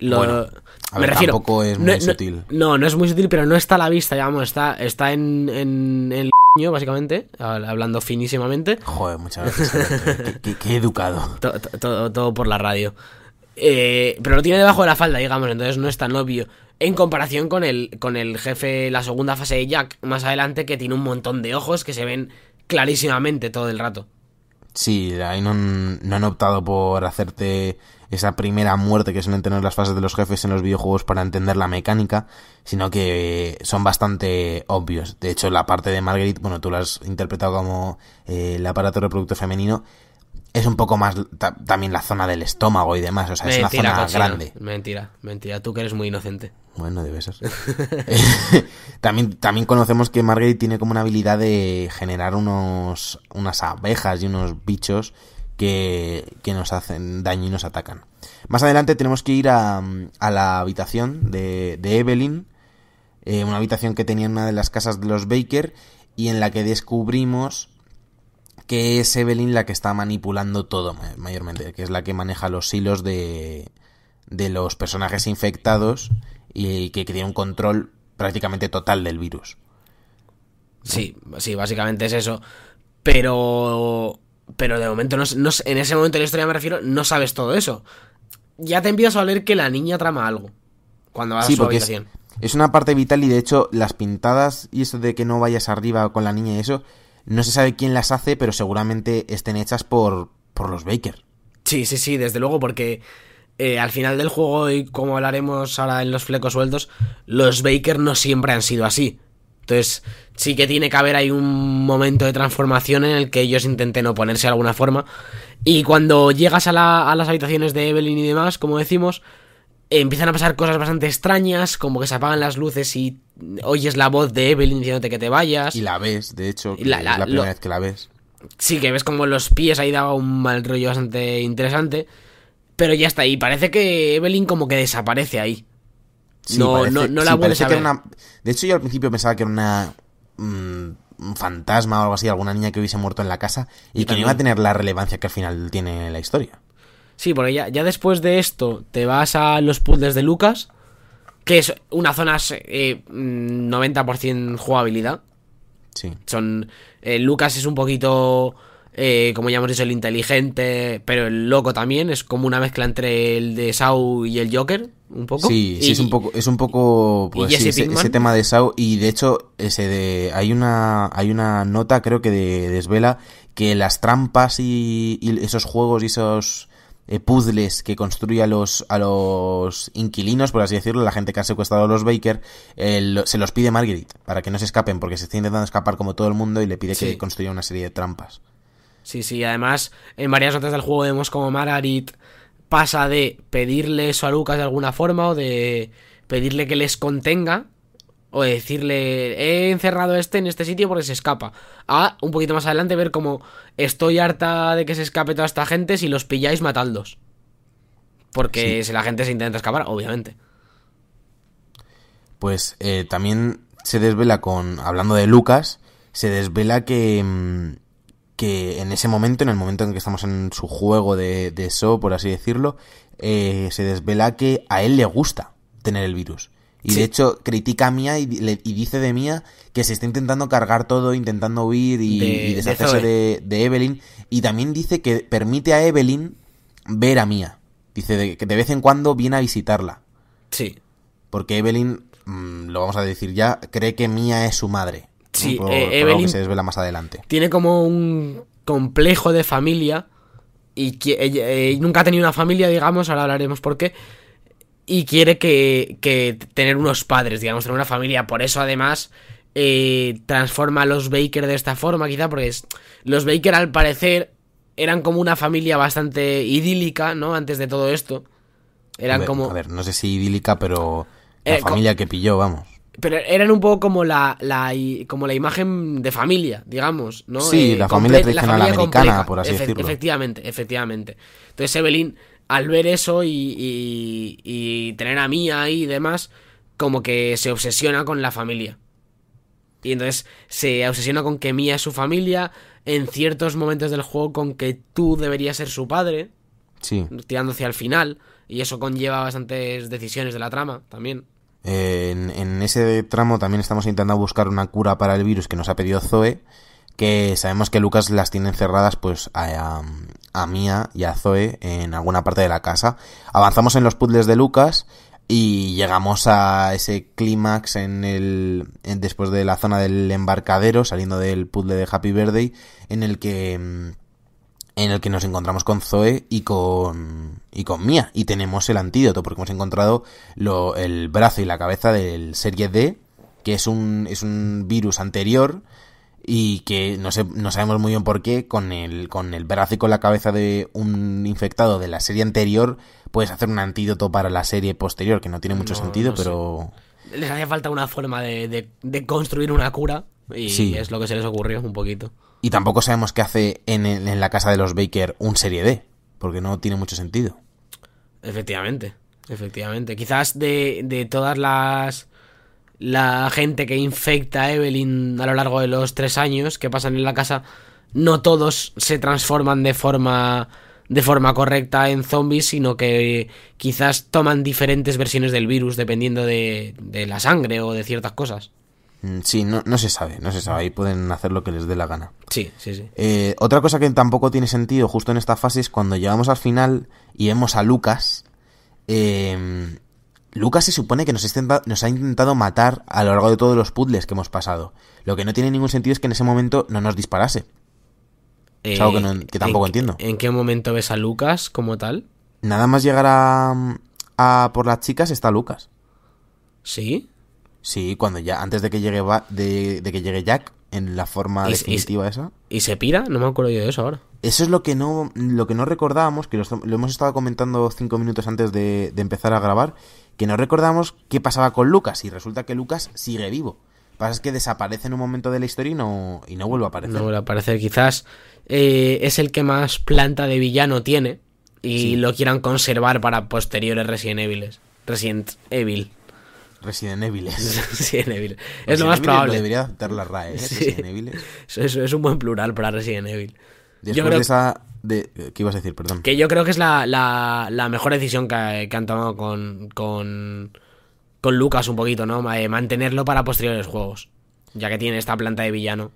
Lo- Bueno, a ver, tampoco es muy no, sutil. No, no es muy sutil, pero no está a la vista, digamos, está, está en, en el básicamente, hablando finísimamente. Joder, muchas gracias. Qué, qué- qué educado. To- to- todo, todo por la radio. Eh, pero lo tiene debajo de la falda, digamos, entonces no es tan obvio. En comparación con el, con el jefe, la segunda fase de Jack, más adelante, que tiene un montón de ojos que se ven clarísimamente todo el rato. Sí, ahí no, han- no han optado por hacerte esa primera muerte que suelen tener las fases de los jefes en los videojuegos para entender la mecánica, sino que son bastante obvios. De hecho, la parte de Marguerite, bueno, tú lo has interpretado como eh, el aparato reproductor femenino, es un poco más ta- también la zona del estómago y demás, o sea, es una zona cochino. grande. Mentira, mentira, tú que eres muy inocente. Bueno, debe ser. también, también conocemos que Marguerite tiene como una habilidad de generar unos, unas abejas y unos bichos que, que nos hacen daño y nos atacan. Más adelante tenemos que ir a, a la habitación de, de Evelyn, eh, una habitación que tenía en una de las casas de los Baker y en la que descubrimos que es Evelyn la que está manipulando todo ma- mayormente, que es la que maneja los hilos de, de los personajes infectados y que, que tiene un control prácticamente total del virus. Sí, sí, básicamente es eso. Pero. Pero de momento, no, no en ese momento de la historia me refiero, no sabes todo eso. Ya te empiezas a oler que la niña trama algo. Cuando vas Sí, a su porque es, habitación. es una parte vital y de hecho las pintadas y eso de que no vayas arriba con la niña y eso, no se sabe quién las hace, pero seguramente estén hechas por, por los Baker. Sí, sí, sí, desde luego, porque eh, al final del juego, y como hablaremos ahora en los flecos sueltos, los Baker no siempre han sido así. Entonces, sí que tiene que haber ahí un momento de transformación en el que ellos intenten oponerse de alguna forma. Y cuando llegas a, la- a las habitaciones de Evelyn y demás, como decimos, empiezan a pasar cosas bastante extrañas, como que se apagan las luces y oyes la voz de Evelyn diciéndote que te vayas. Y la ves, de hecho, que la- la- es la primera lo- vez que la ves. Sí, que ves como los pies ahí daba un mal rollo bastante interesante. Pero ya está, y parece que Evelyn como que desaparece ahí. Sí, no, parece- no, no sí, la vuelves parece a ver. una- De hecho, yo al principio pensaba que era una. mm, un fantasma o algo así, alguna niña que hubiese muerto en la casa y Yo que no iba a tener la relevancia que al final tiene la historia. Sí, porque ya, ya después de esto te vas a los puzzles de Lucas, que es una zona eh, mm, 90% jugabilidad. Sí. Son. eh, Lucas es un poquito. eh, como ya hemos dicho, el inteligente, pero el loco también. Es como una mezcla entre el de Sau y el Joker, un poco. Sí, sí, Y- es un poco, es un poco, pues, ¿Y Jesse sí, ese, ese tema de Sao y de hecho ese de, hay una, hay una nota creo que de, desvela que las trampas y, y esos juegos y esos eh, puzzles que construye a los, a los inquilinos, por así decirlo, la gente que ha secuestrado a los Baker, eh, lo- se los pide Marguerite para que no se escapen porque se está intentando escapar como todo el mundo y le pide Sí. que construya una serie de trampas. Sí, sí, además en varias notas del juego vemos como Margarit pasa de pedirle eso a Lucas de alguna forma o de pedirle que les contenga o de decirle he encerrado a este en este sitio porque se escapa a un poquito más adelante ver como estoy harta de que se escape toda esta gente si los pilláis matadlos. Porque si la gente se intenta escapar obviamente. Pues eh, también se desvela con, hablando de Lucas, se desvela que, mm, que en ese momento, en el momento en que estamos en su juego de, de So, por así decirlo, eh, se desvela que a él le gusta tener el virus. Y Sí. de hecho critica a Mia y, le- y dice de Mia que se está intentando cargar todo, intentando huir y, De- y deshacerse de, de Evelyn. Y también dice que permite a Evelyn ver a Mia. Dice de- que de vez en cuando viene a visitarla. sí Porque Evelyn, mm, lo vamos a decir ya, cree que Mia es su madre. Sí, por, eh, por Evelyn- que se desvela más adelante. tiene como un complejo de familia y que eh, nunca ha tenido una familia, digamos, ahora hablaremos por qué, y quiere que, que tener unos padres, digamos, tener una familia, por eso además eh, transforma a los Baker de esta forma, quizá, porque es- los Baker al parecer eran como una familia bastante idílica, ¿no? Antes de todo esto. Eran A ver, como... A ver, no sé si idílica, pero La Eh, familia que pilló, vamos. Pero eran un poco como la, la como la imagen de familia, digamos, ¿no? Sí, la familia tradicional americana, por así decirlo. Efectivamente, efectivamente. Entonces Evelyn, al ver eso y, y- y tener a Mia ahí y demás, como que se obsesiona con la familia. Y entonces se obsesiona con que Mia es su familia, en ciertos momentos del juego con que tú deberías ser su padre, Sí. tirando hacia el final, y eso conlleva bastantes decisiones de la trama también. Eh, en, en ese tramo también estamos intentando buscar una cura para el virus que nos ha pedido Zoe, que sabemos que Lucas las tiene encerradas pues a, a, a Mia y a Zoe en alguna parte de la casa. Avanzamos en los puzzles de Lucas y llegamos a ese clímax en el después de la zona del embarcadero, saliendo del puzzle de Happy Birthday, en el que mm, en el que nos encontramos con Zoe y con y con Mia y tenemos el antídoto porque hemos encontrado lo, el brazo y la cabeza del serie D que es un es un virus anterior y que no sé no sabemos muy bien por qué con el con el brazo y con la cabeza de un infectado de la serie anterior puedes hacer un antídoto para la serie posterior que no tiene mucho No, sentido no sé. pero Les hacía falta una forma de, de- de construir una cura y Sí. es lo que se les ocurrió un poquito. y tampoco sabemos qué hace en, el- en la casa de los Baker un serie D porque no tiene mucho sentido Efectivamente, efectivamente. Quizás de, de todas las... La gente que infecta a Evelyn a lo largo de los tres años que pasan en la casa, no todos se transforman de forma de forma correcta en zombies, sino que quizás toman diferentes versiones del virus dependiendo de, de la sangre o de ciertas cosas. Mm, Sí, no, no se sabe, no se sabe. Ahí pueden hacer lo que les dé la gana. Sí, sí, sí. Eh, otra cosa que tampoco tiene sentido justo en esta fase es cuando llegamos al final y vemos a Lucas. eh, Lucas se supone que nos, ha intenta- nos ha intentado matar a lo largo de todos los puzzles que hemos pasado. Lo que no tiene ningún sentido es que en ese momento no nos disparase. Es algo que no- que tampoco ¿en entiendo. ¿En qué momento ves a Lucas como tal? Nada más llegar a, a por las chicas está Lucas. ¿Sí? Sí, cuando ya, antes de que llegue, de que llegue Jack en la forma Y- y- definitiva esa. ¿Y se pira? No me acuerdo yo de eso ahora. Eso es lo que no, lo que no recordábamos, que lo, hemos estado comentando cinco minutos antes de, de empezar a grabar, que no recordábamos qué pasaba con Lucas, y resulta que Lucas sigue vivo. Lo que pasa es que desaparece en un momento de la historia y no, y no vuelve a aparecer. No vuelve a aparecer. Quizás eh, es el que más planta de villano tiene y Sí. lo quieran conservar para posteriores Resident Evil. Resident Evil. Resident Evil es. Resident Evil. Es Resident lo más Evil probable. debería adaptar la RAE, ¿eh? Sí. Resident Evil es. Eso, eso es un buen plural para Resident Evil. Después Yo creo de esa... De, ¿Qué ibas a decir? Perdón. que yo creo que es la, la, la mejor decisión que, que han tomado con, con, con Lucas un poquito, ¿no? Eh, mantenerlo para posteriores juegos. Ya que tiene esta planta de villano.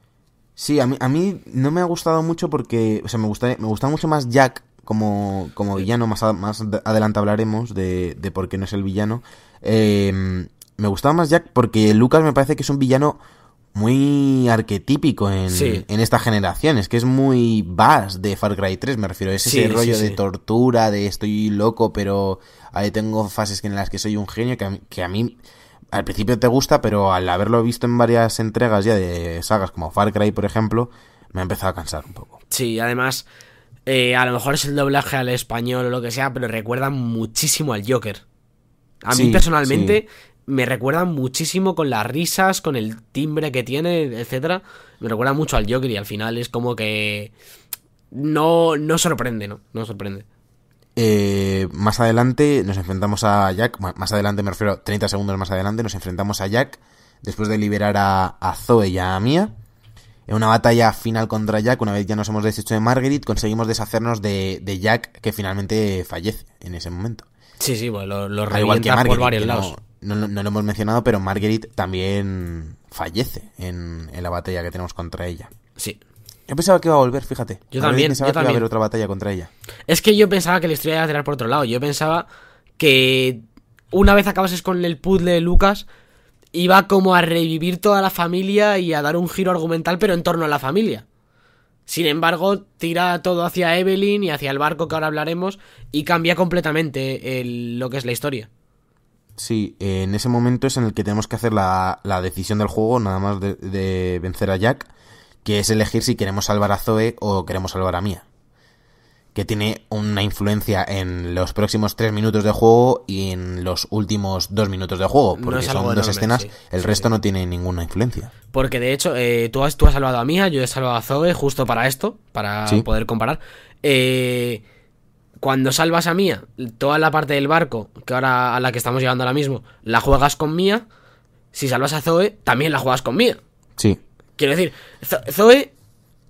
Sí, a mí, a mí no me ha gustado mucho porque, o sea, me gusta, me gusta mucho más Jack como, como villano, más, a- más ad- adelante hablaremos de, de por qué no es el villano. Eh, me gustaba más Jack porque Lucas me parece que es un villano muy arquetípico en, Sí. en esta generación, es que es muy Bass de Far Cry 3, me refiero, es ese sí, rollo de tortura, de estoy loco, pero ahí tengo fases en las que soy un genio, que a mí, que a mí al principio te gusta, pero al haberlo visto en varias entregas ya de sagas como Far Cry, por ejemplo, me ha empezado a cansar un poco. Sí, además, eh, a lo mejor es el doblaje al español o lo que sea, pero recuerda muchísimo al Joker. A mí personalmente me recuerda muchísimo con las risas, con el timbre que tiene, etcétera. Me recuerda mucho al Joker y al final es como que no, no sorprende, ¿no? No sorprende. Eh, más adelante nos enfrentamos a Jack, más adelante me refiero 30 segundos más adelante, nos enfrentamos a Jack después de liberar a, a Zoe y a Mia. En una batalla final contra Jack, una vez ya nos hemos deshecho de Marguerite, conseguimos deshacernos de, de Jack, que finalmente fallece en ese momento. Sí, sí, pues lo, lo revienta por varios que lados. no, no- no lo hemos mencionado, pero Marguerite también fallece en, en la batalla que tenemos contra ella. Sí. Yo pensaba que iba a volver, fíjate. Yo también, Pensaba yo que iba a también. haber otra batalla contra ella. Es que yo pensaba que la historia iba a tirar por otro lado. Yo pensaba que una vez acabases con el puzzle de Lucas, iba como a revivir toda la familia y a dar un giro argumental, pero en torno a la familia. Sin embargo, tira todo hacia Evelyn y hacia el barco que ahora hablaremos y cambia completamente el- lo que es la historia. Sí, en ese momento es en el que tenemos que hacer la, la decisión del juego, nada más de, de vencer a Jack, que es elegir si queremos salvar a Zoe o queremos salvar a Mia. que tiene una influencia en los próximos tres minutos de juego y en los últimos dos minutos de juego, No porque es son dos escenas, sí. el Sí, resto sí. no tiene ninguna influencia. Porque de hecho, eh, tú, has, tú has salvado a Mia, yo he salvado a Zoe justo para esto, para poder comparar. Eh, cuando salvas a Mia, toda la parte del barco, que ahora a la que estamos llegando ahora mismo, la juegas con Mia. Si salvas a Zoe, también la juegas con Mia. Sí, Quiero decir, Zo- Zoe,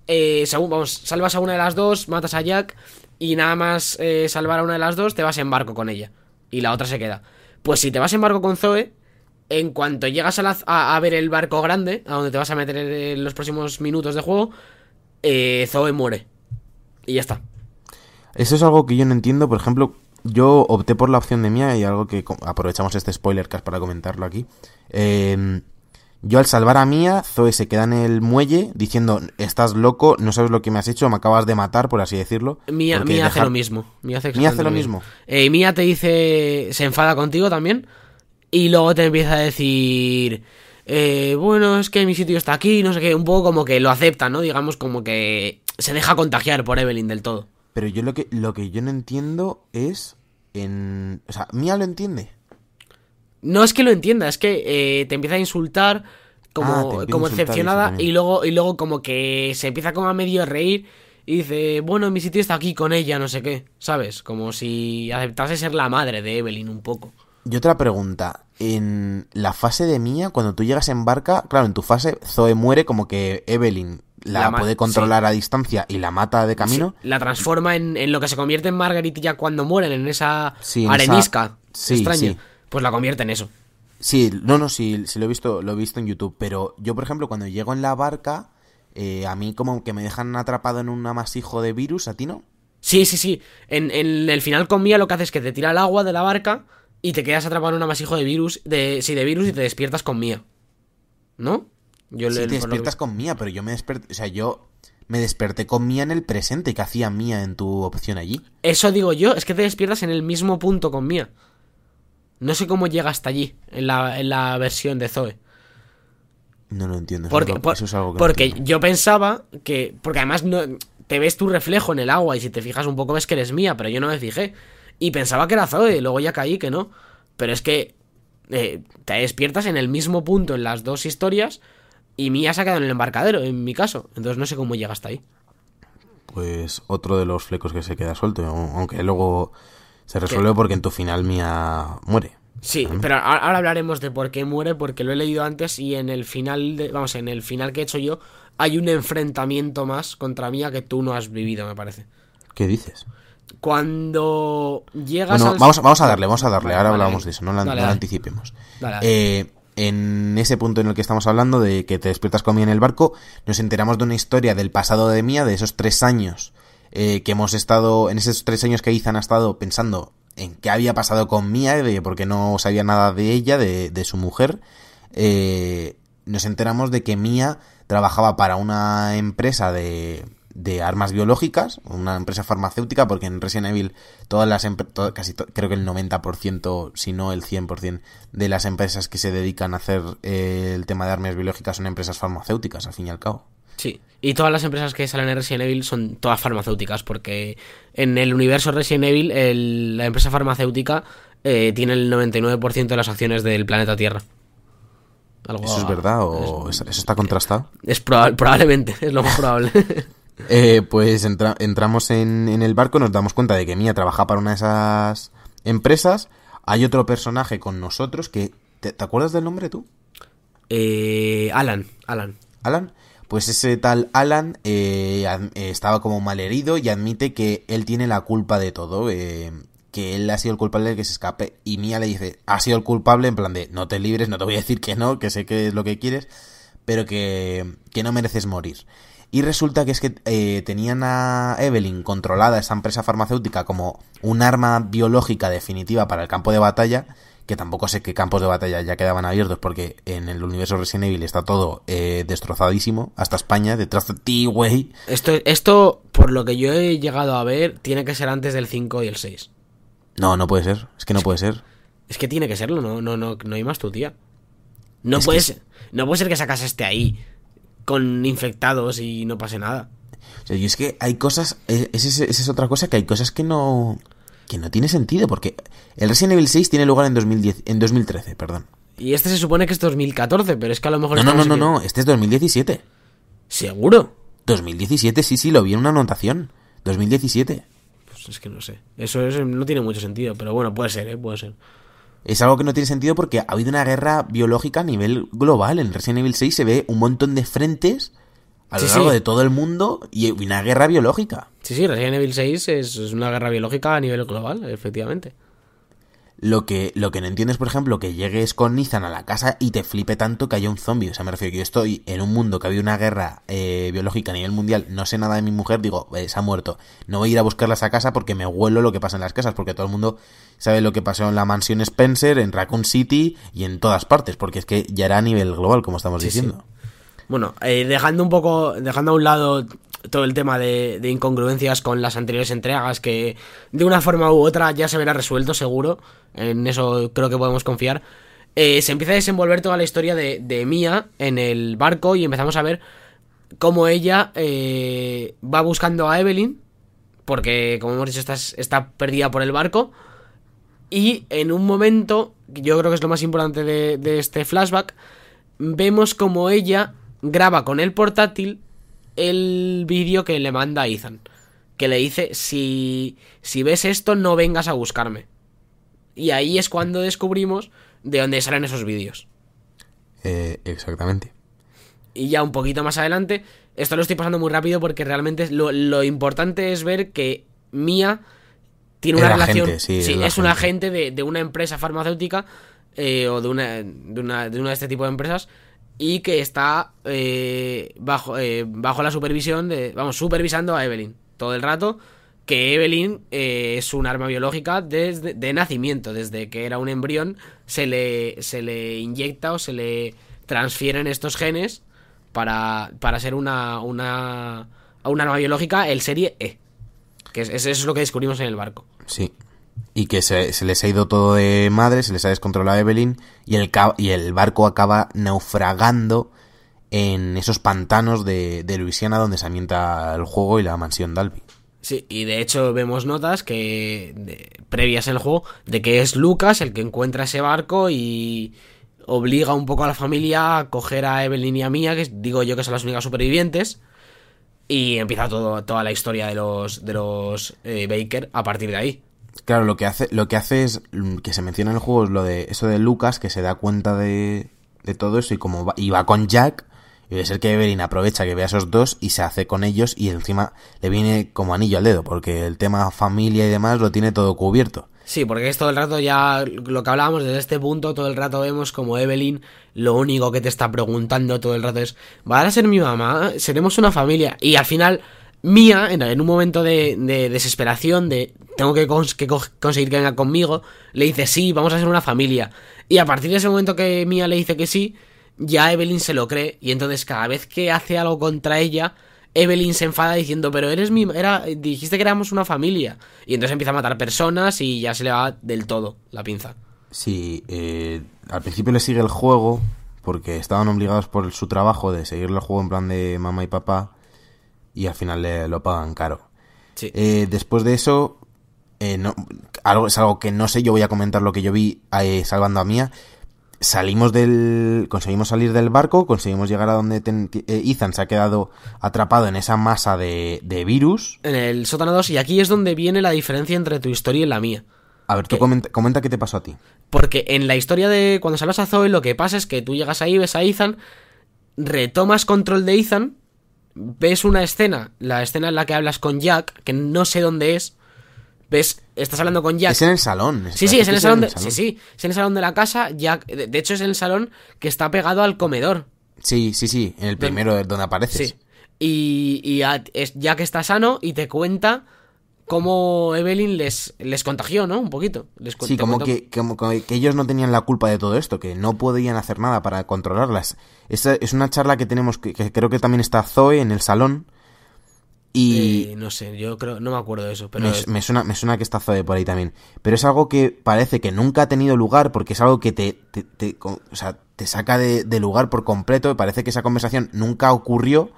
eh, según, vamos, salvas a una de las dos, matas a Jack y nada más eh, salvar a una de las dos, te vas en barco con ella. Y la otra se queda. Pues si te vas en barco con Zoe, en cuanto llegas a, la- a- a ver el barco grande, a donde te vas a meter en los próximos minutos de juego, eh, Zoe muere. Y ya está. Eso es algo que yo no entiendo. Por ejemplo, yo opté por la opción de mía y algo que aprovechamos este spoiler cast para comentarlo aquí. Eh, yo al salvar a Mía, Zoe se queda en el muelle diciendo, estás loco, no sabes lo que me has hecho, me acabas de matar, por así decirlo. Mía, Mía hace lo mismo. Mía hace, Mía hace exactamente lo mismo. Eh, Mía te dice. Se enfada contigo también. Y luego te empieza a decir. eh, bueno, es que mi sitio está aquí, no sé qué. Un poco como que lo acepta, ¿no? Digamos como que se deja contagiar por Evelyn del todo. Pero yo lo que, lo que yo no entiendo es en... O sea, Mía lo entiende. No es que lo entienda, es que eh, te empieza a insultar Ah, como, empieza como decepcionada y luego, y luego como que se empieza como a medio reír y dice, bueno, mi sitio está aquí con ella, no sé qué, ¿sabes? Como si aceptase ser la madre de Evelyn un poco. Y otra pregunta. En la fase de Mía, cuando tú llegas en barca, claro, en tu fase, Zoe muere como que Evelyn la, puede controlar a distancia y la mata de camino. Sí, la transforma en, en lo que se convierte en Margaret ya cuando mueren, en esa Sí, en arenisca esa- extraña. Pues la convierte en eso. Sí, no, no, sí, sí lo he visto, lo he visto en YouTube, pero yo, por ejemplo, cuando llego en la barca, eh, a mí como que me dejan atrapado en un amasijo de virus, ¿a ti no? Sí, sí, sí. En, en el final con Mía lo que hace es que te tira el agua de la barca y te quedas atrapado en un amasijo de virus, de, sí, de virus y te despiertas con Mía. ¿No? Yo Sí, te despiertas con Mía, pero yo me desperté, o sea, yo me desperté con Mía en el presente, que hacía Mía en tu opción allí? Eso digo yo, es que te despiertas en el mismo punto con Mía. No sé cómo llega hasta allí, en la, en la versión de Zoe. No lo entiendo. Porque, por- eso es algo que porque yo pensaba que. Porque además no, te ves tu reflejo en el agua y si te fijas un poco ves que eres mía, pero yo no me fijé. Y pensaba que era Zoe, y luego ya caí que no. Pero es que eh, te despiertas en el mismo punto en las dos historias y mía se ha quedado en el embarcadero, en mi caso. Entonces no sé cómo llega hasta ahí. Pues otro de los flecos que se queda suelto, aunque luego se resuelve porque en tu final Mía muere. Sí, pero ahora hablaremos de por qué muere, porque lo he leído antes y en el final, de, vamos, en el final que he hecho yo, hay un enfrentamiento más contra Mía que tú no has vivido, me parece. ¿Qué dices? Cuando llegas Bueno, al... vamos, vamos a darle, vamos a darle, Vale, ahora vale, hablamos de eso, no, la- Dale, no anticipemos. Dale, dale. Eh, en ese punto en el que estamos hablando de que te despiertas con Mía en el barco, nos enteramos de una historia del pasado de Mía, de esos tres años eh, que hemos estado, en esos tres años que Ethan ha estado pensando en qué había pasado con Mía, de porque no sabía nada de ella, de, de su mujer. Eh, nos enteramos de que Mía trabajaba para una empresa de, de armas biológicas, una empresa farmacéutica, porque en Resident Evil todas las to- casi creo que el 90%, si no el 100% de las empresas que se dedican a hacer eh, el tema de armas biológicas son empresas farmacéuticas, al fin y al cabo. Sí, y todas las empresas que salen en Resident Evil son todas farmacéuticas, porque en el universo Resident Evil el- la empresa farmacéutica eh, tiene el 99% de las acciones del planeta Tierra. Algo- ¿Eso es verdad o eso eso está contrastado? Es proba- probablemente, es lo más probable. Eh, pues entra- entramos en, en el barco, nos damos cuenta de que Mía trabaja para una de esas empresas. Hay otro personaje con nosotros que... ¿Te, te acuerdas del nombre tú? Eh, Alan, Alan. Alan. Pues ese tal Alan eh, eh, estaba como malherido y admite que él tiene la culpa de todo, eh, que él ha sido el culpable de que se escape. Y Mía le dice, ha sido el culpable en plan de, no te libres, no te voy a decir que no, que sé que es lo que quieres, pero que, que no mereces morir. Y resulta que es que eh, tenían a Evelyn controlada esa empresa farmacéutica como un arma biológica definitiva para el campo de batalla, que tampoco sé qué campos de batalla ya quedaban abiertos porque en el universo Resident Evil está todo eh, destrozadísimo, hasta España, detrás de ti, güey. Esto, esto, por lo que yo he llegado a ver, tiene que ser antes del 5 y el 6. No, no puede ser, es que no puede ser. Es que tiene que serlo, no, no, no, no hay más tu tía. No Es que puede es- ser, no puede ser que sacas este ahí con infectados y no pase nada. O sea, y es que hay cosas, esa es, es otra cosa que hay cosas que no que no tiene sentido porque el Resident Evil 6 tiene lugar en 2010, en 2013, perdón. Y este se supone que es 2014, pero es que a lo mejor... No, no, no, no, no, este es 2017. ¿Seguro? 2017, sí, sí, lo vi en una anotación. 2017. Pues es que no sé. Eso es- no tiene mucho sentido, pero bueno, puede ser, ¿eh? Puede ser. Es algo que no tiene sentido porque ha habido una guerra biológica a nivel global. En Resident Evil 6 se ve un montón de frentes a lo Sí, largo sí. de todo el mundo y una guerra biológica. Sí, sí, Resident Evil 6 es, es una guerra biológica a nivel global, efectivamente. Lo que, lo que no entiendes, por ejemplo, que llegues con Ethan a la casa y te flipe tanto que haya un zombie. O sea, me refiero que yo estoy en un mundo que ha habido una guerra eh, biológica a nivel mundial, no sé nada de mi mujer, digo, eh, se ha muerto. No voy a ir a buscarla a esa casa porque me huelo lo que pasa en las casas, porque todo el mundo sabe lo que pasó en la mansión Spencer, en Raccoon City y en todas partes, porque es que ya era a nivel global, como estamos Sí, sí. diciendo. Bueno, eh, dejando un poco, dejando a un lado todo el tema de, incongruencias con las anteriores entregas, que de una forma u otra ya se verá resuelto, seguro. En eso creo que podemos confiar. Eh, se empieza a desenvolver toda la historia de, Mia en el barco y empezamos a ver cómo ella eh, va buscando a Evelyn, porque como hemos dicho está, perdida por el barco. Y en un momento, yo creo que es lo más importante de, de este flashback, vemos como ella graba con el portátil el vídeo que le manda a Ethan. Que le dice, si, si ves esto, no vengas a buscarme. Y ahí es cuando descubrimos de dónde salen esos vídeos. Eh, exactamente. Y ya un poquito más adelante, esto lo estoy pasando muy rápido porque realmente lo, lo importante es ver que Mia tiene una relación. sí, sí, es un agente. agente de, de una empresa farmacéutica eh, o de una, de, una, de una de este tipo de empresas y que está eh, bajo, eh, bajo la supervisión de. Vamos, supervisando a Evelyn todo el rato. Que Evelyn eh, es un arma biológica desde de nacimiento, desde que era un embrión, se le, se le inyecta o se le transfieren estos genes para, para ser una, una, un arma biológica, el serie E. Que es, eso es lo que descubrimos en el barco. Sí. Y que se, se les ha ido todo de madre, se les ha descontrolado Evelyn y el, y el barco acaba naufragando en esos pantanos de, de Luisiana donde se ambienta el juego y la mansión Dalby. Sí, y de hecho vemos notas que previas el juego de que es Lucas el que encuentra ese barco y obliga un poco a la familia a coger a Evelyn y a Mia, que digo yo que son las únicas supervivientes, y empieza todo, toda la historia de los, de los eh, Baker a partir de ahí. Claro, lo que hace, lo que hace es mm, que se menciona en el juego es lo de eso de Lucas, que se da cuenta de, de todo eso y como va, y va con Jack, y debe ser que Evelyn aprovecha que ve a esos dos y se hace con ellos y encima le viene como anillo al dedo, porque el tema familia y demás lo tiene todo cubierto. Sí, porque es todo el rato ya lo que hablábamos desde este punto, todo el rato vemos como Evelyn lo único que te está preguntando todo el rato es, ¿va a ser mi mamá? ¿Seremos una familia? Y al final, Mía, en, un momento de, de desesperación, de tengo que, cons- que co- conseguir que venga conmigo, le dice, sí, vamos a ser una familia. Y a partir de ese momento que Mía le dice que sí, ya Evelyn se lo cree y entonces cada vez que hace algo contra ella, Evelyn se enfada diciendo, pero eres mi... Era, dijiste que éramos una familia. Y entonces empieza a matar personas y ya se le va del todo la pinza. Sí, eh, al principio le sigue el juego porque estaban obligados por su trabajo de seguirle el juego en plan de mamá y papá y al final le lo pagan caro. Sí. Eh, después de eso, eh, no, algo, es algo que no sé, yo voy a comentar lo que yo vi eh, salvando a Mía. Salimos del. Conseguimos salir del barco, conseguimos llegar a donde ten- Ethan se ha quedado atrapado en esa masa de, de virus. En el sótano 2 y aquí es donde viene la diferencia entre tu historia y la mía. A ver, tú ¿Qué? comenta, comenta qué te pasó a ti. Porque en la historia de cuando salvas a Zoe, lo que pasa es que tú llegas ahí, ves a Ethan, retomas control de Ethan, ves una escena, la escena en la que hablas con Jack, que no sé dónde es. Ves, estás hablando con Jack. Es en el salón. Sí, sí, es en el salón de, sí, sí, es en el salón de la casa, Jack, de, de hecho es en el salón que está pegado al comedor. Sí, sí, sí, en el primero donde apareces. Sí. Y, y a- es Jack está sano y te cuenta cómo Evelyn les, les contagió, ¿no? Un poquito. Les Sí, como que, como que ellos no tenían la culpa de todo esto, que no podían hacer nada para controlarlas. Esa es una charla que tenemos, que, que creo que también está Zoe en el salón. Y Eh, no sé, yo creo, no me acuerdo de eso, pero me, es- me suena, me suena que está Zoe por ahí también. Pero es algo que parece que nunca ha tenido lugar, porque es algo que te, te, o sea, te saca de, de lugar por completo. y Parece que esa conversación nunca ocurrió,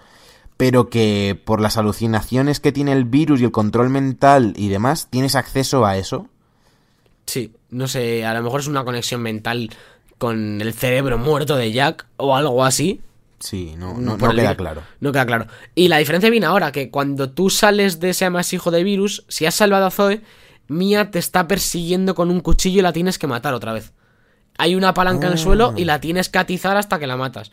pero que por las alucinaciones que tiene el virus y el control mental y demás, tienes acceso a eso. Sí, no sé, a lo mejor es una conexión mental con el cerebro muerto de Jack o algo así. Sí, no, no, Por no queda claro. No queda claro. Y la diferencia viene ahora, que cuando tú sales de ese amasijo de virus, si has salvado a Zoe, Mia te está persiguiendo con un cuchillo y la tienes que matar otra vez. Hay una palanca en el suelo y la tienes que atizar hasta que la matas.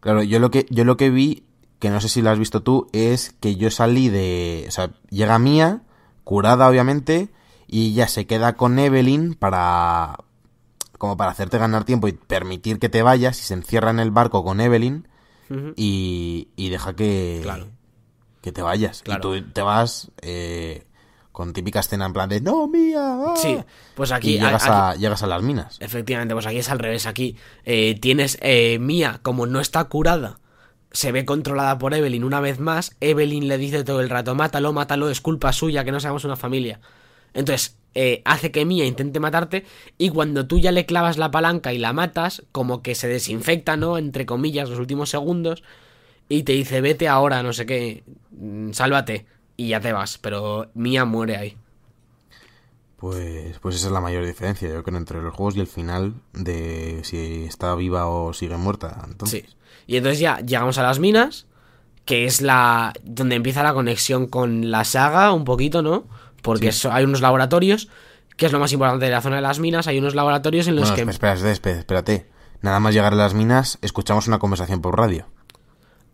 Claro, yo lo que, yo lo que vi, que no sé si lo has visto tú, es que yo salí de. O sea, llega Mía, curada obviamente, y ella se queda con Evelyn para. como para hacerte ganar tiempo y permitir que te vayas, y se encierra en el barco con Evelyn y, y deja que. Claro. que te vayas. Claro. Y tú te vas eh, con típica escena en plan de ¡No, Mía! ah". Sí, pues aquí, y llegas, a- llegas a las minas. Efectivamente, pues aquí es al revés. Aquí eh, tienes eh, Mia, como no está curada, se ve controlada por Evelyn una vez más. Evelyn le dice todo el rato: Mátalo, mátalo, es culpa suya que no seamos una familia. Entonces, eh, hace que Mia intente matarte. Y cuando tú ya le clavas la palanca y la matas, como que se desinfecta, ¿no? Entre comillas, los últimos segundos. Y te dice: Vete ahora, no sé qué, mm, sálvate. Y ya te vas. Pero Mia muere ahí. Pues, pues esa es la mayor diferencia, yo creo, entre los juegos y el final de si está viva o sigue muerta. Entonces, Sí. Y entonces ya llegamos a las minas, que es la donde empieza la conexión con la saga un poquito, ¿no? Porque Sí. so- hay unos laboratorios, que es lo más importante de la zona de las minas, hay unos laboratorios en los Bueno, que... espera, espera, espérate. Nada más llegar a las minas, escuchamos una conversación por radio.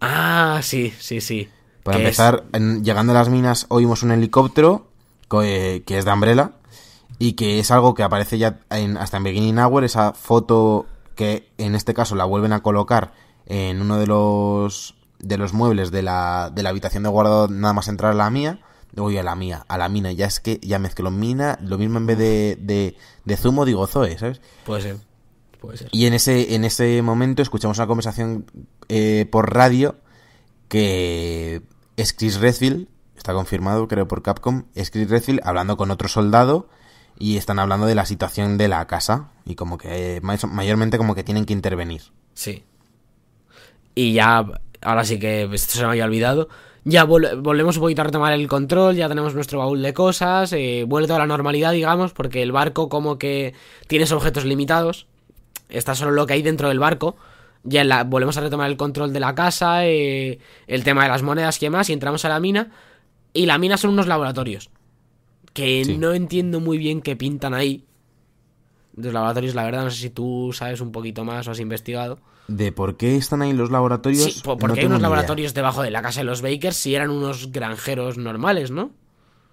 Ah, sí, sí, sí. Para empezar, en- llegando a las minas oímos un helicóptero eh, que es de Umbrella y que es algo que aparece ya en, hasta en Beginning Hour, esa foto que en este caso la vuelven a colocar en uno de los de los muebles de la, de la habitación de guardado nada más entrar a la mía. Uy, a la mía, a la mina, ya es que ya mezclo mina, lo mismo en vez de, de, de zumo digo Zoe, ¿sabes? Puede ser, puede ser. Y en ese, en ese momento escuchamos una conversación eh, por radio que es Chris Redfield, está confirmado creo por Capcom, es Chris Redfield hablando con otro soldado y están hablando de la situación de la casa y como que eh, ma- mayormente como que tienen que intervenir. Sí. Y ya, ahora sí que esto se me había olvidado. Ya vol- volvemos un poquito a retomar el control, ya tenemos nuestro baúl de cosas, eh, vuelve toda la normalidad, digamos, porque el barco como que tienes objetos limitados. Está solo lo que hay dentro del barco. Ya volvemos a retomar el control de la casa, eh, el tema de las monedas y demás, y entramos a la mina. Y la mina son unos laboratorios. Que Sí. no entiendo muy bien qué pintan ahí. Los laboratorios, la verdad, no sé si tú sabes un poquito más o has investigado. ¿De por qué están ahí los laboratorios? Sí, No porque hay unos idea. laboratorios debajo de la casa de los Bakers si eran unos granjeros normales, ¿no?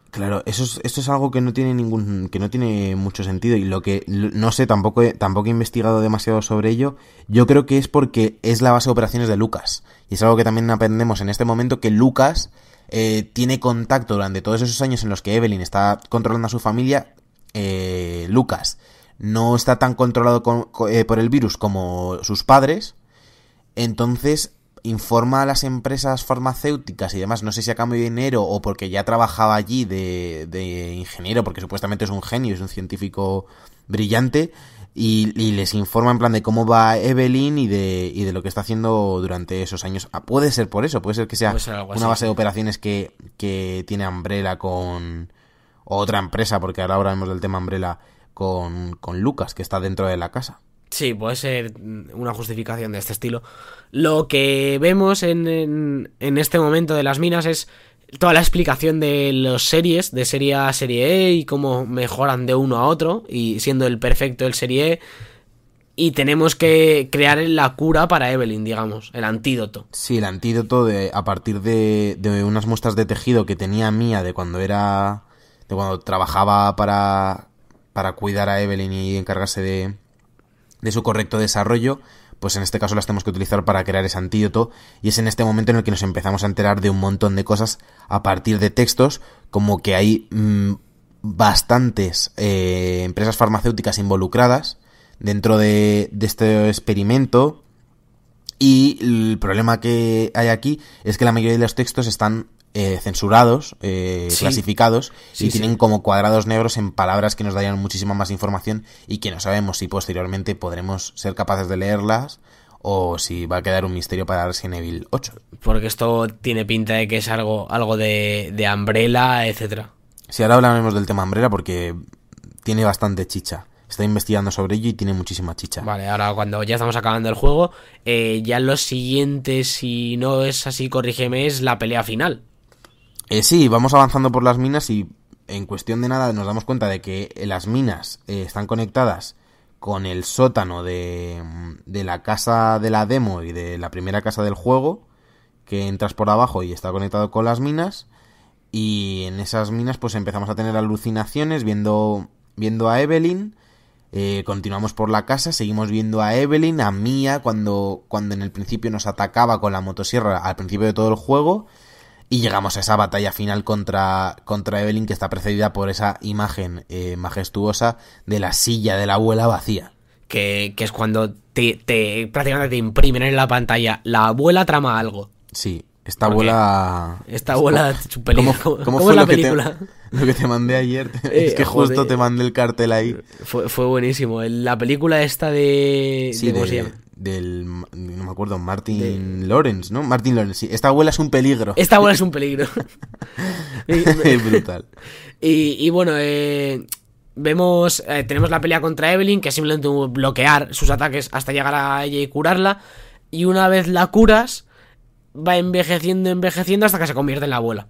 Claro, eso es, esto es algo que no tiene ningún, que no tiene mucho sentido y lo que no sé, tampoco he, tampoco he investigado demasiado sobre ello. Yo creo que es porque es la base de operaciones de Lucas y es algo que también aprendemos en este momento que Lucas eh, tiene contacto durante todos esos años en los que Evelyn está controlando a su familia. eh, Lucas no está tan controlado con- co- eh, por el virus como sus padres entonces informa a las empresas farmacéuticas y demás, no sé si a cambio de dinero o porque ya trabajaba allí de ingeniero, porque supuestamente es un genio, es un científico brillante, y, y les informa en plan de cómo va Evelyn y de, y de lo que está haciendo durante esos años. Ah, puede ser por eso, puede ser que sea ser una base de operaciones que, que tiene Umbrella con otra empresa, porque ahora hablamos del tema Umbrella con, con Lucas, que está dentro de la casa. Sí, puede ser una justificación de este estilo. Lo que vemos en, en, en este momento de las minas es toda la explicación de los series, de serie A a serie E y cómo mejoran de uno a otro, y siendo el perfecto el serie E. Y tenemos que crear la cura para Evelyn, digamos, el antídoto. Sí, el antídoto de, a partir de, de unas muestras de tejido que tenía Mía de cuando era. de cuando trabajaba para. para cuidar a Evelyn y encargarse de. de su correcto desarrollo. Pues en este caso las tenemos que utilizar para crear ese antídoto. Y es en este momento en el que nos empezamos a enterar de un montón de cosas a partir de textos. Como que hay mm, bastantes eh, empresas farmacéuticas involucradas dentro de, de este experimento. Y el problema que hay aquí es que la mayoría de los textos están eh, censurados, eh, Sí. clasificados, Sí, y tienen como cuadrados negros en palabras que nos darían muchísima más información y que no sabemos si posteriormente podremos ser capaces de leerlas o si va a quedar un misterio para Resident Evil 8. Porque esto tiene pinta de que es algo, algo de, de Umbrella, etcétera. Si ahora hablaremos del tema Umbrella porque tiene bastante chicha. Está investigando sobre ello y tiene muchísima chicha. Vale, ahora cuando ya estamos acabando el juego, eh, ya lo siguiente, si no es así, corrígeme, es la pelea final. Eh, sí, vamos avanzando por las minas y en cuestión de nada nos damos cuenta de que las minas eh, están conectadas con el sótano de, de la casa de la demo y de la primera casa del juego, que entras por abajo y está conectado con las minas. Y en esas minas pues empezamos a tener alucinaciones viendo, viendo a Evelyn. Eh, continuamos por la casa, seguimos viendo a Evelyn, a Mia, cuando, cuando en el principio nos atacaba con la motosierra al principio de todo el juego. Y llegamos a esa batalla final contra, contra Evelyn que está precedida por esa imagen eh, majestuosa de la silla de la abuela vacía. Que, que es cuando te, te prácticamente te imprimen en la pantalla. La abuela trama algo. Sí, esta abuela... Esta abuela. ¿Cómo, cómo ¿Cómo fue la lo que, te, película? lo que te mandé ayer? Eh, es que justo joder. te mandé el cartel ahí. Fue, fue buenísimo. La película esta de. Sí, de- ¿Cómo de-? Del... No me acuerdo, Martin Lawrence, ¿no? Martin Lawrence, sí. Esta abuela es un peligro. Esta abuela es un peligro. Brutal. Y, y bueno, eh, vemos, eh, tenemos la pelea contra Evelyn, que es simplemente bloquear sus ataques hasta llegar a ella y curarla. Y una vez la curas, va envejeciendo, envejeciendo hasta que se convierte en la abuela.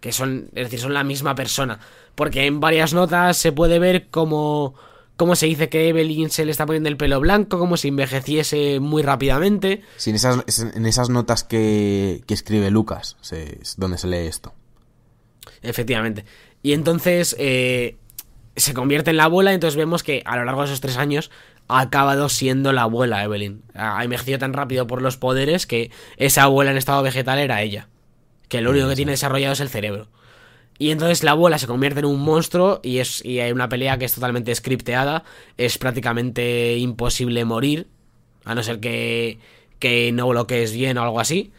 Que son, es decir, son la misma persona. Porque en varias notas se puede ver como, cómo se dice que Evelyn se le está poniendo el pelo blanco, como si envejeciese muy rápidamente. Sí, en esas, en esas notas que, que escribe Lucas, se- es donde se lee esto. Efectivamente. Y entonces eh, se convierte en la abuela, entonces vemos que a lo largo de esos tres años ha acabado siendo la abuela Evelyn. Ha envejecido tan rápido por los poderes que esa abuela en estado vegetal era ella. Que lo único que tiene desarrollado es el cerebro. Y entonces la abuela se convierte en un monstruo y, es, y hay una pelea que es totalmente scripteada. Es prácticamente imposible morir. A no ser que, que no bloquees bien o algo así.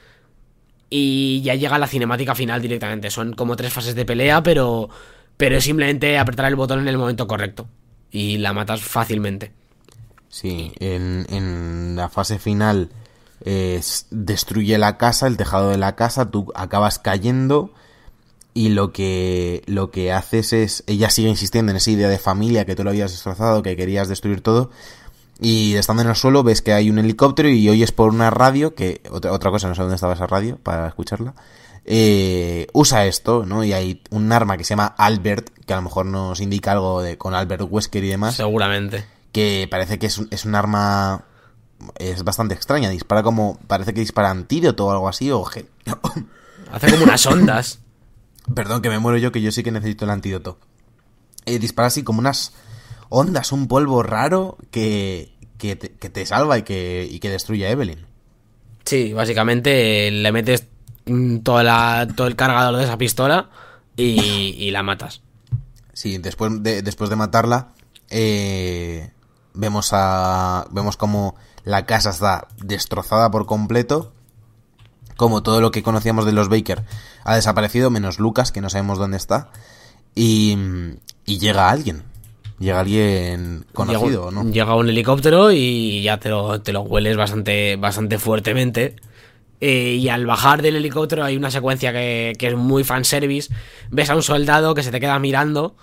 Y ya llega la cinemática final directamente. Son como tres fases de pelea, pero, pero es simplemente apretar el botón en el momento correcto. Y la matas fácilmente. Sí, en, en la fase final eh, destruye la casa, el tejado de la casa, tú acabas cayendo y lo que, lo que haces es, ella sigue insistiendo en esa idea de familia que tú lo habías destrozado, que querías destruir todo y estando en el suelo ves que hay un helicóptero y oyes por una radio, que otra, otra cosa, no sé dónde estaba esa radio para escucharla, eh, usa esto, ¿no? Y hay un arma que se llama Albert, que a lo mejor nos indica algo de con Albert Wesker y demás Seguramente. que parece que es un, es un arma es bastante extraña, dispara como parece que dispara antídoto o algo así o Hace como unas ondas. perdón que me muero yo que yo sí que necesito el antídoto. Eh, dispara así como unas ondas, un polvo raro que que te, que te salva y que y que destruye a Evelyn. Sí, básicamente le metes mm, toda la, todo el cargador de esa pistola y, y la matas. Sí, después de, después de matarla, eh, vemos a. vemos como la casa está destrozada por completo. Como todo lo que conocíamos de los Baker ha desaparecido, menos Lucas, que no sabemos dónde está. Y, y llega alguien. Llega alguien conocido, llega, ¿o ¿no? Llega un helicóptero y ya te lo, te lo hueles bastante, bastante fuertemente. Eh, y al bajar del helicóptero hay una secuencia que, que es muy fanservice. Ves a un soldado que se te queda mirando.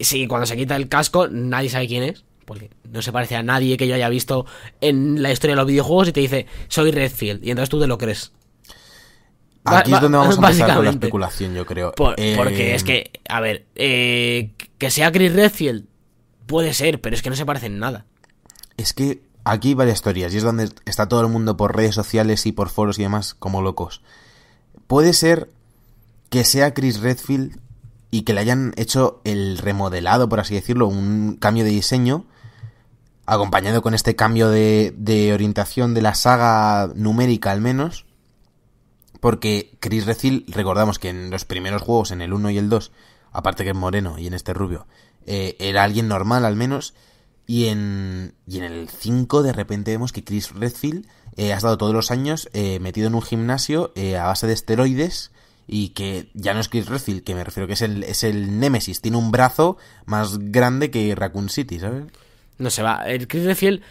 Sí, cuando se quita el casco, nadie sabe quién es. Porque no se parece a nadie que yo haya visto en la historia de los videojuegos y te dice, soy Redfield. Y entonces tú te lo crees. Aquí es donde vamos a empezar con la especulación, yo creo. Por- Eh, porque es que, a ver, eh, que sea Chris Redfield puede ser, pero es que no se parece en nada. Es que aquí hay varias teorías y es donde está todo el mundo por redes sociales y por foros y demás como locos. Puede ser que sea Chris Redfield y que le hayan hecho el remodelado, por así decirlo, un cambio de diseño, acompañado con este cambio de, de orientación de la saga numérica al menos, porque Chris Redfield, recordamos que en los primeros juegos, en el 1 y el 2, aparte que es moreno y en este rubio, eh, era alguien normal al menos, y en, y en el 5 de repente vemos que Chris Redfield eh, ha estado todos los años eh, metido en un gimnasio eh, a base de esteroides y que ya no es Chris Redfield, que me refiero que es el, es el Nemesis, tiene un brazo más grande que Raccoon City, ¿sabes? No se va. El Chris Redfield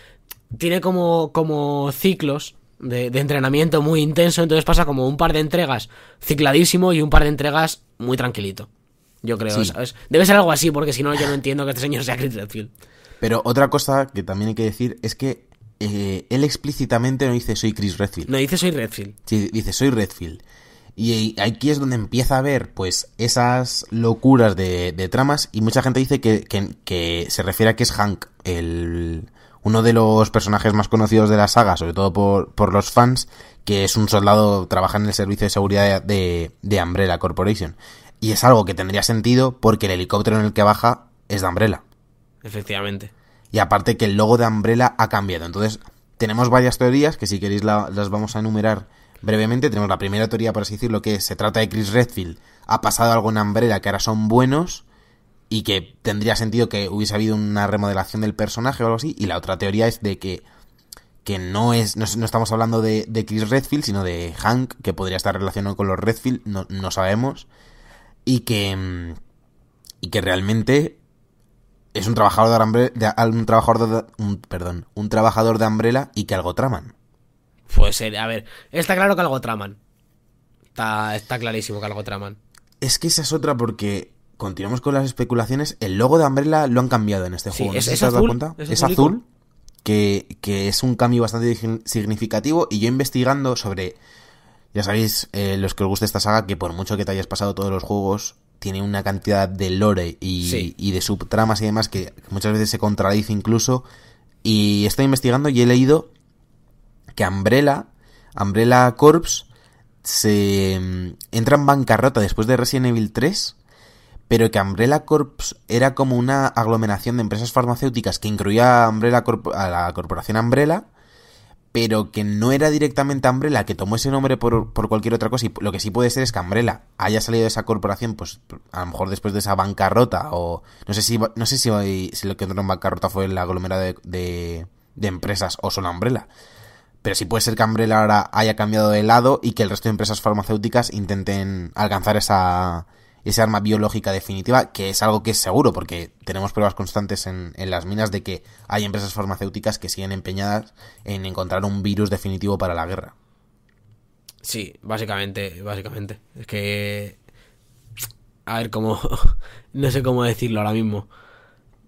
tiene como, como ciclos de, de entrenamiento muy intenso, entonces pasa como un par de entregas cicladísimo y un par de entregas muy tranquilito. Yo creo, Sí. ¿sabes? Debe ser algo así, porque si no, yo no entiendo que este señor sea Chris Redfield. Pero otra cosa que también hay que decir es que eh, él explícitamente no dice soy Chris Redfield. No dice soy Redfield. Sí, dice soy Redfield. Y aquí es donde empieza a ver, pues, esas locuras de, de tramas. Y mucha gente dice que, que- que se refiere a que es Hank, el, uno de los personajes más conocidos de la saga, sobre todo por, por los fans, que es un soldado, trabaja en el servicio de seguridad de, de Umbrella Corporation. Y es algo que tendría sentido porque el helicóptero en el que baja es de Umbrella. Efectivamente. Y aparte que el logo de Umbrella ha cambiado. Entonces, tenemos varias teorías que si queréis la- las vamos a enumerar brevemente. Tenemos la primera teoría, por así decirlo, que se trata de Chris Redfield. Ha pasado algo en Umbrella que ahora son buenos y que tendría sentido que hubiese habido una remodelación del personaje o algo así. Y la otra teoría es de que que no es no, no estamos hablando de, Chris Redfield, sino de Hank, que podría estar relacionado con los Redfield, no, no sabemos. Y que mm, y que realmente es un trabajador de, Umbre- de- un trabajador de, perdón, un trabajador de Umbrella y que algo traman. Pues, eh, a ver, está claro que algo traman. Está, está clarísimo que algo traman. Es que esa es otra porque continuamos con las especulaciones. El logo de Umbrella lo han cambiado en este Sí, juego. ¿no es- si es te has dado azul, cuenta? es azul, que, que es un cambio bastante sig- significativo. Y yo investigando sobre. Ya sabéis, eh, los que os gusta esta saga, que por mucho que te hayas pasado todos los juegos, tiene una cantidad de lore y, Sí. y de subtramas y demás que muchas veces se contradice incluso. Y estoy investigando y he leído que Umbrella, Umbrella Corps, se mm, entra en bancarrota después de Resident Evil 3, pero que Umbrella Corps era como una aglomeración de empresas farmacéuticas que incluía a, Umbrella Corp- a la corporación Umbrella, pero que no era directamente Umbrella, que tomó ese nombre por, por cualquier otra cosa. Y lo que sí puede ser es que Umbrella haya salido de esa corporación, pues a lo mejor después de esa bancarrota, o no sé si no sé si, si lo que entró en bancarrota fue la aglomerada de, de, de empresas o solo Umbrella. Pero sí puede ser que Umbrella ahora haya cambiado de lado y que el resto de empresas farmacéuticas intenten alcanzar esa, esa arma biológica definitiva, que es algo que es seguro, porque tenemos pruebas constantes en, en las minas de que hay empresas farmacéuticas que siguen empeñadas en encontrar un virus definitivo para la guerra. Sí, básicamente, básicamente. Es que... A ver, cómo... No sé cómo decirlo ahora mismo.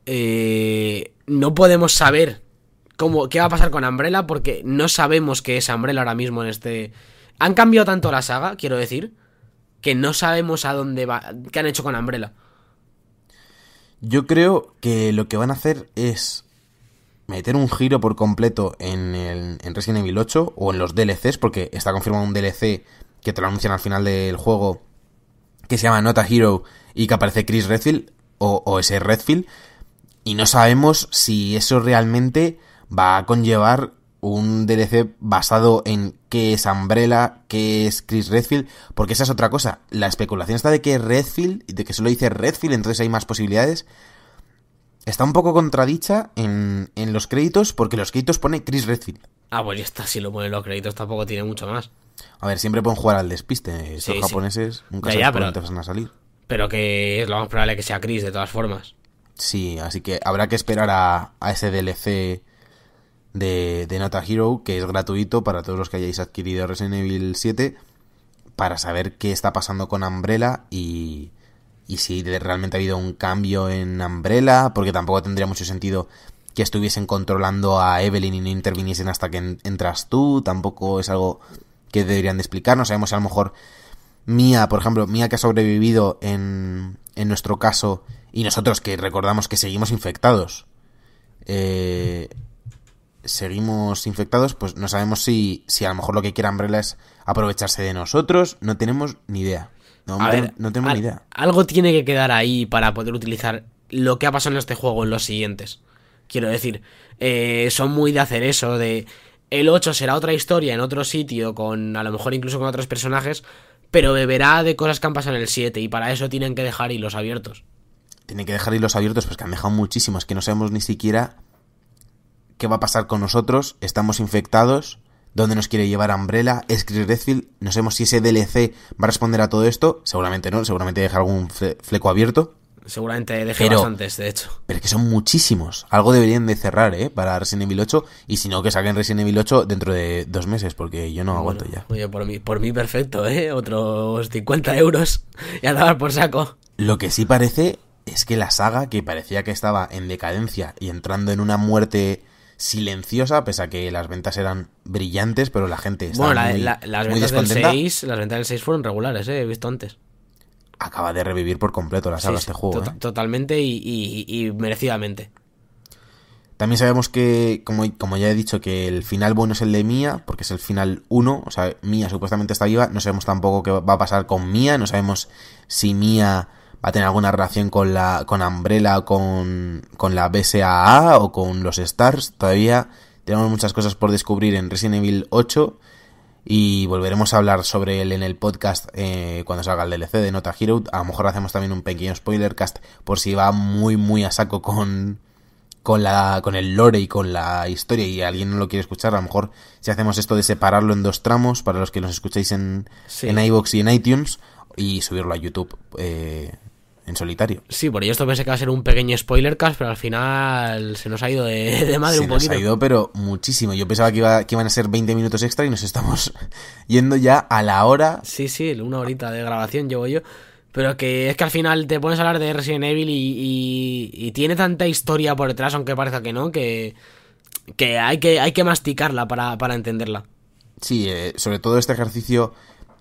Eh, no podemos saber cómo, qué va a pasar con Umbrella porque no sabemos qué es Umbrella ahora mismo en este... Han cambiado tanto la saga, quiero decir, que no sabemos a dónde va... ¿Qué han hecho con Umbrella? Yo creo que lo que van a hacer es meter un giro por completo en, el, en Resident Evil 8 o en los DLCs, porque está confirmado un DLC que te lo anuncian al final del juego que se llama Not a Hero y que aparece Chris Redfield o, o ese Redfield y no sabemos si eso realmente va a conllevar un DLC basado en qué es Umbrella, qué es Chris Redfield, porque esa es otra cosa. La especulación está de que Redfield, de que solo dice Redfield, entonces hay más posibilidades. Está un poco contradicha en, en los créditos, porque los créditos pone Chris Redfield. Ah, pues ya está, si lo ponen los créditos tampoco tiene mucho más. A ver, siempre pueden jugar al despiste. Estos Sí, sí. japoneses nunca Ya, sabes ya, pero- van a salir. Pero que es lo más probable que sea Chris, de todas formas. Sí, así que habrá que esperar a, a ese DLC de, de Hero, que es gratuito para todos los que hayáis adquirido Resident Evil 7, para saber qué está pasando con Umbrella y, y si realmente ha habido un cambio en Umbrella, porque tampoco tendría mucho sentido que estuviesen controlando a Evelyn y no interviniesen hasta que en- entras tú, tampoco es algo que deberían de explicar, no sabemos a lo mejor Mía, por ejemplo, Mía que ha sobrevivido en, en nuestro caso y nosotros que recordamos que seguimos infectados, eh, seguimos infectados, pues no sabemos si, si a lo mejor lo que quiere Umbrella es aprovecharse de nosotros, no tenemos ni idea. No, A no- ver, no tenemos al- ni idea. Algo tiene que quedar ahí para poder utilizar lo que ha pasado en este juego en los siguientes. Quiero decir, eh, son muy de hacer eso, de el 8 será otra historia en otro sitio, con a lo mejor incluso con otros personajes, pero beberá de cosas que han pasado en el 7 y para eso tienen que dejar hilos abiertos. Tiene que dejar hilos abiertos, pues que han dejado muchísimos, que no sabemos ni siquiera qué va a pasar con nosotros, estamos infectados, dónde nos quiere llevar Umbrella, es Chris Redfield, no sabemos si ese DLC va a responder a todo esto, seguramente no, seguramente deja algún fle- fleco abierto, Seguramente dejé Pero- bastantes, de hecho. Pero es que son muchísimos. Algo deberían de cerrar, ¿eh? Para Resident Evil 8. Y si no, que saquen Resident Evil 8 dentro de dos meses, porque yo no aguanto ya. Oye, por mí, por mí perfecto, ¿eh? Otros 50 euros y a dar por saco. Lo que sí parece es que la saga, que parecía que estaba en decadencia y entrando en una muerte silenciosa, pese a que las ventas eran brillantes, pero la gente estaba Bueno, la- muy, la- las, muy ventas del descontenta, 6, las ventas del 6 fueron regulares, ¿eh? He visto antes. acaba de revivir por completo la saga Sí, este sí, juego. tota- ¿eh? Totalmente y, y- y merecidamente. También sabemos que, como, como ya he dicho, que el final bueno es el de Mía, porque es el final 1, o sea, Mía supuestamente está viva, no sabemos tampoco qué va a pasar con Mía, no sabemos si Mía va a tener alguna relación con la con Umbrella con, con la BSAA o con los Stars, todavía tenemos muchas cosas por descubrir en Resident Evil 8 y volveremos a hablar sobre él en el podcast eh, cuando salga el DLC de Nota Hero, a lo mejor hacemos también un pequeño spoiler cast por si va muy muy a saco con con la con el lore y con la historia y alguien no lo quiere escuchar, a lo mejor si hacemos esto de separarlo en dos tramos para los que nos escuchéis en, Sí. en iVoox y en iTunes y subirlo a YouTube eh, en solitario. Sí, por ello esto pensé que iba a ser un pequeño spoiler cast, pero al final se nos ha ido de, de madre Se un nos poquito. ha ido, pero muchísimo. Yo pensaba que, iba, que iban a ser 20 minutos extra y nos estamos yendo ya a la hora. Sí, sí, una horita de grabación llevo yo. Pero que es que al final te pones a hablar de Resident Evil y, y- y tiene tanta historia por detrás, aunque parezca que no, que, que hay que hay que masticarla para, para entenderla. Sí, eh, sobre todo este ejercicio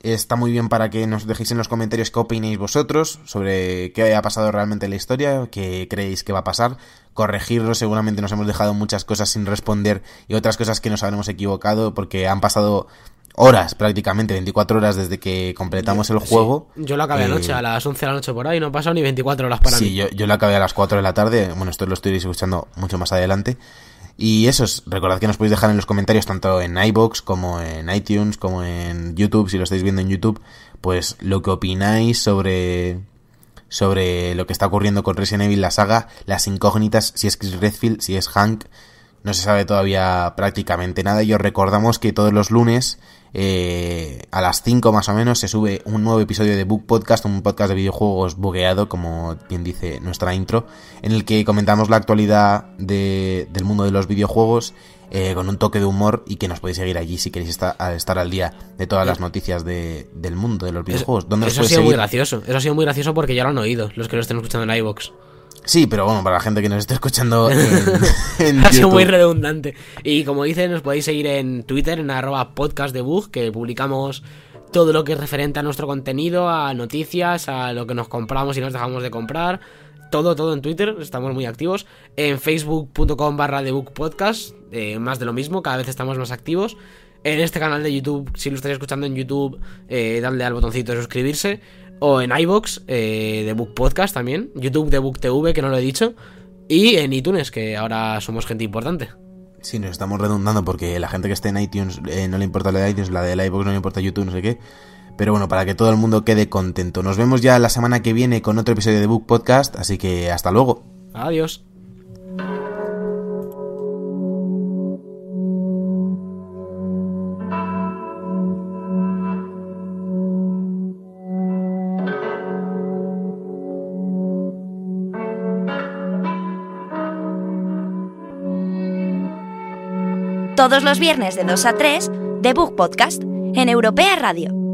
está muy bien para que nos dejéis en los comentarios qué opinéis vosotros sobre qué ha pasado realmente en la historia, qué creéis que va a pasar, corregirlo, seguramente nos hemos dejado muchas cosas sin responder y otras cosas que nos habremos equivocado porque han pasado horas prácticamente, 24 horas desde que completamos el Sí, juego. yo lo acabé Eh, anoche, a las 11 de la noche por ahí, no he pasado ni 24 horas para sí, mí. yo, yo lo acabé a las 4 de la tarde. Bueno, esto lo estoy escuchando mucho más adelante. Y eso es, recordad que nos podéis dejar en los comentarios tanto en iBox como en iTunes, como en YouTube, si lo estáis viendo en YouTube, pues lo que opináis sobre sobre lo que está ocurriendo con Resident Evil la saga, las incógnitas, si es Chris Redfield, si es Hank, no se sabe todavía prácticamente nada y os recordamos que todos los lunes eh, a las 5 más o menos se sube un nuevo episodio de Book Podcast, un podcast de videojuegos bugueado, como bien dice nuestra intro, en el que comentamos la actualidad de- del mundo de los videojuegos eh, con un toque de humor y que nos podéis seguir allí si queréis estar, estar al día de todas las noticias de- del mundo de los videojuegos. ¿Dónde Eso ha podéis sido muy gracioso. Eso ha sido muy gracioso porque ya lo han oído, los que lo estén escuchando en iVoox. Sí, pero bueno, para la gente que nos esté escuchando en, en Ha sido muy redundante. Y como dice, nos podéis seguir en Twitter, en arroba podcast de bug, que publicamos todo lo que es referente a nuestro contenido, a noticias, a lo que nos compramos y nos dejamos de comprar. Todo, todo en Twitter, estamos muy activos. En facebook.com barra de book podcast, eh, más de lo mismo, cada vez estamos más activos. En este canal de YouTube, si lo estáis escuchando en YouTube, eh, dadle al botoncito de suscribirse. O en iBox eh, de Book Podcast también. YouTube de Book TV, que no lo he dicho. Y en iTunes, que ahora somos gente importante. Sí, nos estamos redundando porque la gente que esté en iTunes eh, no le importa la de iTunes, la de la iVoox no le importa YouTube, no sé qué. Pero bueno, para que todo el mundo quede contento. Nos vemos ya la semana que viene con otro episodio de Book Podcast, así que hasta luego. Adiós. Todos los viernes de 2 a 3, The Book Podcast, en Europea Radio.